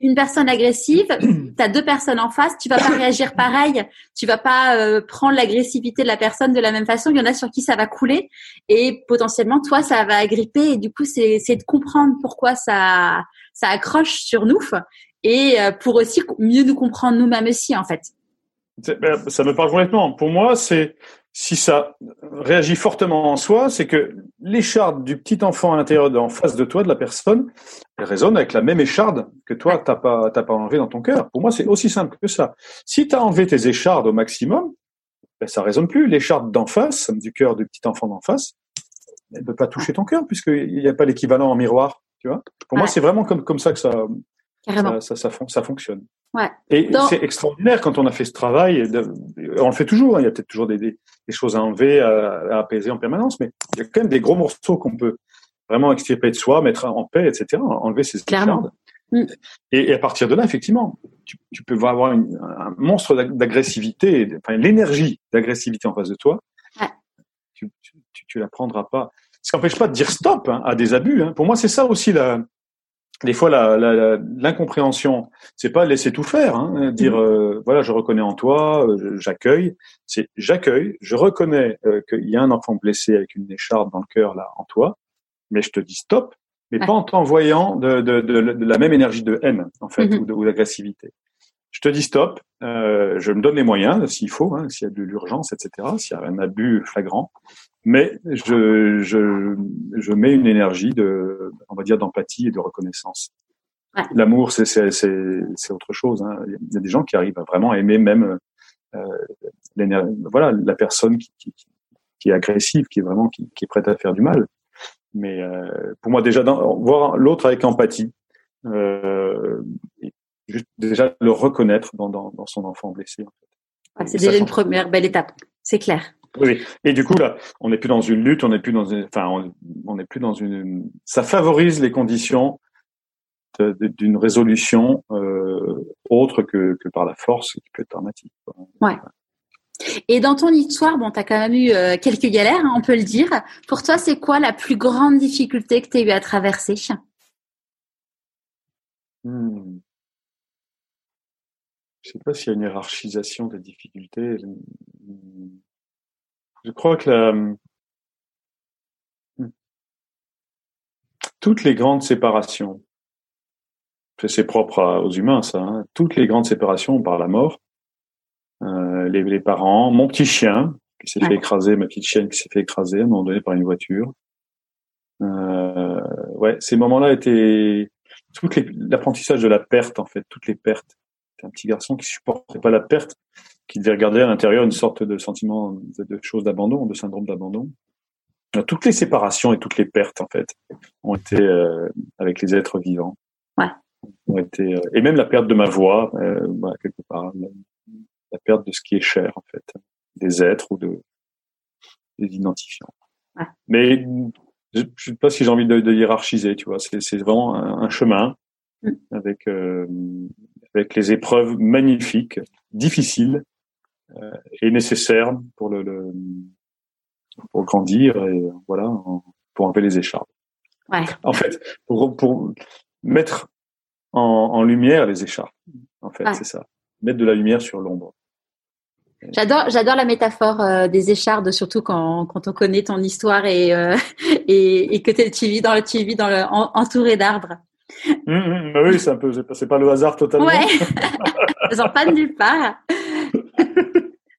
[SPEAKER 1] une personne agressive, tu as deux personnes en face, tu vas pas réagir pareil, tu vas pas euh, prendre l'agressivité de la personne de la même façon. Il y en a sur qui ça va couler et potentiellement toi ça va agripper et du coup c'est c'est de comprendre pourquoi ça ça accroche sur nous et euh, pour aussi mieux nous comprendre nous-mêmes aussi en fait.
[SPEAKER 2] Ben, ça me parle complètement. Pour moi, c'est si ça réagit fortement en soi, c'est que l'écharde du petit enfant à l'intérieur, en face de toi, de la personne, elle résonne avec la même écharde que toi, t'as pas, t'as pas enlevé dans ton cœur. Pour moi, c'est aussi simple que ça. Si tu as enlevé tes échardes au maximum, ben, ça résonne plus. L'écharde d'en face, du cœur du petit enfant d'en face, elle ne peut pas toucher ton cœur puisqu'il n'y a pas l'équivalent en miroir. Tu vois Pour moi, c'est vraiment comme, comme ça que ça, ça, ça, ça, ça, fonctionne.
[SPEAKER 1] Ouais.
[SPEAKER 2] Et c'est extraordinaire quand on a fait ce travail. On le fait toujours. Hein, il y a peut-être toujours des, des, des, choses à enlever, à, à, apaiser en permanence, mais il y a quand même des gros morceaux qu'on peut vraiment extirper de soi, mettre en paix, etc. Enlever ces
[SPEAKER 1] Clairement.
[SPEAKER 2] Mm. Et, et, à partir de là, effectivement, tu, tu peux avoir une, un monstre d'agressivité, enfin l'énergie d'agressivité en face de toi.
[SPEAKER 1] Ouais.
[SPEAKER 2] Tu, tu, tu, la prendras pas. Ce qui n'empêche pas de dire stop hein, à des abus. Hein. Pour moi, c'est ça aussi la, des fois l'incompréhension, la, c'est pas laisser tout faire, hein, dire mhm. euh, voilà je reconnais en toi, euh, j'accueille, c'est j'accueille, je reconnais euh, qu'il y a un enfant blessé avec une écharpe dans le cœur là en toi, mais je te dis stop, mais pas en t'envoyant de, de, de, de, la même énergie de haine en fait mhm. ou d'agressivité. Je te dis stop, je me donne les moyens s'il faut, hein, s'il y a de l'urgence, etc., s'il y a un abus flagrant, mais je, je, je mets une énergie de, on va dire, d'empathie et de reconnaissance. Ouais. L'amour, c'est, c'est, c'est, c'est autre chose. Hein. Il y a des gens qui arrivent à vraiment aimer même euh, voilà, la personne qui, qui, qui, est agressive, qui est vraiment qui, qui, est prête à faire du mal. Mais euh, pour moi, déjà, dans, voir l'autre avec empathie, euh, juste déjà le reconnaître dans, dans, dans son enfant blessé. En
[SPEAKER 1] fait. c'est déjà une première belle étape, c'est clair.
[SPEAKER 2] Oui. Et du coup là, on n'est plus dans une lutte, on n'est plus dans une, enfin, on n'est plus dans une. Ça favorise les conditions d'une résolution euh, autre que, que par la force, qui peut être dramatique.
[SPEAKER 1] Ouais. Et dans ton histoire, bon, tu as quand même eu euh, quelques galères, hein, on peut le dire. Pour toi, c'est quoi la plus grande difficulté que tu as eu à traverser?
[SPEAKER 2] Hmm. Je sais pas s'il y a une hiérarchisation des difficultés. Je crois que la, toutes les grandes séparations, c'est propre aux humains ça, hein, toutes les grandes séparations par la mort, euh, les, les, parents, mon petit chien qui s'est fait écraser, ma petite chienne qui s'est fait écraser à un moment donné par une voiture. Euh, ouais, ces moments-là étaient toutes l'apprentissage de la perte en fait, toutes les pertes. C'est un petit garçon qui supportait pas la perte qui devait regarder à l'intérieur une sorte de sentiment de, choses d'abandon, de syndrome d'abandon. Toutes les séparations et toutes les pertes, en fait, ont été euh, avec les êtres vivants.
[SPEAKER 1] Ouais.
[SPEAKER 2] Ont été, euh, et même la perte de ma voix, euh, bah, quelque part, la, perte de ce qui est cher, en fait, des êtres ou de des identifiants.
[SPEAKER 1] Ouais.
[SPEAKER 2] Mais je ne sais pas si j'ai envie de, de, hiérarchiser, tu vois. C'est vraiment un, un chemin mm. avec euh, avec les épreuves magnifiques, difficiles, est nécessaire pour le, le, pour grandir et voilà pour enlever les écharpes.
[SPEAKER 1] Ouais.
[SPEAKER 2] En fait, pour, pour mettre en, en, lumière les écharpes. En fait, c'est ça. Mettre de la lumière sur l'ombre.
[SPEAKER 1] J'adore, j'adore la métaphore euh, des échardes, surtout quand, quand on connaît ton histoire et euh, et, et, que tu vis dans le, tu vis dans le entouré d'arbres.
[SPEAKER 2] Mmh, mmh, bah oui, c'est un peu, c'est pas, le hasard totalement.
[SPEAKER 1] Ouais. Ils en pas nulle part.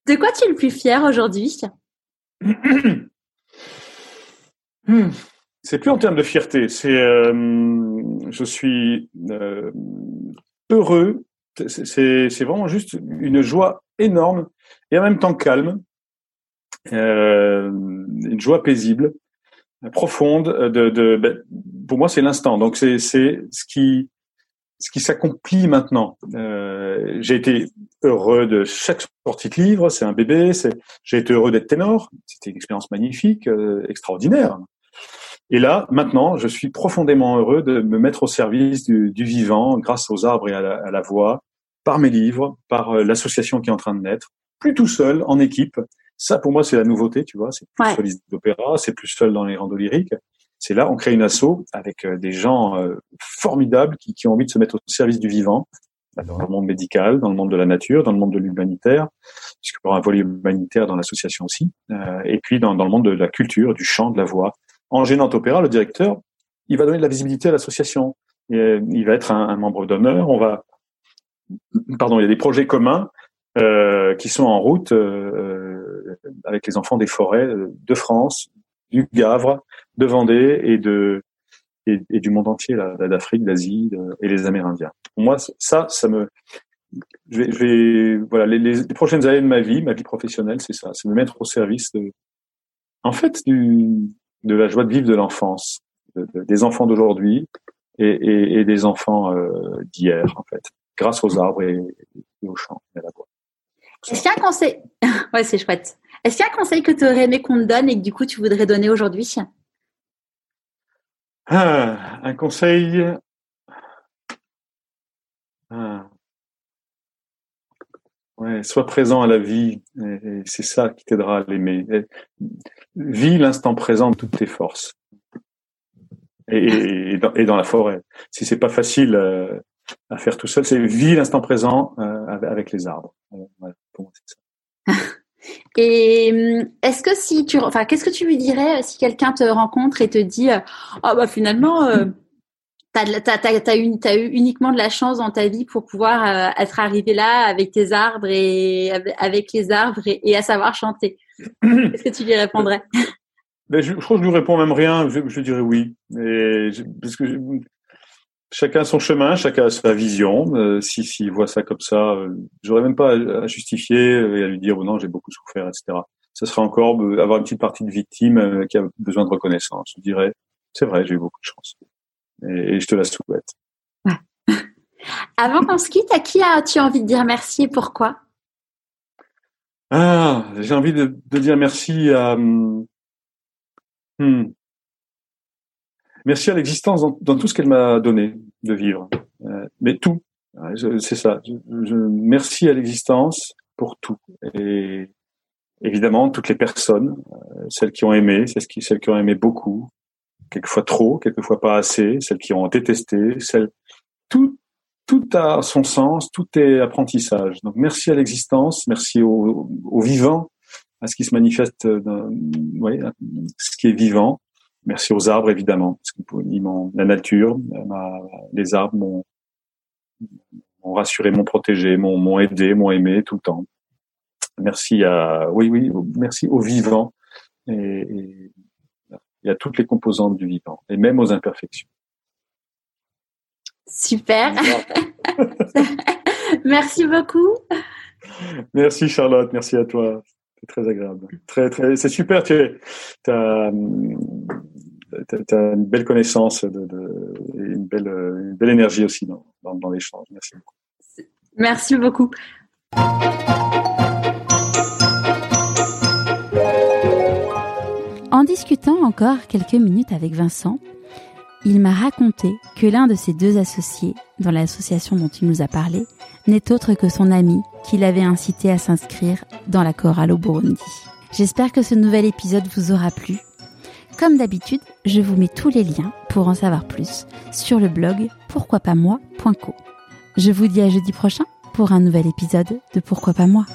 [SPEAKER 1] De quoi tu es le plus fier aujourd'hui
[SPEAKER 2] hmm. c'est plus en termes de fierté. C'est, je suis heureux. C'est vraiment juste une joie énorme et en même temps calme, une joie paisible, profonde. De, de ben, pour moi, c'est l'instant. Donc c'est ce qui ce qui s'accomplit maintenant. Euh, j'ai été heureux de chaque sortie de livre, c'est un bébé. C'est, j'ai été heureux d'être ténor. C'était une expérience magnifique, euh, extraordinaire. Et là, maintenant, je suis profondément heureux de me mettre au service du, du vivant, grâce aux arbres et à la, à la voix, par mes livres, par euh, l'association qui est en train de naître, plus tout seul, en équipe. Ça, pour moi, c'est la nouveauté, tu vois. C'est plus ouais. soliste d'opéra, c'est plus seul dans les randos lyriques c'est là on crée une asso avec euh, des gens euh, formidables qui, qui, ont envie de se mettre au service du vivant dans le monde médical, dans le monde de la nature, dans le monde de l'humanitaire, puisqu'il y aura un volet humanitaire dans l'association aussi, euh, et puis dans, dans, le monde de la culture, du chant, de la voix. En Gênant Opéra, le directeur, il va donner de la visibilité à l'association. Il va être un, un membre d'honneur. On va, pardon, il y a des projets communs euh, qui sont en route euh, avec les enfants des forêts de France, du Gavre, de Vendée et de et, du monde entier, d'Afrique, d'Asie et les Amérindiens. Moi, ça, ça me, je vais, je vais voilà, les, prochaines années de ma vie, ma vie professionnelle, c'est ça, c'est me mettre au service de, en fait, du, de la joie de vivre de l'enfance, de, de, des enfants d'aujourd'hui et, des enfants euh, d'hier, en fait, grâce aux arbres et, aux champs et à la.
[SPEAKER 1] Est-ce qu'il y a un conseil? Ouais, c'est chouette. Est-ce qu'il y a un conseil que tu aurais aimé qu'on te donne et que du coup tu voudrais donner aujourd'hui?
[SPEAKER 2] Ah, Un conseil. Ah. Ouais, sois présent à la vie, et, c'est ça qui t'aidera à l'aimer. Vis l'instant présent de toutes tes forces. Et, dans, la forêt. Si c'est pas facile euh, à faire tout seul, c'est vis l'instant présent euh, avec les arbres. Voilà, pour moi, c'est ça.
[SPEAKER 1] Et hum, est-ce que si tu, enfin, qu'est-ce que tu lui dirais euh, si quelqu'un te rencontre et te dit, ah oh, bah finalement, euh, t'as, t'as, t'as, t'as, eu, t'as eu uniquement de la chance dans ta vie pour pouvoir euh, être arrivé là avec tes arbres et avec les arbres et, à savoir chanter. Qu'est-ce que tu lui répondrais?
[SPEAKER 2] Ben, je, je, crois que je lui réponds même rien. Je, je dirais oui, et je, parce que chacun son chemin, chacun a sa vision. Euh, si s'il voit ça comme ça, euh, j'aurais même pas à, justifier et à lui dire oh non j'ai beaucoup souffert, etc. Ce serait encore euh, avoir une petite partie de victime euh, qui a besoin de reconnaissance. Je dirais c'est vrai, j'ai eu beaucoup de chance et, et je te la souhaite.
[SPEAKER 1] Ouais. Avant qu'on se quitte, à qui as-tu envie de dire merci et pourquoi?
[SPEAKER 2] Ah, j'ai envie de, de, dire merci à. Hum, hmm, merci à l'existence dans, tout ce qu'elle m'a donné de vivre. Euh, mais tout, c'est ça. Je, je, merci à l'existence pour tout. Et évidemment, toutes les personnes, euh, celles qui ont aimé, celles qui, celles qui ont aimé beaucoup, quelquefois trop, quelquefois pas assez, celles qui ont détesté, celles, tout, tout a son sens, tout est apprentissage. Donc merci à l'existence, merci au, au, à ce qui se manifeste, dans, ouais, ce qui est vivant, Merci aux arbres, évidemment, parce m'ont, la nature, ma, les arbres m'ont, m'ont rassuré, m'ont protégé, m'ont, m'ont aidé, m'ont aimé tout le temps. Merci à, oui, oui, merci aux vivants et, et, et à toutes les composantes du vivant, et même aux imperfections.
[SPEAKER 1] Super. merci beaucoup.
[SPEAKER 2] Merci Charlotte, merci à toi. Très agréable. Très, très, c'est super. Tu as, as une belle connaissance de, et une belle, une belle énergie aussi dans, dans, dans l'échange. Merci beaucoup.
[SPEAKER 1] Merci beaucoup. En discutant encore quelques minutes avec Vincent, il m'a raconté que l'un de ses deux associés, dans l'association dont il nous a parlé, n'est autre que son ami qui l'avait incité à s'inscrire dans la chorale au Burundi. J'espère que ce nouvel épisode vous aura plu comme d'habitude, je vous mets tous les liens pour en savoir plus sur le blog pourquoi pas moi.co. Je vous dis à jeudi prochain pour un nouvel épisode de Pourquoi pas moi.